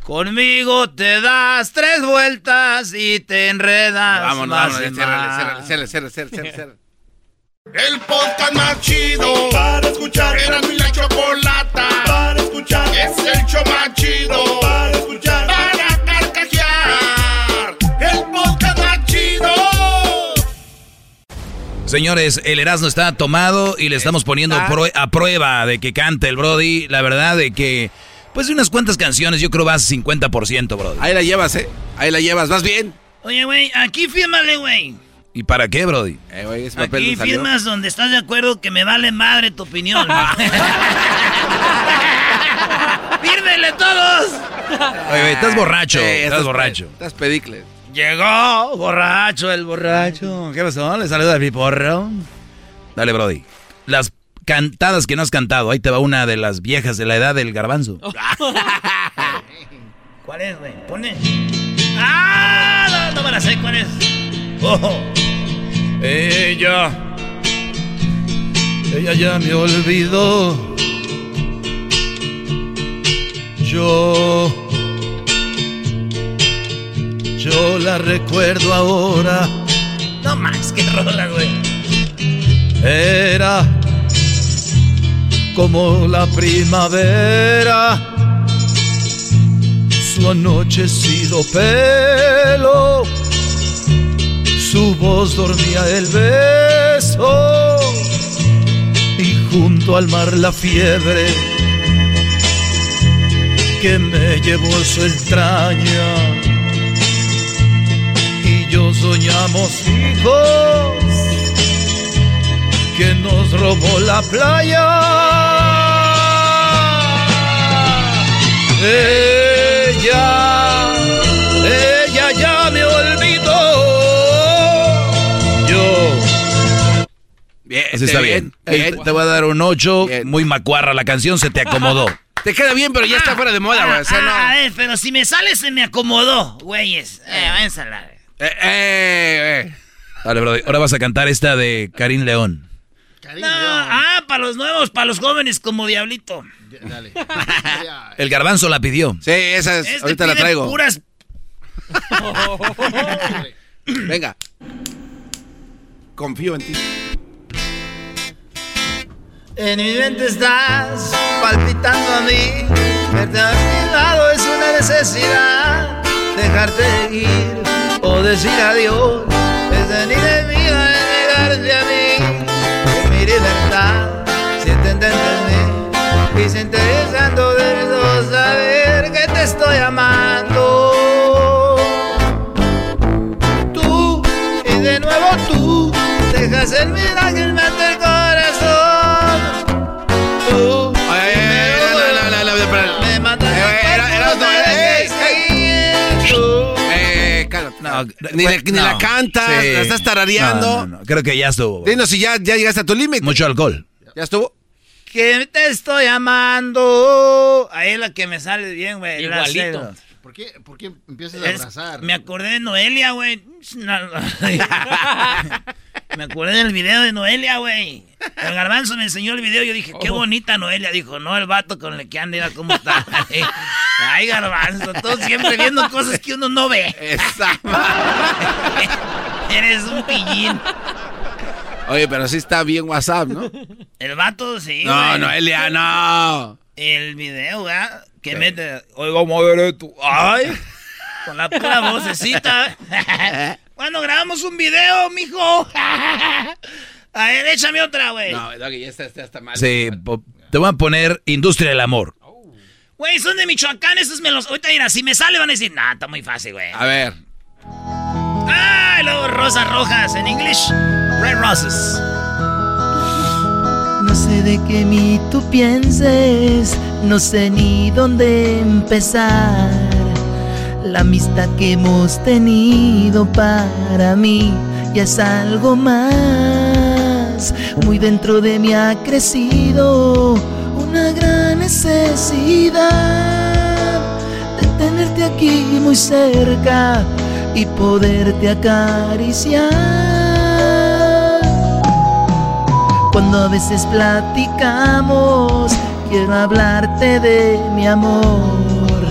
Conmigo te das tres vueltas y te enredas. Ciérrale, ciérrale, ciérrale, ciérrale, ciérrale. El podcast más chido para escuchar. Era mi la chocolata para escuchar. Es el show más chido para escuchar. Para carcajear. El podcast más chido. Señores, el Erasmo está tomado y le estamos poniendo a prueba de que cante el Brody. La verdad de que, pues de unas cuantas canciones, yo creo vas 50%, Brody. Ahí la llevas, ¿eh? Ahí la llevas, vas bien. Oye, güey, aquí fírmale, güey. ¿Y para qué, Brody? Eh, güey, ese papel Aquí firmas donde estás de acuerdo que me vale madre tu opinión. ¡Fírmele todos! Oye, güey, estás borracho, Eh, estás borracho. Estás pedicle. Llegó, borracho, el borracho. ¿Qué pasó? ¿Le saluda a mi porro? Dale, Brody. Las cantadas que no has cantado. Ahí te va una de las viejas de la edad del garbanzo. ¿Cuál es, güey? Pone. ¡Ah! No, no me la sé, ¿cuál es? Oh. Ella, ella ya me olvidó. Yo, yo la recuerdo ahora. No más, qué rola, güey. Era como la primavera, su anochecido pelo, su voz dormía el beso. Y junto al mar la fiebre que me llevó su entraña. Y yo soñamos hijos que nos robó la playa. Ella, ella ya me olvidó. Yo. Bien, Así está bien. Te voy a dar un 8. Muy macuarra la canción, se te acomodó. Te queda bien, pero ya está fuera de moda, güey. O sea, no. Ah, eh, pero si me sale se me acomodó, güeyes. Eh, váyanse a la- Eh, eh, eh. Dale, Brody. Ahora vas a cantar esta de Karim León. No, ah, para los nuevos, para los jóvenes como Diablito. Dale. El garbanzo la pidió. Sí, esa es. Este ahorita la traigo. puras Venga. Confío en ti. En mi mente estás palpitando a mí. Verte a mi lado es una necesidad. Dejarte ir o decir adiós es de ni de mí de negarte a mí. Libertad, si entiendes mí. Y si interesando de saber que te estoy amando. Tú y de nuevo tú dejas el milagro No, ni, la- ni no. la cantas, Sí. la estás tarareando. No, no, no. Creo que ya estuvo. Dinos si ya, ya llegaste a tu límite. Mucho alcohol. ¿Ya estuvo? Que te estoy amando. Ahí es la que me sale bien, güey. la Igualito. cedo. ¿Por qué, ¿Por qué empiezas a Es- abrazar? me acordé de Noelia, güey. Me acordé del video de Noelia, güey. El garbanzo me enseñó el video y yo dije, qué bonita Noelia. Dijo, no, el vato con el que anda, cómo está. Ay, garbanzo, tú siempre viendo cosas que uno no ve. Esa. Eres un pillín. Oye, pero sí está bien WhatsApp, ¿no? El vato, sí, No, güey. no, Elia, no. El video, ¿verdad? Que mete. Oiga, madre, tú. Ay. Con la pura vocecita. Cuando grabamos un video, mijo. a ver, échame otra, güey. No, Doggy, ya está, ya está mal. Sí, te voy a poner Industria del Amor. Güey, son de Michoacán, esos me los... Ahorita mira, si me sale van a decir, nah, está muy fácil, güey. A ver. Ah, luego rosas rojas en inglés. Red roses. Sé de qué mí tú pienses, no sé ni dónde empezar. La amistad que hemos tenido para mí ya es algo más. Muy dentro de mí ha crecido una gran necesidad de tenerte aquí muy cerca y poderte acariciar. Cuando a veces platicamos, quiero hablarte de mi amor,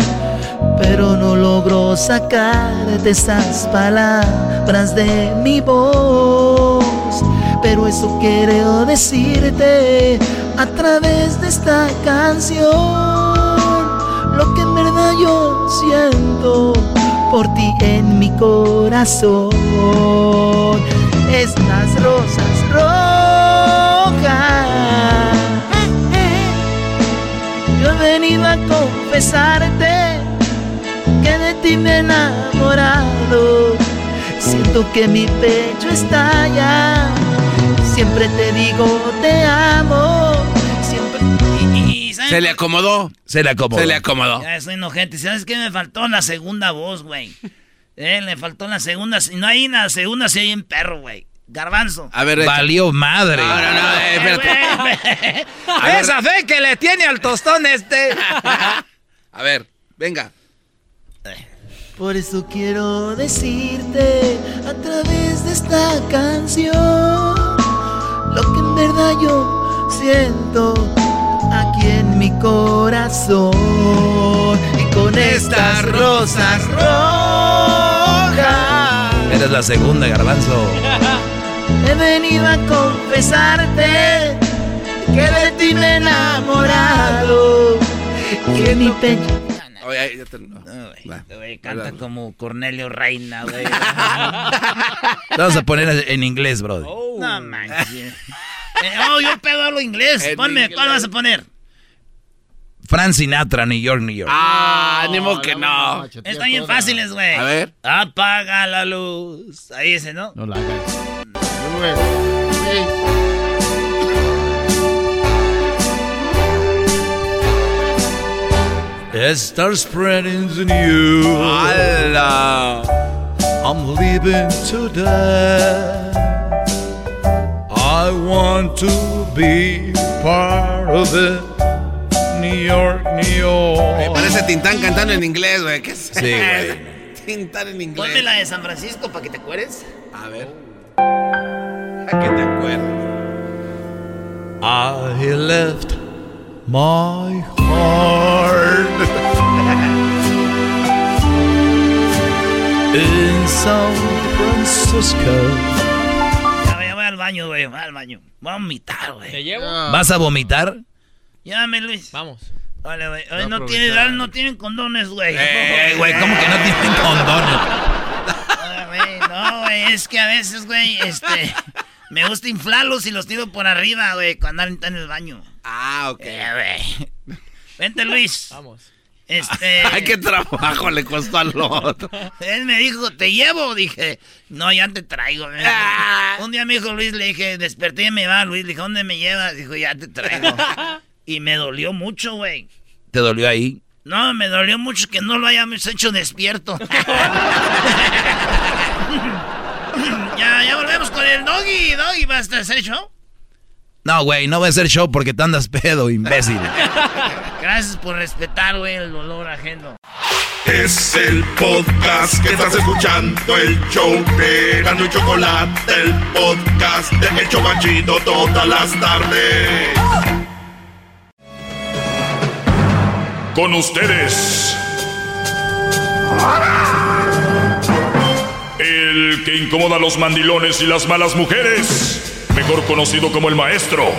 pero no logro sacarte esas palabras de mi voz. Pero eso quiero decirte a través de esta canción, lo que en verdad yo siento por ti en mi corazón. Estas rosas rojas. Yo he venido a confesarte que de ti me he enamorado. Siento que mi pecho estalla. Siempre te digo te amo. Siempre. Y, ¿sabes Se le acomodó. Se le acomodó. Se le acomodó. Ya estoy enojente. ¿Sabes qué me faltó? La segunda voz, güey. Eh, le faltó la segunda. Si no hay una segunda, si hay un perro, güey. Garbanzo. A ver, Valió madre. No, no, no, eh, espérate. A ver. Esa fe que le tiene al tostón este. A ver, venga. Por eso quiero decirte a través de esta canción lo que en verdad yo siento aquí en mi corazón y con estas rosas rojas Eres la segunda, Garbanzo. he venido a confesarte que de ti me he enamorado que mi pecho Oye, ahí ya te- no. Va. Güey, canta como Cornelio Reina, güey. Vamos a poner en inglés, bro. No manches. Eh, oh, yo pedo hablo inglés. En Ponme, inglés. ¿cuál vas a poner? Fran Sinatra, New York, New York. Ah, ni modo que no. Están bien fáciles, güey. A ver. Apaga la luz. Ahí ese, ¿no? No la hagas. It starts spreading the news. ¡Hala! I'm leaving today. I want to be part of it. New York, New York. Me parece Tintán cantando en inglés, güey. ¿Qué es? Sí, güey. Tintán en inglés. Ponme la de San Francisco para que te acuerdes. A ver. ¿A qué te acuerdas? I left my heart in San Francisco. Ya, voy- al baño, güey. Voy al baño. Voy a vomitar, ¿Te güey. llevo? ¿Vas a vomitar? Llámame, Luis. Vamos. Vale, güey. Hoy no, tienen, no tienen condones, güey. Eh, güey, ¿cómo que no tienen condones? Güey, No, güey, es que a veces, güey, este... Me gusta inflarlos y los tiro por arriba, güey, cuando están en el baño. Ah, ok. Eh, güey. Vente, Luis. Vamos. Este... Ay, qué trabajo le costó al otro. Él me dijo, ¿te llevo? Dije, no, ya te traigo. dijo. Un día me dijo Luis, le dije, desperté y me va. Luis, le dije, ¿dónde me llevas? Dijo, ya te traigo. y me dolió mucho, güey. ¿Te dolió ahí? No, me dolió mucho que no lo hayamos hecho despierto. ya, ya volvemos con el doggy. Doggy, ¿vas a hacer show? No, güey, no voy a hacer show porque te andas pedo, imbécil. Gracias por respetar, güey, el dolor ajeno. Es el podcast que estás escuchando, el show de Gano y Chocolate, el podcast de El Chobachito todas las tardes. Con ustedes. El que incomoda a los mandilones y las malas mujeres. Mejor conocido como el maestro.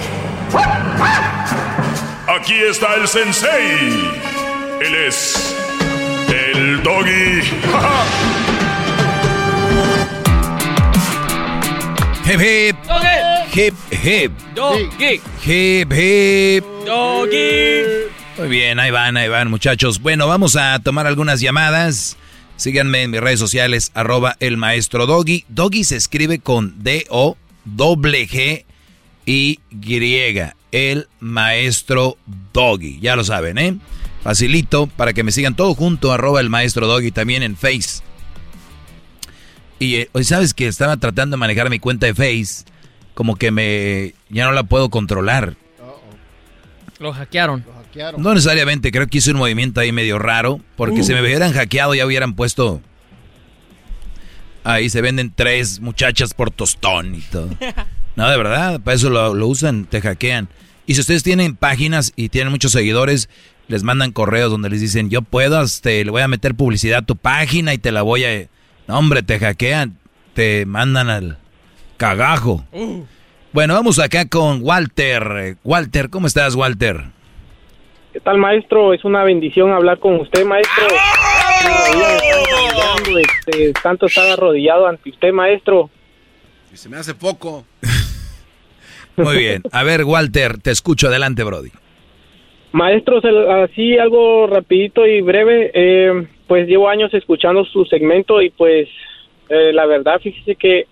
Aquí está el sensei. Él es el doggy. Hip hip. Hip hip. Doggy. Hip hip. Doggy. Muy bien, ahí van, ahí van, muchachos. Bueno, vamos a tomar algunas llamadas. Síganme en mis redes sociales, arroba el maestro Doggy. Doggy se escribe con D-O-G-G y Y. El maestro Doggy. Ya lo saben, ¿eh? Facilito para que me sigan todo junto, arroba el maestro Doggy también en Face. Y eh, hoy sabes que estaba tratando de manejar mi cuenta de Face, como que me ya no la puedo controlar. Lo hackearon. No necesariamente, creo que hice un movimiento ahí medio raro, porque si me hubieran hackeado ya hubieran puesto... Ahí se venden tres muchachas por tostón y todo. No, de verdad, para eso lo, lo usan, te hackean. Y si ustedes tienen páginas y tienen muchos seguidores, les mandan correos donde les dicen, yo puedo, este, le voy a meter publicidad a tu página y te la voy a... No, hombre, te hackean, te mandan al cagajo. Bueno, vamos acá con Walter. Walter, ¿cómo estás, Walter? ¿Qué tal, maestro? Es una bendición hablar con usted, maestro. Este, tanto estar arrodillado ante usted, maestro. Y se me hace poco. Muy bien. A ver, Walter, te escucho. Adelante, Brody. Maestro, así algo rapidito y breve. Eh, pues llevo años escuchando su segmento y pues eh, la verdad, fíjese que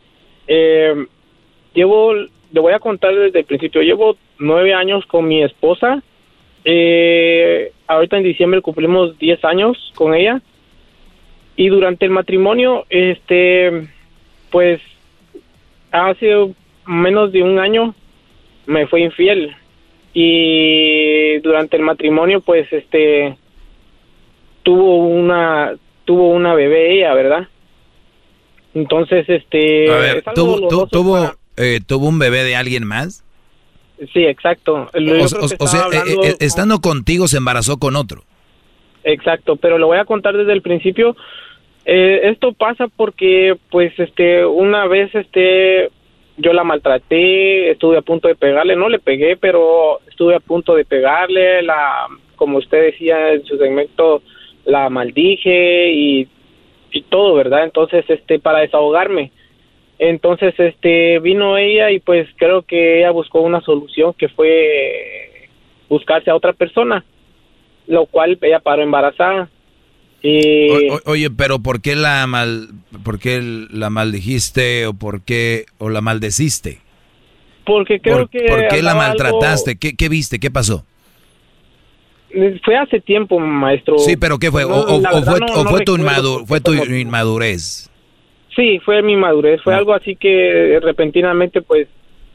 eh, llevo, le voy a contar desde el principio, llevo nueve años con mi esposa. Eh, ahorita en diciembre cumplimos diez años con ella. Y durante el matrimonio, este, pues hace menos de un año me fue infiel y durante el matrimonio pues este tuvo una tuvo una bebé ella verdad entonces este A ver, ¿tuvo, tuvo, eh, ¿tuvo un bebé de alguien más? sí exacto Yo O, sea, eh, hablando- eh, estando contigo se embarazó con otro. Exacto, pero lo voy a contar desde el principio. Eh, esto pasa porque, pues, este, una vez, este, yo la maltraté, estuve a punto de pegarle, no le pegué, pero estuve a punto de pegarle, la, como usted decía en su segmento, la maldije y, y todo, ¿verdad? Entonces, este, para desahogarme. Entonces, este, vino ella y pues creo que ella buscó una solución que fue buscarse a otra persona lo cual ella paró embarazada. Y O- o- oye, pero ¿por qué la mal, por qué la maldijiste o por qué o la maldeciste? porque creo ¿Por, que por qué la maltrataste? ¿Qué, qué viste? ¿Qué pasó? fue hace tiempo, maestro. Sí, pero ¿qué fue? O, No, o- la o verdad fue, no- o no fue tu, inmadu- fue inmadurez? Sí, fue mi madurez. Fue algo así que repentinamente, pues,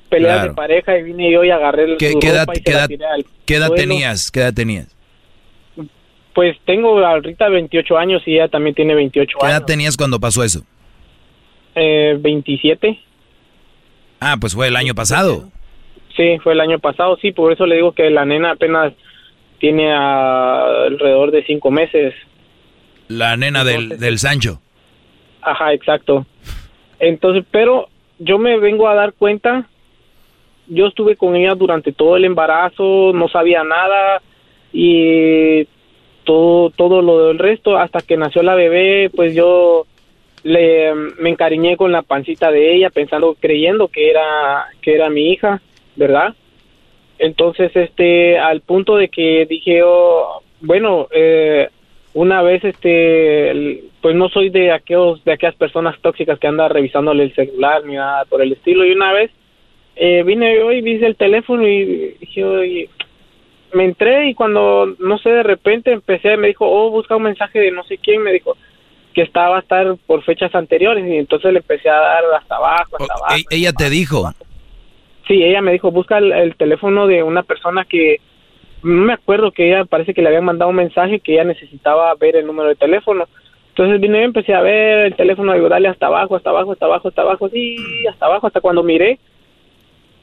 peleas Claro. de pareja y vine yo y agarré ¿Qué, su qué edad, ropa y se qué la edad- tiré al qué edad suelo. tenías? ¿Qué edad tenías? Pues tengo ahorita 28 años y ella también tiene 28 ¿Qué edad años. tenías cuando pasó eso? Eh, 27. Ah, pues fue el año pasado. Sí, fue el año pasado, sí, por eso le digo que la nena apenas tiene ah, alrededor de cinco meses. La nena del, del Sancho. Ajá, exacto. Entonces, pero yo me vengo a dar cuenta, yo estuve con ella durante todo el embarazo, no sabía nada y todo todo lo del resto hasta que nació la bebé, pues yo le me encariñé con la pancita de ella pensando creyendo que era que era mi hija, ¿verdad? Entonces, este, al punto de que dije, oh, bueno, eh, una vez, este, pues no soy de aquellos, de aquellas personas tóxicas que andan revisándole el celular ni nada por el estilo. Y una vez eh, vine yo y vi el teléfono y dije, oye, me entré y cuando, no sé, de repente empecé, me dijo, oh, busca un mensaje de no sé quién, me dijo que estaba a estar por fechas anteriores y entonces le empecé a dar hasta abajo, hasta abajo. E- ella te dijo. Sí, ella me dijo, busca el, el teléfono de una persona que no me acuerdo que ella parece que le habían mandado un mensaje que ella necesitaba ver el número de teléfono. Entonces vine y empecé a ver el teléfono y darle hasta abajo, hasta abajo, hasta abajo, hasta abajo, sí, hasta abajo, hasta cuando miré.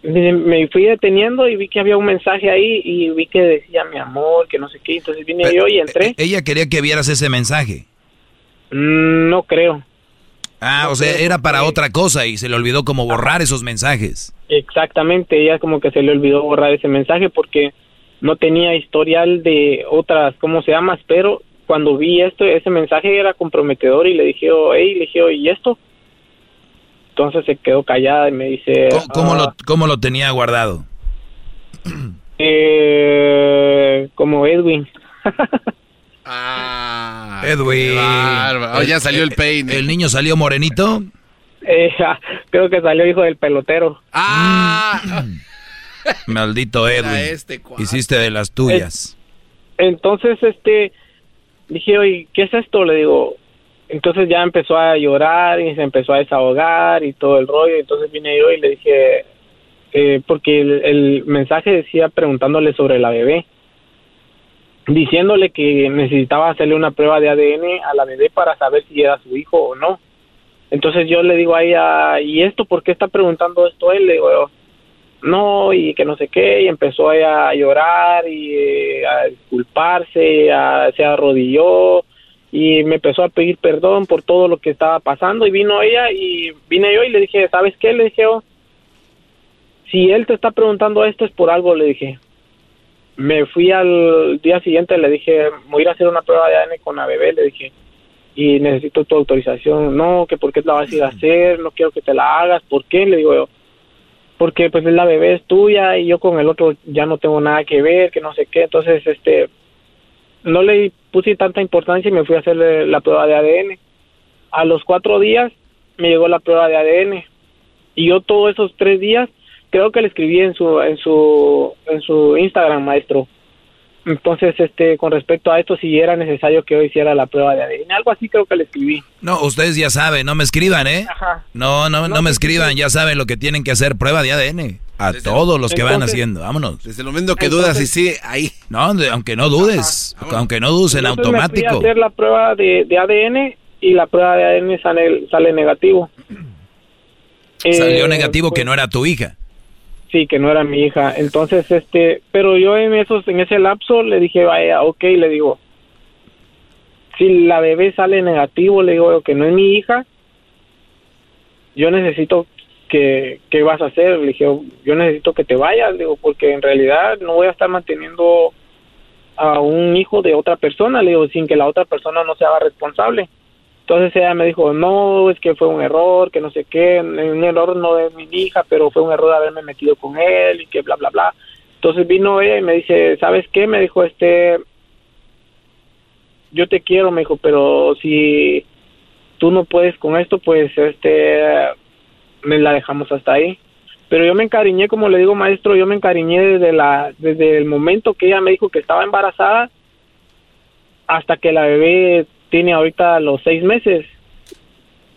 Me, fui deteniendo y vi que había un mensaje ahí y vi que decía mi amor, que no sé qué. Entonces vine yo y entré. Ella quería que vieras ese mensaje. Mm, no creo. Ah, o sea, era para otra cosa y se le olvidó como borrar esos mensajes. Exactamente, ella como que se le olvidó borrar ese mensaje porque no tenía historial de otras, ¿cómo se llama? Pero cuando vi esto, ese mensaje era comprometedor y le dije, oh, hey, le dije, oh, ¿y esto? Entonces se quedó callada y me dice... ¿Cómo, cómo ah, lo, cómo lo tenía guardado? eh, como Edwin. Ah, Edwin. Oh, ya salió el peine. ¿El niño salió morenito? Eh, creo que salió hijo del pelotero. Ah, Maldito Era Edwin. este. Hiciste de las tuyas. Entonces, este, dije, oye, ¿qué es esto? Le digo, entonces ya empezó a llorar y se empezó a desahogar y todo el rollo. Entonces vine yo y le dije, eh, porque el, el mensaje decía preguntándole sobre la bebé, diciéndole que necesitaba hacerle una prueba de ADN a la bebé para saber si era su hijo o no. Entonces yo le digo a ella, ¿y esto por qué está preguntando esto él? Le digo, no, y que no sé qué, y empezó a llorar y eh, a disculparse, a- se arrodilló y me empezó a pedir perdón por todo lo que estaba pasando y vino ella y vine yo y le dije, ¿sabes qué? Le dije, "Oh, si él te está preguntando esto es por algo, le dije. Me fui al día siguiente, le dije, voy a ir a hacer una prueba de ADN con la bebé, le dije, y necesito tu autorización. No, que por qué la vas a ir a hacer, no quiero que te la hagas, ¿por qué? Le digo yo, porque pues la bebé es tuya y yo con el otro ya no tengo nada que ver, que no sé qué, entonces este no le puse tanta importancia y me fui a hacer la prueba de ADN. A los cuatro días me llegó la prueba de ADN y yo todos esos tres días creo que le escribí en su en su en su Instagram maestro. Entonces este con respecto a esto si era necesario que yo hiciera la prueba de ADN, algo así creo que le escribí. No, ustedes ya saben, no me escriban, ¿eh? Ajá. No, no, no me escriban, ya saben lo que tienen que hacer, prueba de ADN. A todos los que van haciendo, vámonos. Desde el momento que dudas y sí, ahí. No, de- aunque no dudes, aunque no dudes en Entonces me fui a automático. hacer la prueba de, de ADN y la prueba de ADN sale, sale negativo. Salió Eh, negativo que no era tu hija. Sí, que no era mi hija. Entonces, este, pero yo en esos, en ese lapso le dije, vaya, ok, le digo, si la bebé sale negativo, le digo que no es mi hija, yo necesito que, ¿qué vas a hacer? Le dije, yo necesito que te vayas, digo, porque en realidad no voy a estar manteniendo a un hijo de otra persona, le digo, sin que la otra persona no se haga responsable. Entonces ella me dijo, no, es que fue un error, que no sé qué, un error no de mi hija, pero fue un error haberme metido con él y que bla, bla, bla. Entonces vino ella y me dice, ¿sabes qué? Me dijo, este, yo te quiero, me dijo, pero si tú no puedes con esto, pues, este, me la dejamos hasta ahí. Pero yo me encariñé, como le digo, maestro, yo me encariñé desde la, desde el momento que ella me dijo que estaba embarazada hasta que la bebé tiene ahorita los seis meses.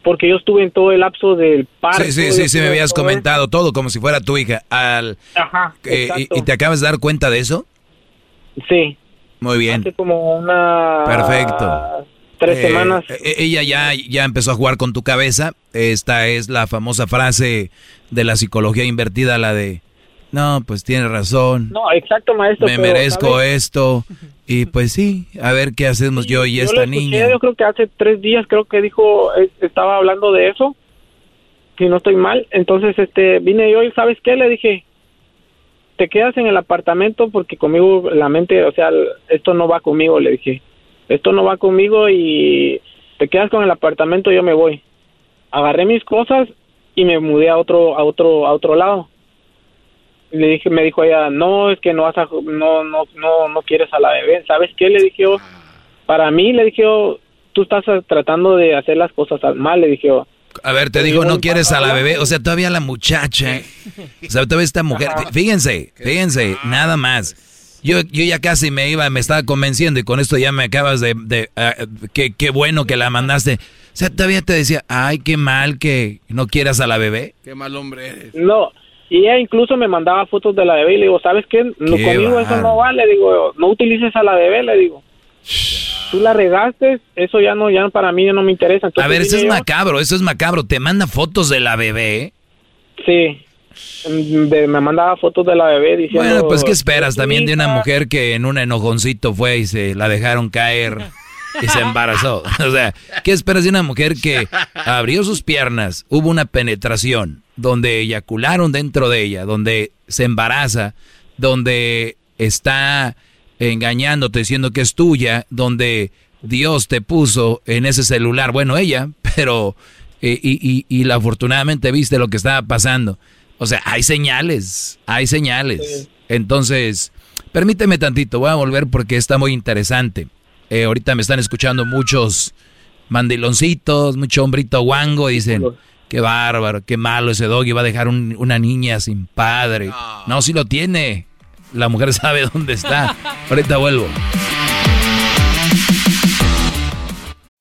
Porque yo estuve en todo el lapso del parto. Sí, sí, sí, sí, me habías todo comentado todo como si fuera tu hija. Al, Ajá, eh, y- te acabas de dar cuenta de eso? Sí. Muy bien. Hace como una... Perfecto. Tres Eh, semanas. eh, ella ya, ya empezó a jugar con tu cabeza. Esta es la famosa frase de la psicología invertida, la de, no, pues tienes razón, No, exacto, maestro. me pero, merezco esto. Y pues sí, a ver qué hacemos yo y Yo esta escuché, niña. Yo creo que hace tres días creo que dijo, eh, estaba hablando de eso, si no estoy mal. Entonces, este, vine yo y ¿sabes qué? Le dije, te quedas en el apartamento porque conmigo la mente, o sea, esto no va conmigo, le dije. Esto no va conmigo y te quedas con el apartamento, yo me voy. Agarré mis cosas y me mudé a otro a otro a otro lado. Le dije, me dijo ella, "No, es que no vas a no no no no quieres a la bebé." ¿Sabes qué? Le dije yo, para mí le dije yo, tú estás tratando de hacer las cosas al mal, le dije yo. A ver, te digo, no quieres a la bebé. O sea, todavía la muchacha. O sea, todavía esta mujer. Fíjense, fíjense, nada más. Yo, yo ya casi me iba, me estaba convenciendo y con esto ya me acabas de... de ah, qué, qué bueno que la mandaste. O sea, todavía te decía, ay, qué mal que no quieras a la bebé. Qué mal hombre eres. No, y ella incluso me mandaba fotos de la bebé y le digo, ¿sabes qué? No, Qué conmigo eso no vale, digo, no utilices a la bebé, le digo. Tú la regaste, eso ya no, ya para mí ya no me interesa. A ver, eso es yo- macabro, eso es macabro. Te manda fotos de la bebé. Sí, Mm, de- me mandaba fotos de la bebé diciendo... Bueno, pues ¿qué esperas "Es tu también de una hija". mujer que en un enojoncito fue y se la dejaron caer y se embarazó? O sea, ¿qué esperas de una mujer que abrió sus piernas, hubo una penetración, donde eyacularon dentro de ella, donde se embaraza, donde está engañándote diciendo que es tuya, donde Dios te puso en ese celular, bueno, ella, pero Eh, y, y, afortunadamente viste lo que estaba pasando. O sea, hay señales, hay señales. Entonces, permíteme tantito, voy a volver porque está muy interesante. Eh, ahorita me están escuchando muchos mandiloncitos, mucho hombrito guango, dicen, qué bárbaro, qué malo ese doggy, va a dejar una niña sin padre. No, si lo tiene. La mujer sabe dónde está. Ahorita vuelvo.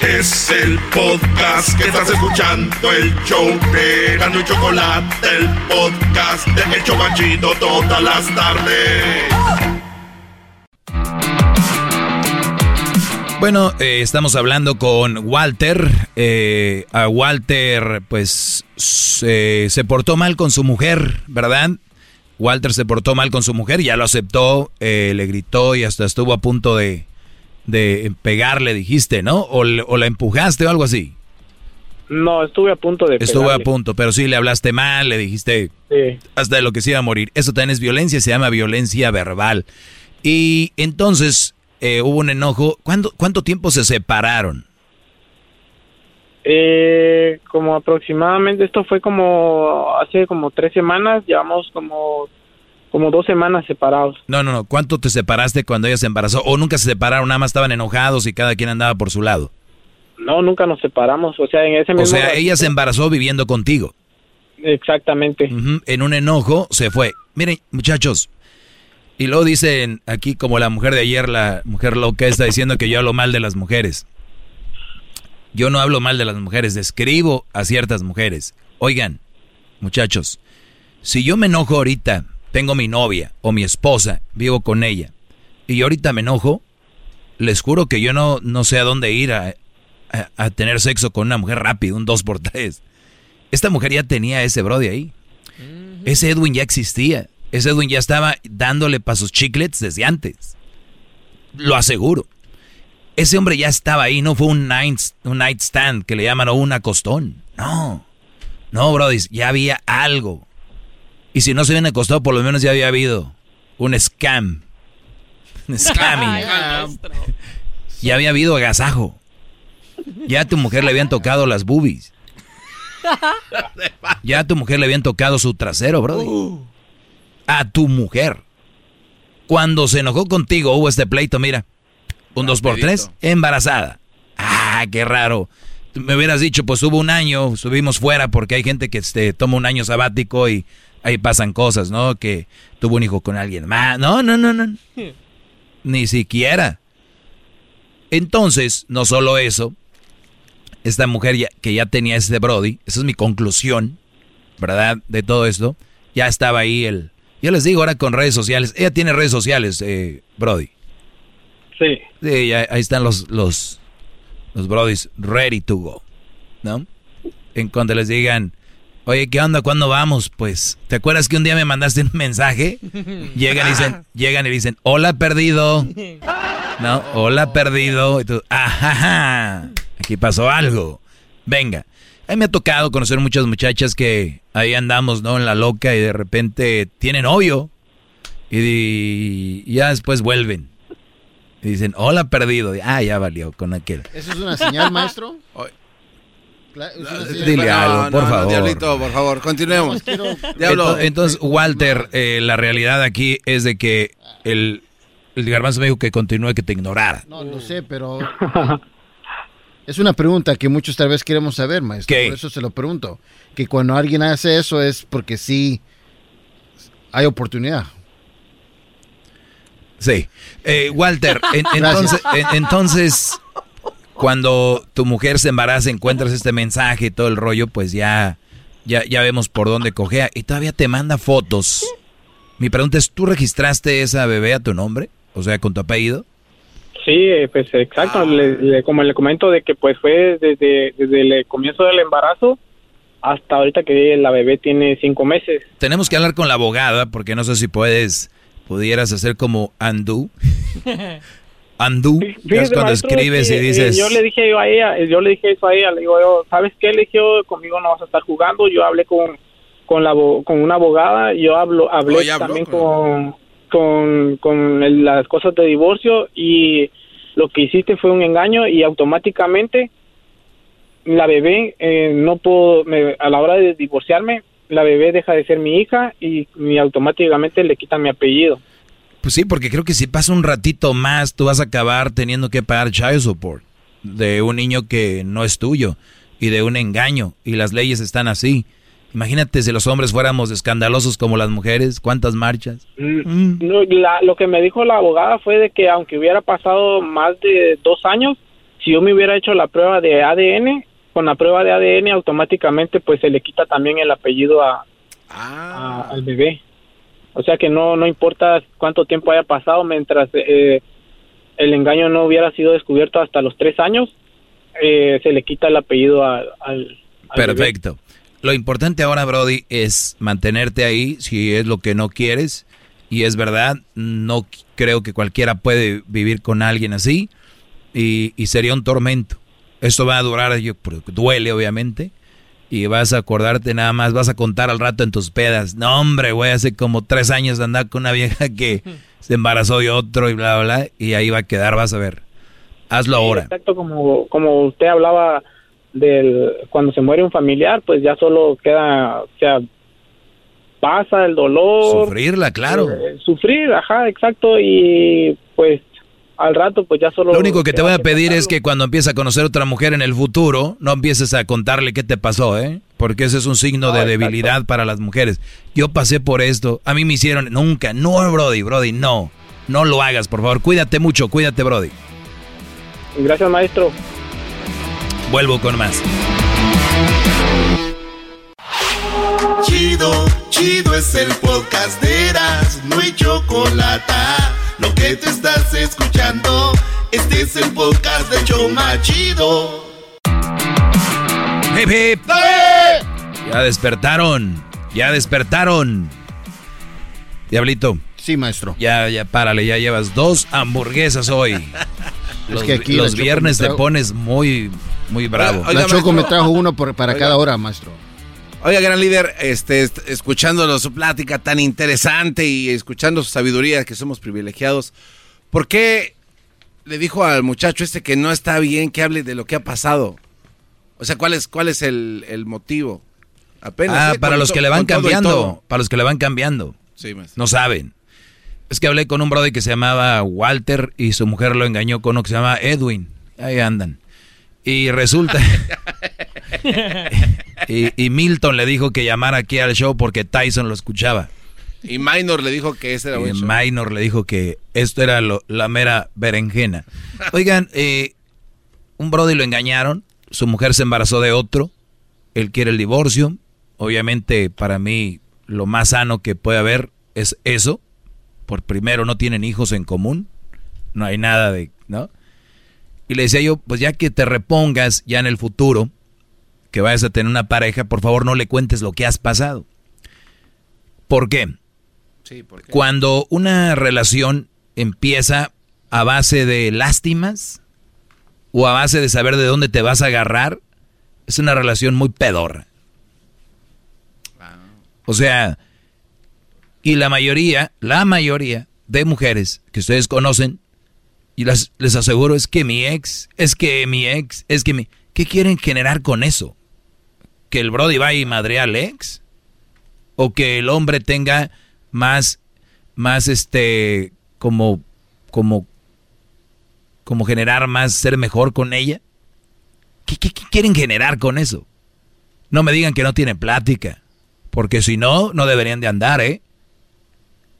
Es el podcast que estás escuchando, el show de y Chocolate, el podcast de El Chocachito todas las tardes. Bueno, eh, estamos hablando con Walter. Eh, a Walter, pues, se portó mal con su mujer, ¿verdad? Walter se portó mal con su mujer, ya lo aceptó, eh, le gritó y hasta estuvo a punto de, de pegarle, dijiste, ¿no? O, la empujaste o algo así. No, estuve a punto de Estuve a punto, pero sí le hablaste mal, le dijiste hasta de lo que se iba a morir. Eso también es violencia, se llama violencia verbal. Y entonces eh, hubo un enojo. ¿Cuánto, ¿Cuánto tiempo se separaron? Eh, como aproximadamente, esto fue como hace como tres semanas, llevamos como como dos semanas separados. No, no, no. ¿Cuánto te separaste cuando ella se embarazó? ¿O nunca se separaron? Nada más estaban enojados y cada quien andaba por su lado. No, nunca nos separamos. O sea, en ese mismo... O sea, ella se embarazó viviendo contigo. Exactamente. En un enojo se fue. Miren, muchachos. Y luego dicen aquí como la mujer de ayer, la mujer loca está diciendo que yo hablo mal de las mujeres. Yo no hablo mal de las mujeres, describo a ciertas mujeres. Oigan, muchachos, si yo me enojo ahorita tengo mi novia o mi esposa, vivo con ella, y ahorita me enojo, les juro que yo no, no sé a dónde ir a, tener sexo con una mujer rápido, un 2 por 3 Esta mujer ya tenía ese Brody ahí. Ese Edwin ya existía. Ese Edwin ya estaba dándole pasos chiclets desde antes. Lo aseguro. Ese hombre ya estaba ahí, no fue un night, un night stand que le llaman o un acostón. No. No, Brody, ya había algo. Y si no se habían acostado, por lo menos ya había habido un scam. Un scamming. ya había habido agasajo. Ya a tu mujer le habían tocado las boobies. Ya a tu mujer le habían tocado su trasero, bro. A tu mujer. Cuando se enojó contigo, hubo este pleito, mira. Un dos por tres, embarazada. Ah, qué raro. Me hubieras dicho, pues hubo un año, subimos fuera porque hay gente que este, toma un año sabático y ahí pasan cosas, ¿no? Que tuvo un hijo con alguien más. No, no, no, no. Ni siquiera. Entonces, no solo eso, esta mujer ya, que ya tenía ese Brody, esa es mi conclusión, ¿verdad? De todo esto, ya estaba ahí el... Yo les digo ahora con redes sociales, ella tiene redes sociales, eh, Brody. Sí. Sí, ahí están los, los, los Brodys ready to go, ¿no? En cuando les digan, Oye, ¿qué onda? ¿Cuándo vamos? Pues, ¿te acuerdas que un día me mandaste un mensaje? Llegan y dicen, llegan y dicen, hola perdido. No, hola perdido. Y tú, ajá, aquí pasó algo. Venga. A mí me ha tocado conocer muchas muchachas que ahí andamos, ¿no? En la loca y de repente tienen novio. Y, ya después vuelven. Y dicen, hola perdido. Ah, ya valió con aquel. ¿Eso es una señal, maestro? Dile algo, por favor. Diablito, por favor, continuemos. Entonces, Walter, eh, la realidad aquí es de que el, el garbanzo me dijo que continúe, que te ignorara. No, no sé, pero... Es una pregunta que muchos tal vez queremos saber, maestro. Por eso se lo pregunto. Que cuando alguien hace eso es porque sí hay oportunidad. Sí. Eh, Walter, entonces, entonces, cuando tu mujer se embaraza, encuentras este mensaje y todo el rollo, pues ya, ya, ya vemos por dónde cogea. Y todavía te manda fotos. Mi pregunta es, ¿tú registraste esa bebé a tu nombre? O sea, con tu apellido. Sí, pues exacto. como le comento de que pues fue desde, desde el comienzo del embarazo hasta ahorita que la bebé tiene cinco meses. Tenemos que hablar con la abogada porque no sé si puedes, pudieras hacer como undo. undo, es cuando escribes y eh, dices... yo le dije yo a ella, yo le dije eso a ella, le digo yo, ¿sabes qué? Le dije conmigo no vas a estar jugando, yo hablé con, con, la, con una abogada, yo hablo, hablé oh, también con, con, con las cosas de divorcio y lo que hiciste fue un engaño y automáticamente la bebé eh, no puedo, a la hora de divorciarme, la bebé deja de ser mi hija y, automáticamente le quita mi apellido. Pues sí, porque creo que si pasa un ratito más, tú vas a acabar teniendo que pagar child support de un niño que no es tuyo y de un engaño y las leyes están así. Imagínate si los hombres fuéramos escandalosos como las mujeres, ¿cuántas marchas? Mm, lo que me dijo la abogada fue de que aunque hubiera pasado más de dos años, si yo me hubiera hecho la prueba de ADN, con la prueba de ADN automáticamente pues se le quita también el apellido a, ah. al bebé. O sea que no, no importa cuánto tiempo haya pasado mientras eh, el engaño no hubiera sido descubierto hasta los tres años, eh, se le quita el apellido al, Perfecto. Lo importante ahora, Brody, es mantenerte ahí si es lo que no quieres. Y es verdad, no creo que cualquiera puede vivir con alguien así. Y, sería un tormento. Esto va a durar, yo, duele obviamente. Y vas a acordarte nada más, vas a contar al rato en tus pedas. No, hombre, güey, hace como tres años de andar con una vieja que se embarazó de otro y bla, bla, bla. Y ahí va a quedar, vas a ver. Hazlo ahora. Exacto, como, como usted hablaba del cuando se muere un familiar, pues ya solo queda, o sea, pasa el dolor. Sufrirla, claro. Eh, sufrir, ajá, exacto, y pues al rato pues ya solo... Lo único que te voy a pedir es que cuando empieces a conocer otra mujer en el futuro, no empieces a contarle qué te pasó, ¿eh? Porque ese es un signo de debilidad para las mujeres. Yo pasé por esto, a mí me hicieron, nunca, no, Brody, Brody, no, no lo hagas, por favor, cuídate mucho, cuídate, Brody. Gracias, maestro. Vuelvo con más. Chido, chido es el podcast de Eras, no hay chocolate. Lo que te estás escuchando, este es el podcast de Choma Chido. Hip, hip. Ya despertaron, ya despertaron. Diablito. Sí, maestro. Ya, ya, párale, ya llevas dos hamburguesas hoy. Los, que aquí los viernes te pones muy, muy bravo. la Choco me trajo uno para cada hora, maestro. Oiga, gran líder, este, escuchando su plática tan interesante y escuchando su sabiduría, que somos privilegiados, ¿por qué le dijo al muchacho este que no está bien que hable de lo que ha pasado? O sea, ¿cuál es, cuál es el, motivo? Apenas. Ah, para los que le van cambiando. Para los que le van cambiando. Sí, no saben. Es que hablé con un brother que se llamaba Walter y su mujer lo engañó con uno que se llama Edwin. Ahí andan. Y resulta... y, Milton le dijo que llamara aquí al show porque Tyson lo escuchaba. Y Minor le dijo que ese era y Minor le dijo que esto era la mera berenjena. Oigan, eh, un brody lo engañaron, su mujer se embarazó de otro, él quiere el divorcio. Obviamente para mí lo más sano que puede haber es eso. Por primero no tienen hijos en común, no hay nada de, ¿no? Y le decía yo, pues ya que te repongas ya en el futuro, que vayas a tener una pareja, por favor no le cuentes lo que has pasado. ¿Por qué? Sí, Cuando una relación empieza a base de lástimas o a base de saber de dónde te vas a agarrar, es una relación muy pedorra. O sea, y la mayoría, la mayoría de mujeres que ustedes conocen y les aseguro, es que mi ex, es que mi ex, es que mi... ¿Qué quieren generar con eso? ¿Que el Brody vaya y madre al ex? ¿O que el hombre tenga más, más este, como, como, como generar más, ser mejor con ella? ¿Qué, qué quieren generar con eso? No me digan que no tienen plática, porque si no, no deberían de andar, ¿eh?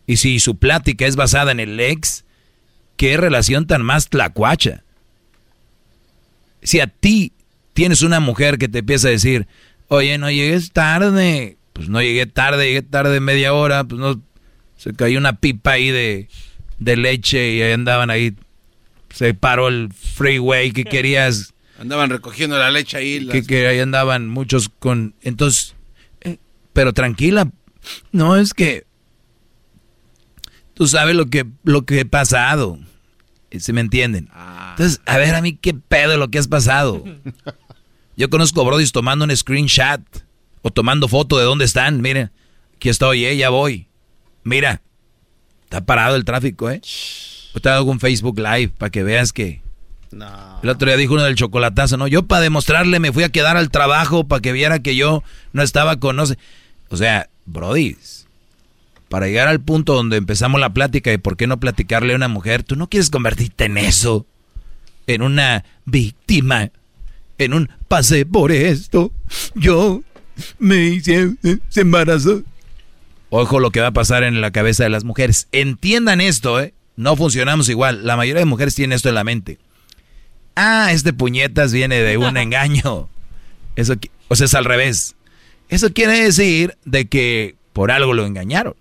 Y si su plática es basada en el ex, ¿qué relación tan más tlacuacha? Si a ti tienes una mujer que te empieza a decir, oye, no llegues tarde, pues no llegué tarde, llegué tarde media hora, pues no, se cayó una pipa ahí de, de leche y ahí andaban ahí, se paró el freeway que querías. Andaban recogiendo la leche ahí. Que, que ahí andaban muchos con, entonces, eh, pero tranquila, no es que tú sabes lo que, lo que he pasado, ¿se me entienden? Ah. Entonces, a ver a mí qué pedo lo que has pasado. Yo conozco brodis tomando un screenshot o tomando foto de dónde están. Mira, aquí estoy, eh, ya voy. Mira, está parado el tráfico, ¿eh? Te hago un Facebook Live para que veas que... El otro día dijo uno del chocolatazo, ¿no? Yo para demostrarle me fui a quedar al trabajo para que viera que yo no estaba con... No sé. O sea, brodis, para llegar al punto donde empezamos la plática y por qué no platicarle a una mujer, tú no quieres convertirte en eso, en una víctima en un pasé por esto, yo me hice, se embarazó. Ojo lo que va a pasar en la cabeza de las mujeres. Entiendan esto, ¿eh? No funcionamos igual. La mayoría de mujeres tienen esto en la mente. Ah, este puñetas viene de un engaño. Eso, o sea, es al revés. Eso quiere decir de que por algo lo engañaron.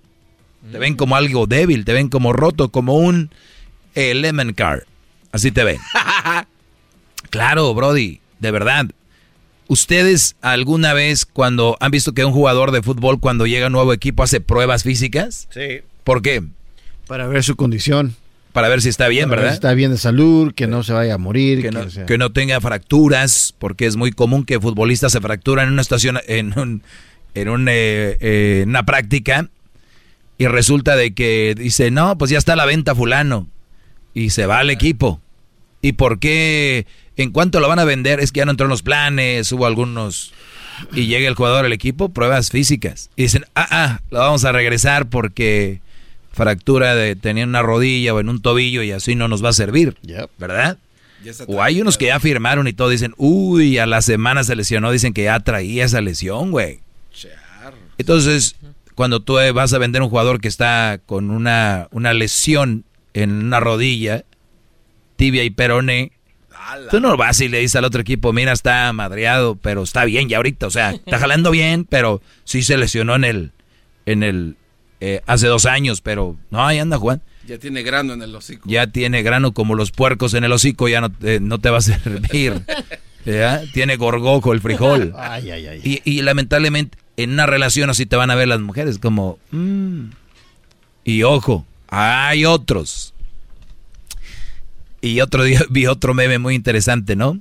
Te ven como algo débil, te ven como roto, como un eh, lemon car. Así te ven. claro, Brody de verdad. ¿Ustedes alguna vez cuando han visto que un jugador de fútbol cuando llega a un nuevo equipo hace pruebas físicas? Sí. ¿Por qué? Para ver su condición. Para ver si está bien, Para ver ¿verdad? si está bien de salud, que no se vaya a morir. Que no, sea- que no tenga fracturas, porque es muy común que futbolistas se fracturan en una estación, en, un, en un, eh, eh, una práctica, y resulta de que dice, no, pues ya está a la venta fulano, y se va al equipo. ¿Y por qué? ¿En cuánto lo van a vender? Es que ya no entró en los planes, hubo algunos... Y llega el jugador al equipo, pruebas físicas. Y dicen, ah, ah, lo vamos a regresar porque fractura de tenía una rodilla o en un tobillo y así no nos va a servir. ¿Verdad? O hay unos que ya firmaron y todo dicen, uy, a la semana se lesionó, dicen que ya traía esa lesión, güey. Entonces, cuando tú vas a vender un jugador que está con una, una lesión en una rodilla, tibia y peroné, tú no vas y le dices al otro equipo, mira, está madreado, pero está bien ya ahorita, o sea, está jalando bien, pero sí se lesionó en el, en el, eh, hace dos años, pero no, ahí anda Juan. Ya tiene grano en el hocico. Ya tiene grano como los puercos en el hocico, ya no, te- no te va a servir. ¿Ya? Tiene gorgojo el frijol. Ay, ay, ay. Y, y lamentablemente en una relación así te van a ver las mujeres como... mm. Y ojo, hay otros. Y otro día vi otro meme muy interesante, ¿no?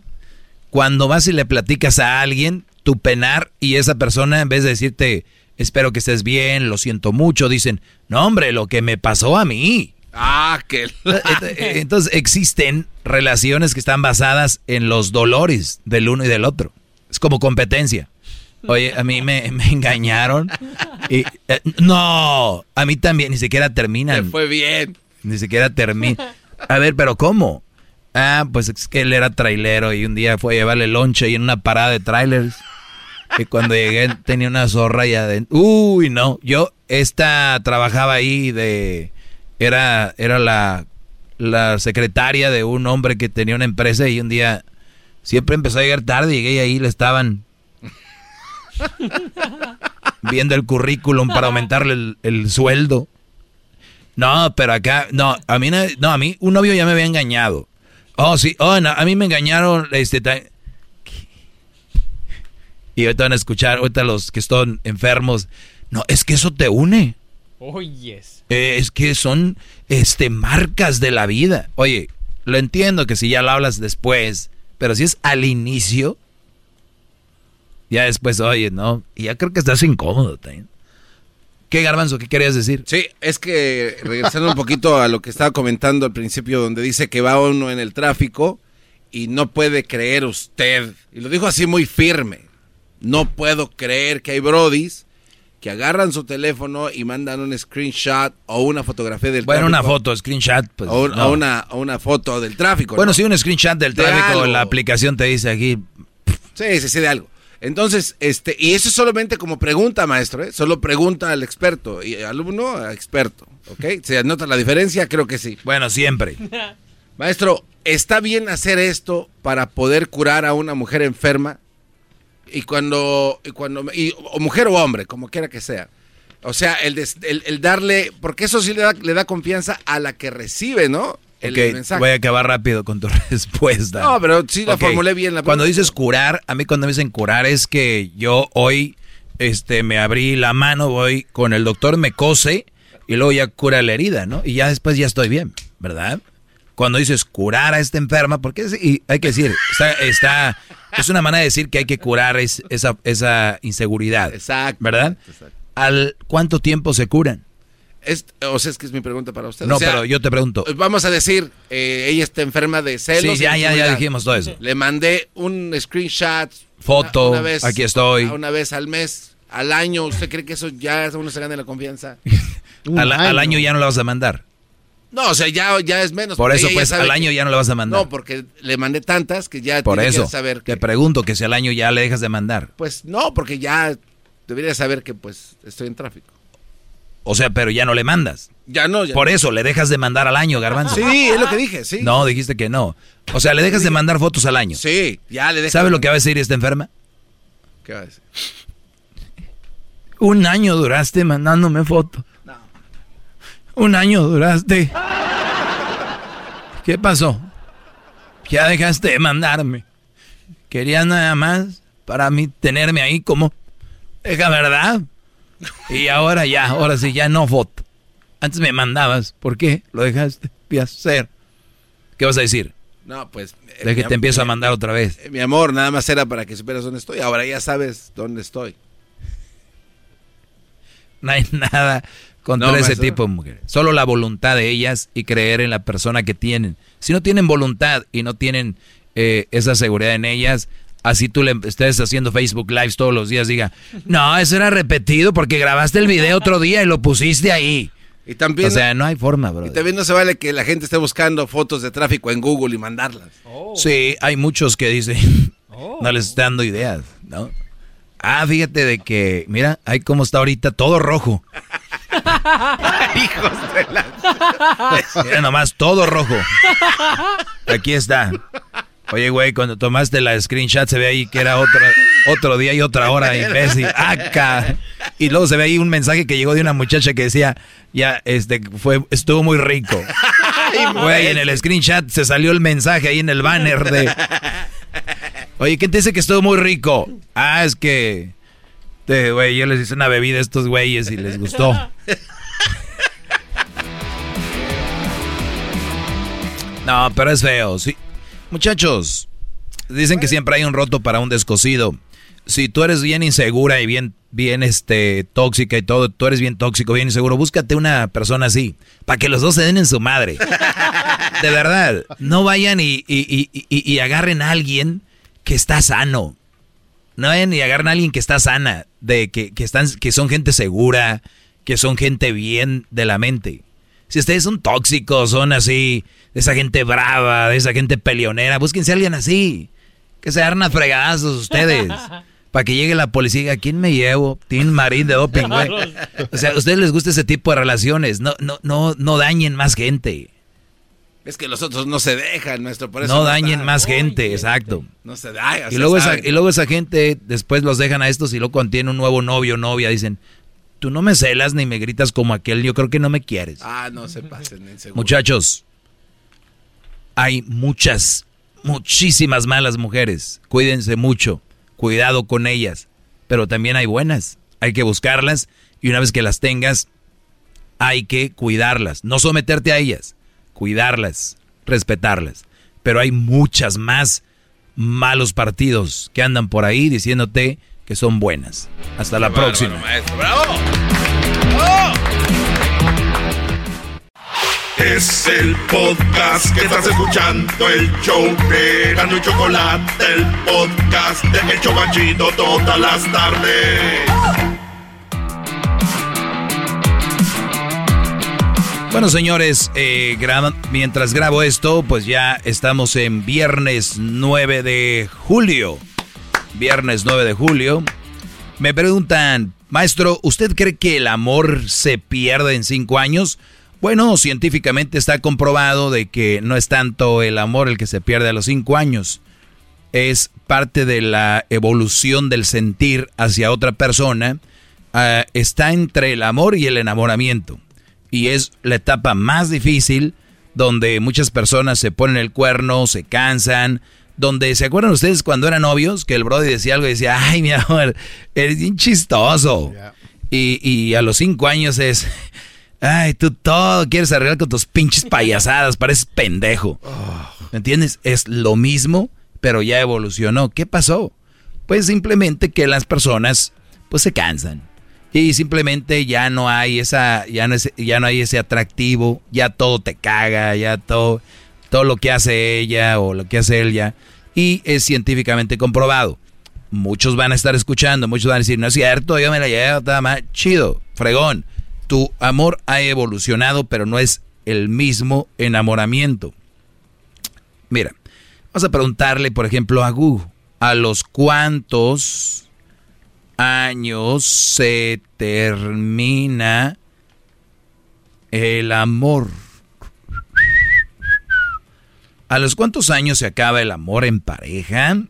Cuando vas y le platicas a alguien tu penar y esa persona en vez de decirte, espero que estés bien, lo siento mucho, dicen, no hombre, lo que me pasó a mí. Ah, que... Eh, Entonces existen relaciones que están basadas en los dolores del uno y del otro. Es como competencia. Oye, a mí me, me engañaron. Y, eh, no, a mí también, ni siquiera terminan. Fue bien. Ni siquiera termina. A ver, pero ¿cómo? Ah, pues es que él era trailero y un día fue a llevarle lonche y en una parada de trailers. Y cuando llegué tenía una zorra y adentro. Uy, no. Yo, esta trabajaba ahí de. Era, era la, la secretaria de un hombre que tenía una empresa y un día siempre empezó a llegar tarde. Llegué y ahí le estaban viendo el currículum para aumentarle el, el sueldo. No, pero acá, no, a mí no, a mí un novio ya me había engañado. Oh, sí, oh, no, a mí me engañaron, este, y ahorita van a escuchar, ahorita los que están enfermos, no, es que eso te une, Oh, yes. Eh, es que son, este, marcas de la vida. Oye, lo entiendo que si ya lo hablas después, pero si es al inicio, ya después, oye, no, y ya creo que estás incómodo también. ¿Qué, Garbanzo, qué querías decir? Sí, es que regresando un poquito a lo que estaba comentando al principio, donde dice que va uno en el tráfico y no puede creer usted, y lo dijo así muy firme, no puedo creer que hay brodis que agarran su teléfono y mandan un screenshot o una fotografía del Bueno, una tráfico. foto, screenshot, pues. o, un- no. o una, o una foto del tráfico. Bueno, ¿no? sí, un screenshot del De tráfico, algo. la aplicación te dice aquí, Sí, sí, sí, de algo. Entonces, este, y eso es solamente como pregunta, maestro, ¿eh? Solo pregunta al experto y alumno a experto, ¿ok? ¿Se nota la diferencia? Creo que sí. Bueno, siempre. Maestro, ¿está bien hacer esto para poder curar a una mujer enferma? Y cuando, y cuando, y, o mujer o hombre, como quiera que sea. O sea, el, des- el, el darle, porque eso sí le da, le da confianza a la que recibe, ¿no? El mensaje. voy a acabar rápido con tu respuesta. No, pero sí la Ok, formulé bien. La Cuando dices curar, a mí cuando me dicen curar es que yo hoy este, me abrí la mano, voy con el doctor, me cose y luego ya cura la herida, ¿no? Y ya después ya estoy bien, ¿verdad? Cuando dices curar a esta enferma, porque es- y hay que decir, está, está- es una manera de decir que hay que curar es- esa, esa inseguridad. Exacto. ¿Verdad? ¿Al cuánto tiempo se curan? Es, o sea, es que es mi pregunta para usted. No, O sea, pero yo te pregunto. Vamos a decir, eh, ella está enferma de celos. Sí, ya, ya, ya dijimos todo eso. Le mandé un screenshot. Foto, una vez- aquí estoy. Una vez al mes, al año. ¿Usted cree que eso ya uno se gana la confianza? Al, al año ya no la vas a mandar. No, o sea, ya, ya es menos. Por eso, pues, al que- año ya no la vas a mandar. No, porque le mandé tantas que ya Por tiene eso, que saber que... te pregunto que si al año ya le dejas de mandar. Pues no, porque ya debería saber que pues estoy en tráfico. O sea, pero ya no le mandas. Ya no, ya Por no. eso, le dejas de mandar al año, garbanzo. Sí, es lo que dije, sí. No, dijiste que no. O sea, le dejas de mandar fotos al año. Sí, ya le dejas. ¿Sabe lo que va a decir esta enferma? ¿Qué va a decir? Un año duraste mandándome fotos. Un año duraste. ¿Qué pasó? Ya dejaste de mandarme. Querías nada más para mí tenerme ahí como... Deja, ¿verdad? Y ahora ya, ahora sí, ya no foto. Antes me mandabas. ¿Por qué? Lo dejaste de hacer. ¿Qué vas a decir? No, pues... eh, De que te empiezo a mandar otra vez. Mi amor, nada más era para que supieras dónde estoy. Ahora ya sabes dónde estoy. No hay nada contra No, ese maestro. tipo de mujeres. Solo la voluntad de ellas y creer en la persona que tienen. Si no tienen voluntad y no tienen eh, esa seguridad en ellas, así tú le estés haciendo Facebook Lives todos los días, diga, no, eso era repetido porque grabaste el video otro día y lo pusiste ahí. Y también... O sea, no hay forma, bro. y también no se vale que la gente esté buscando fotos de tráfico en Google y mandarlas. Sí, hay muchos que dicen, no les está dando ideas, ¿no? Ah, fíjate de que, mira, ahí cómo está ahorita todo rojo. Hijos de la... Mira nomás, todo rojo. Aquí está. Oye, güey, cuando tomaste la screenshot se ve ahí que era otro, otro día y otra hora, imbécil. Acá. Y luego se ve ahí un mensaje que llegó de una muchacha que decía, ya, este, fue, estuvo muy rico. Güey, en el screenshot se salió el mensaje ahí en el banner de... Oye, ¿quién te dice que estuvo muy rico? Ah, es que... Güey, yo les hice una bebida a estos güeyes y les gustó. No, pero es feo, sí. Muchachos, dicen que siempre hay un roto para un descosido. Si tú eres bien insegura y bien, bien este, tóxica y todo, tú eres bien tóxico, bien inseguro, búscate una persona así, para que los dos se den en su madre. De verdad, no vayan y, y- y- y- y agarren a alguien que está sano. No vayan y agarren a alguien que está sana, de que, que están, que son gente segura, que son gente bien de la mente. Si ustedes son tóxicos, son así, de esa gente brava, de esa gente peleonera, búsquense a alguien así. Que se agarren a fregadazos ustedes. Para que llegue la policía y diga, ¿quién me llevo? Tim Marín de doping, güey. O sea, a ustedes les gusta ese tipo de relaciones. No, no, no, no dañen más gente. Es que los otros no se dejan, nuestro. Por eso No dañen están. más gente, exacto. No se da. Y luego, esa, y luego esa gente después los dejan a estos y luego cuando tienen un nuevo novio o novia dicen, tú no me celas ni me gritas como aquel, yo creo que no me quieres. Ah, no se pasen, en seguro. Muchachos, hay muchas, muchísimas malas mujeres. Cuídense mucho, cuidado con ellas. Pero también hay buenas. Hay que buscarlas y una vez que las tengas, hay que cuidarlas. No someterte a ellas, cuidarlas, respetarlas. Pero hay muchas más malos partidos que andan por ahí diciéndote que son buenas. Hasta la Bárbaro, próxima. maestro. ¡Bravo! ¡Bravo! Es el podcast que estás escuchando, el show de Gano y Chocolate, el podcast de El Chobachito todas las tardes. Bueno, señores, eh, graba- mientras grabo esto, pues ya estamos en viernes 9 de julio. Viernes 9 de julio. Me preguntan, maestro, ¿usted cree que el amor se pierde en cinco años? Bueno, científicamente está comprobado de que no es tanto el amor el que se pierde a los cinco años. Es parte de la evolución del sentir hacia otra persona. Ah, está entre el amor y el enamoramiento. Y es la etapa más difícil donde muchas personas se ponen el cuerno, se cansan, donde se acuerdan ustedes cuando eran novios que el brody decía algo y decía, ay mi amor, eres bien chistoso. Y, y a los cinco años es, Ay, tú todo quieres arreglar con tus pinches payasadas, pareces pendejo. ¿Me entiendes? Es lo mismo, pero ya evolucionó. ¿Qué pasó? Pues simplemente que las personas pues se cansan. Y simplemente ya no hay esa ya no, ya no hay ese atractivo, ya todo te caga, ya todo todo lo que hace ella o lo que hace él ya y es científicamente comprobado. Muchos van a estar escuchando, muchos van a decir, "No es cierto, yo me la llevo, está más chido, fregón." tu amor ha evolucionado, pero no es el mismo enamoramiento. Mira, vamos a preguntarle, por ejemplo, a Gu, ¿a los cuántos años se termina el amor? ¿A los cuántos años se acaba el amor en pareja?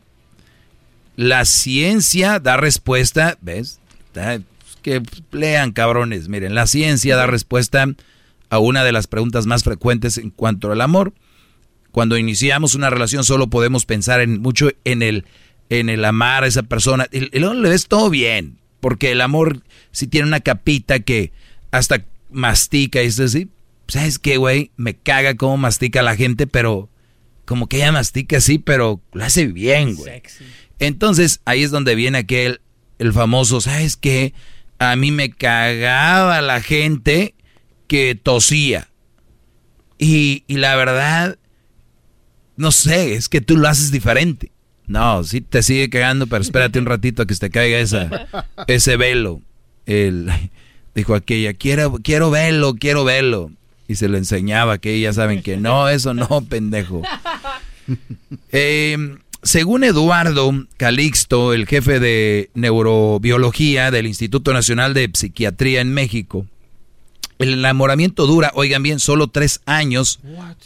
La ciencia da respuesta, ¿ves? que lean, cabrones. Miren, la ciencia da respuesta a una de las preguntas más frecuentes en cuanto al amor. Cuando iniciamos una relación solo podemos pensar en mucho en el en el amar a esa persona. Y, luego le ves todo bien, porque el amor si tiene una capita que hasta mastica y es así. ¿Sabes qué, güey? Me caga cómo mastica la gente, pero como que ella mastica así, pero lo hace bien, güey. Entonces, ahí es donde viene aquel, el famoso, ¿sabes qué? a mí me cagaba la gente que tosía. Y, la verdad, no sé, es que tú lo haces diferente. No, sí te sigue cagando, pero espérate un ratito a que se te caiga esa, ese velo. El, dijo aquella, quiero, quiero verlo, quiero verlo. Y se lo enseñaba, que ya saben que no, eso no, pendejo. Eh, según Eduardo Calixto, el jefe de neurobiología del Instituto Nacional de Psiquiatría en México, el enamoramiento dura, oigan bien, solo tres años.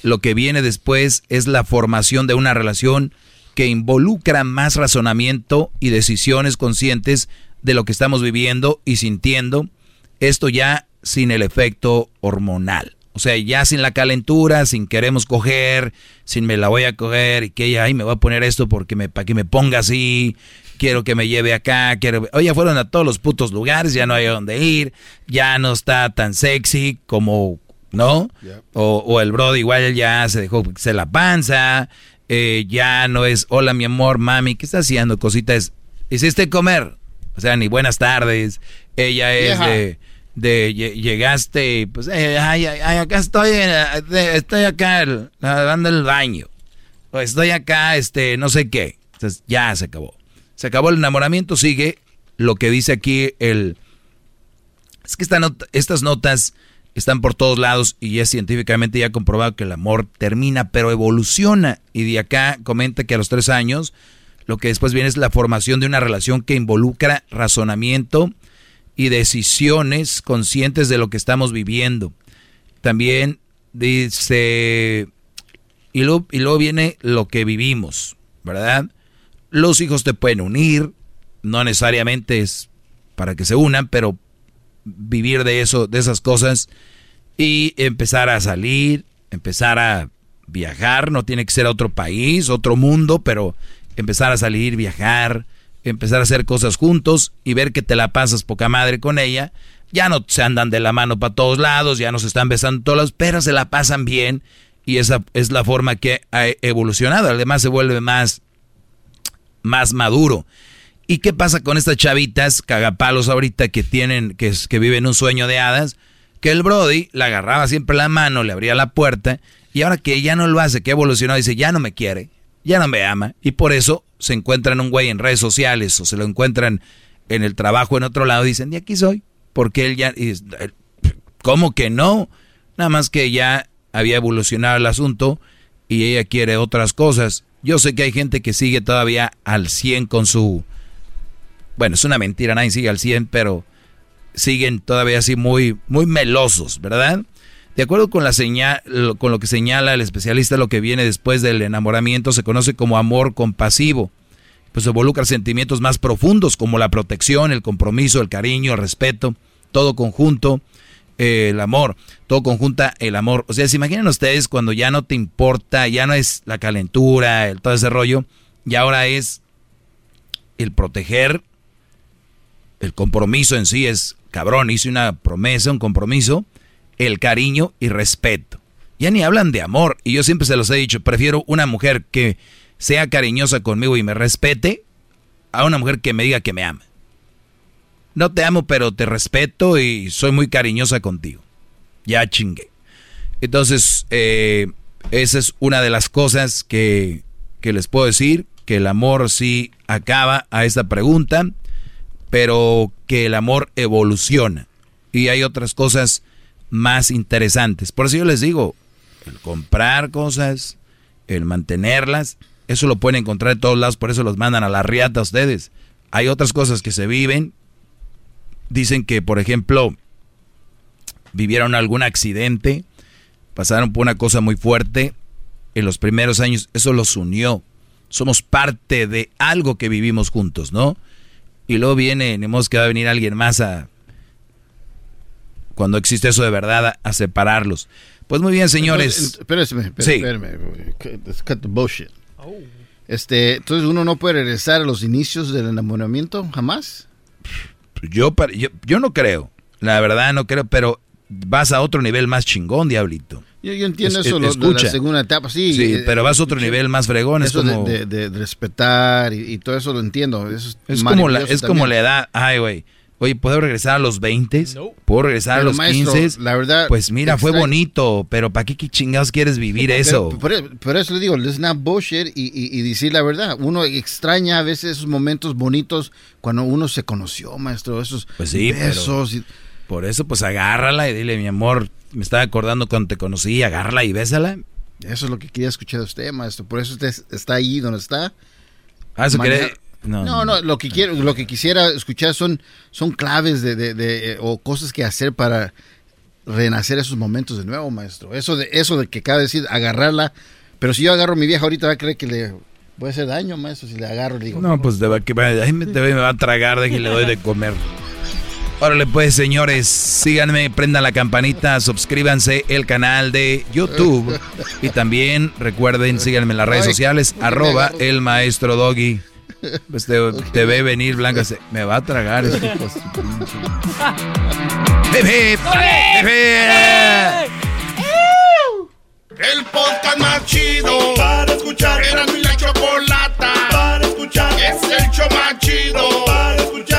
Lo que viene después es la formación de una relación que involucra más razonamiento y decisiones conscientes de lo que estamos viviendo y sintiendo. Esto ya sin el efecto hormonal. O sea, ya sin la calentura, sin queremos coger, sin me la voy a coger y que ella, ay, me voy a poner esto porque me, para que me ponga así, quiero que me lleve acá, quiero... Oye, fueron a todos los putos lugares, ya no hay dónde ir, ya no está tan sexy como, ¿no? O, o, el brody igual ya se dejó se la panza, eh, ya no es, hola mi amor, mami, ¿qué está haciendo? Cositas, ¿hiciste comer? O sea, ni buenas tardes, ella es de de llegaste, pues, eh, ay, ay, acá estoy, eh, estoy acá dando el baño, estoy acá, este, no sé qué. Entonces, ya se acabó. Se acabó el enamoramiento, sigue lo que dice aquí el... Es que esta estas notas están por todos lados y es científicamente ya comprobado que el amor termina, pero evoluciona. Y de acá comenta que a los tres años, lo que después viene es la formación de una relación que involucra razonamiento, y decisiones conscientes de lo que estamos viviendo. También dice, y luego, y luego viene lo que vivimos, ¿verdad? Los hijos te pueden unir, no necesariamente es para que se unan, pero vivir de eso, de esas cosas y empezar a salir, empezar a viajar, no tiene que ser a otro país, otro mundo, pero empezar a salir, viajar, empezar a hacer cosas juntos y ver que te la pasas poca madre con ella. Ya no se andan de la mano para todos lados, ya no se están besando todos pero se la pasan bien y esa es la forma que ha evolucionado. Además se vuelve más, más maduro. ¿Y qué pasa con estas chavitas cagapalos ahorita que tienen, que, que viven un sueño de hadas? Que el Brody la agarraba siempre la mano, le abría la puerta y ahora que ya no lo hace, que evolucionado, dice, ya no me quiere, ya no me ama y por eso se encuentran un güey en redes sociales o se lo encuentran en el trabajo en otro lado, dicen, de aquí soy, porque él ya, ¿cómo que no? Nada más que ya había evolucionado el asunto y ella quiere otras cosas. Yo sé que hay gente que sigue todavía al 100 con su... Bueno, es una mentira, nadie sigue al 100, pero siguen todavía así muy, muy melosos, ¿verdad? De acuerdo con, la lo que señala el especialista, lo que viene después del enamoramiento se conoce como amor compasivo. Pues involucra sentimientos más profundos como la protección, el compromiso, el cariño, el respeto, todo conjunto, eh, el amor, todo conjunta el amor. O sea, se imaginan ustedes cuando ya no te importa, ya no es la calentura, el, todo ese rollo, y ahora es el proteger, el compromiso en sí es, cabrón, hice una promesa, un compromiso, el cariño y respeto. Ya ni hablan de amor. Y yo siempre se los he dicho, prefiero una mujer que sea cariñosa conmigo y me respete a una mujer que me diga que me ama. No te amo, pero te respeto y soy muy cariñosa contigo. Ya chingue. Entonces, eh, esa es una de las cosas que, que les puedo decir, que el amor sí acaba a esta pregunta, pero que el amor evoluciona. Y hay otras cosas más interesantes. Por eso yo les digo, el comprar cosas, el mantenerlas, eso lo pueden encontrar en todos lados, por eso los mandan a la riata a ustedes. Hay otras cosas que se viven. Dicen que, por ejemplo, vivieron algún accidente, pasaron por una cosa muy fuerte en los primeros años, eso los unió. Somos parte de algo que vivimos juntos, ¿no? Y luego viene, tenemos que va a venir alguien más a, cuando existe eso de verdad, a, separarlos. Pues muy bien, señores. Espérenme, espérenme, cut the bullshit. Este, entonces uno no puede regresar a los inicios del enamoramiento, jamás. Yo, yo, yo no creo, la verdad no creo, pero vas a otro nivel más chingón, diablito. Yo, entiendo eso, lo, la segunda etapa, sí. Sí, eh, pero vas a otro nivel más fregón. Eso como... de, respetar y, todo eso lo entiendo. es, como la, es como la edad, ay, güey Oye, ¿puedo regresar a los 20? ¿Puedo regresar a los 15? La verdad. Pues mira, fue bonito, pero ¿para qué, chingados quieres vivir eso? Por, eso le digo, let's not bullshit y, y, decir la verdad. Uno extraña a veces esos momentos bonitos cuando uno se conoció, maestro. Esos pues sí, besos. por eso, pues agárrala y dile, mi amor, me estaba acordando cuando te conocí, agárrala y bésala. Eso es lo que quería escuchar de usted, maestro. Por eso usted está ahí donde está. Ah, eso quiere no, no, lo que quiero, lo que quisiera escuchar son, son claves de, de, o cosas que hacer para renacer esos momentos de nuevo, maestro. Eso de, eso de que acaba de decir, agarrarla. Pero si yo agarro a mi vieja ahorita va a creer que le voy a hacer daño, maestro, si le agarro digo. No, pues va, que ahí me, me, va a tragar de que le doy de comer. Órale pues, señores, síganme, prendan la campanita, suscríbanse el canal de YouTube y también recuerden, síganme en las redes sociales, arroba el maestro Doggy. Pues te, okay. ve venir Blanca, se, me va a tragar este El podcast más chido para escuchar. Era mi la chocolata para escuchar. Es el show más chido para escuchar.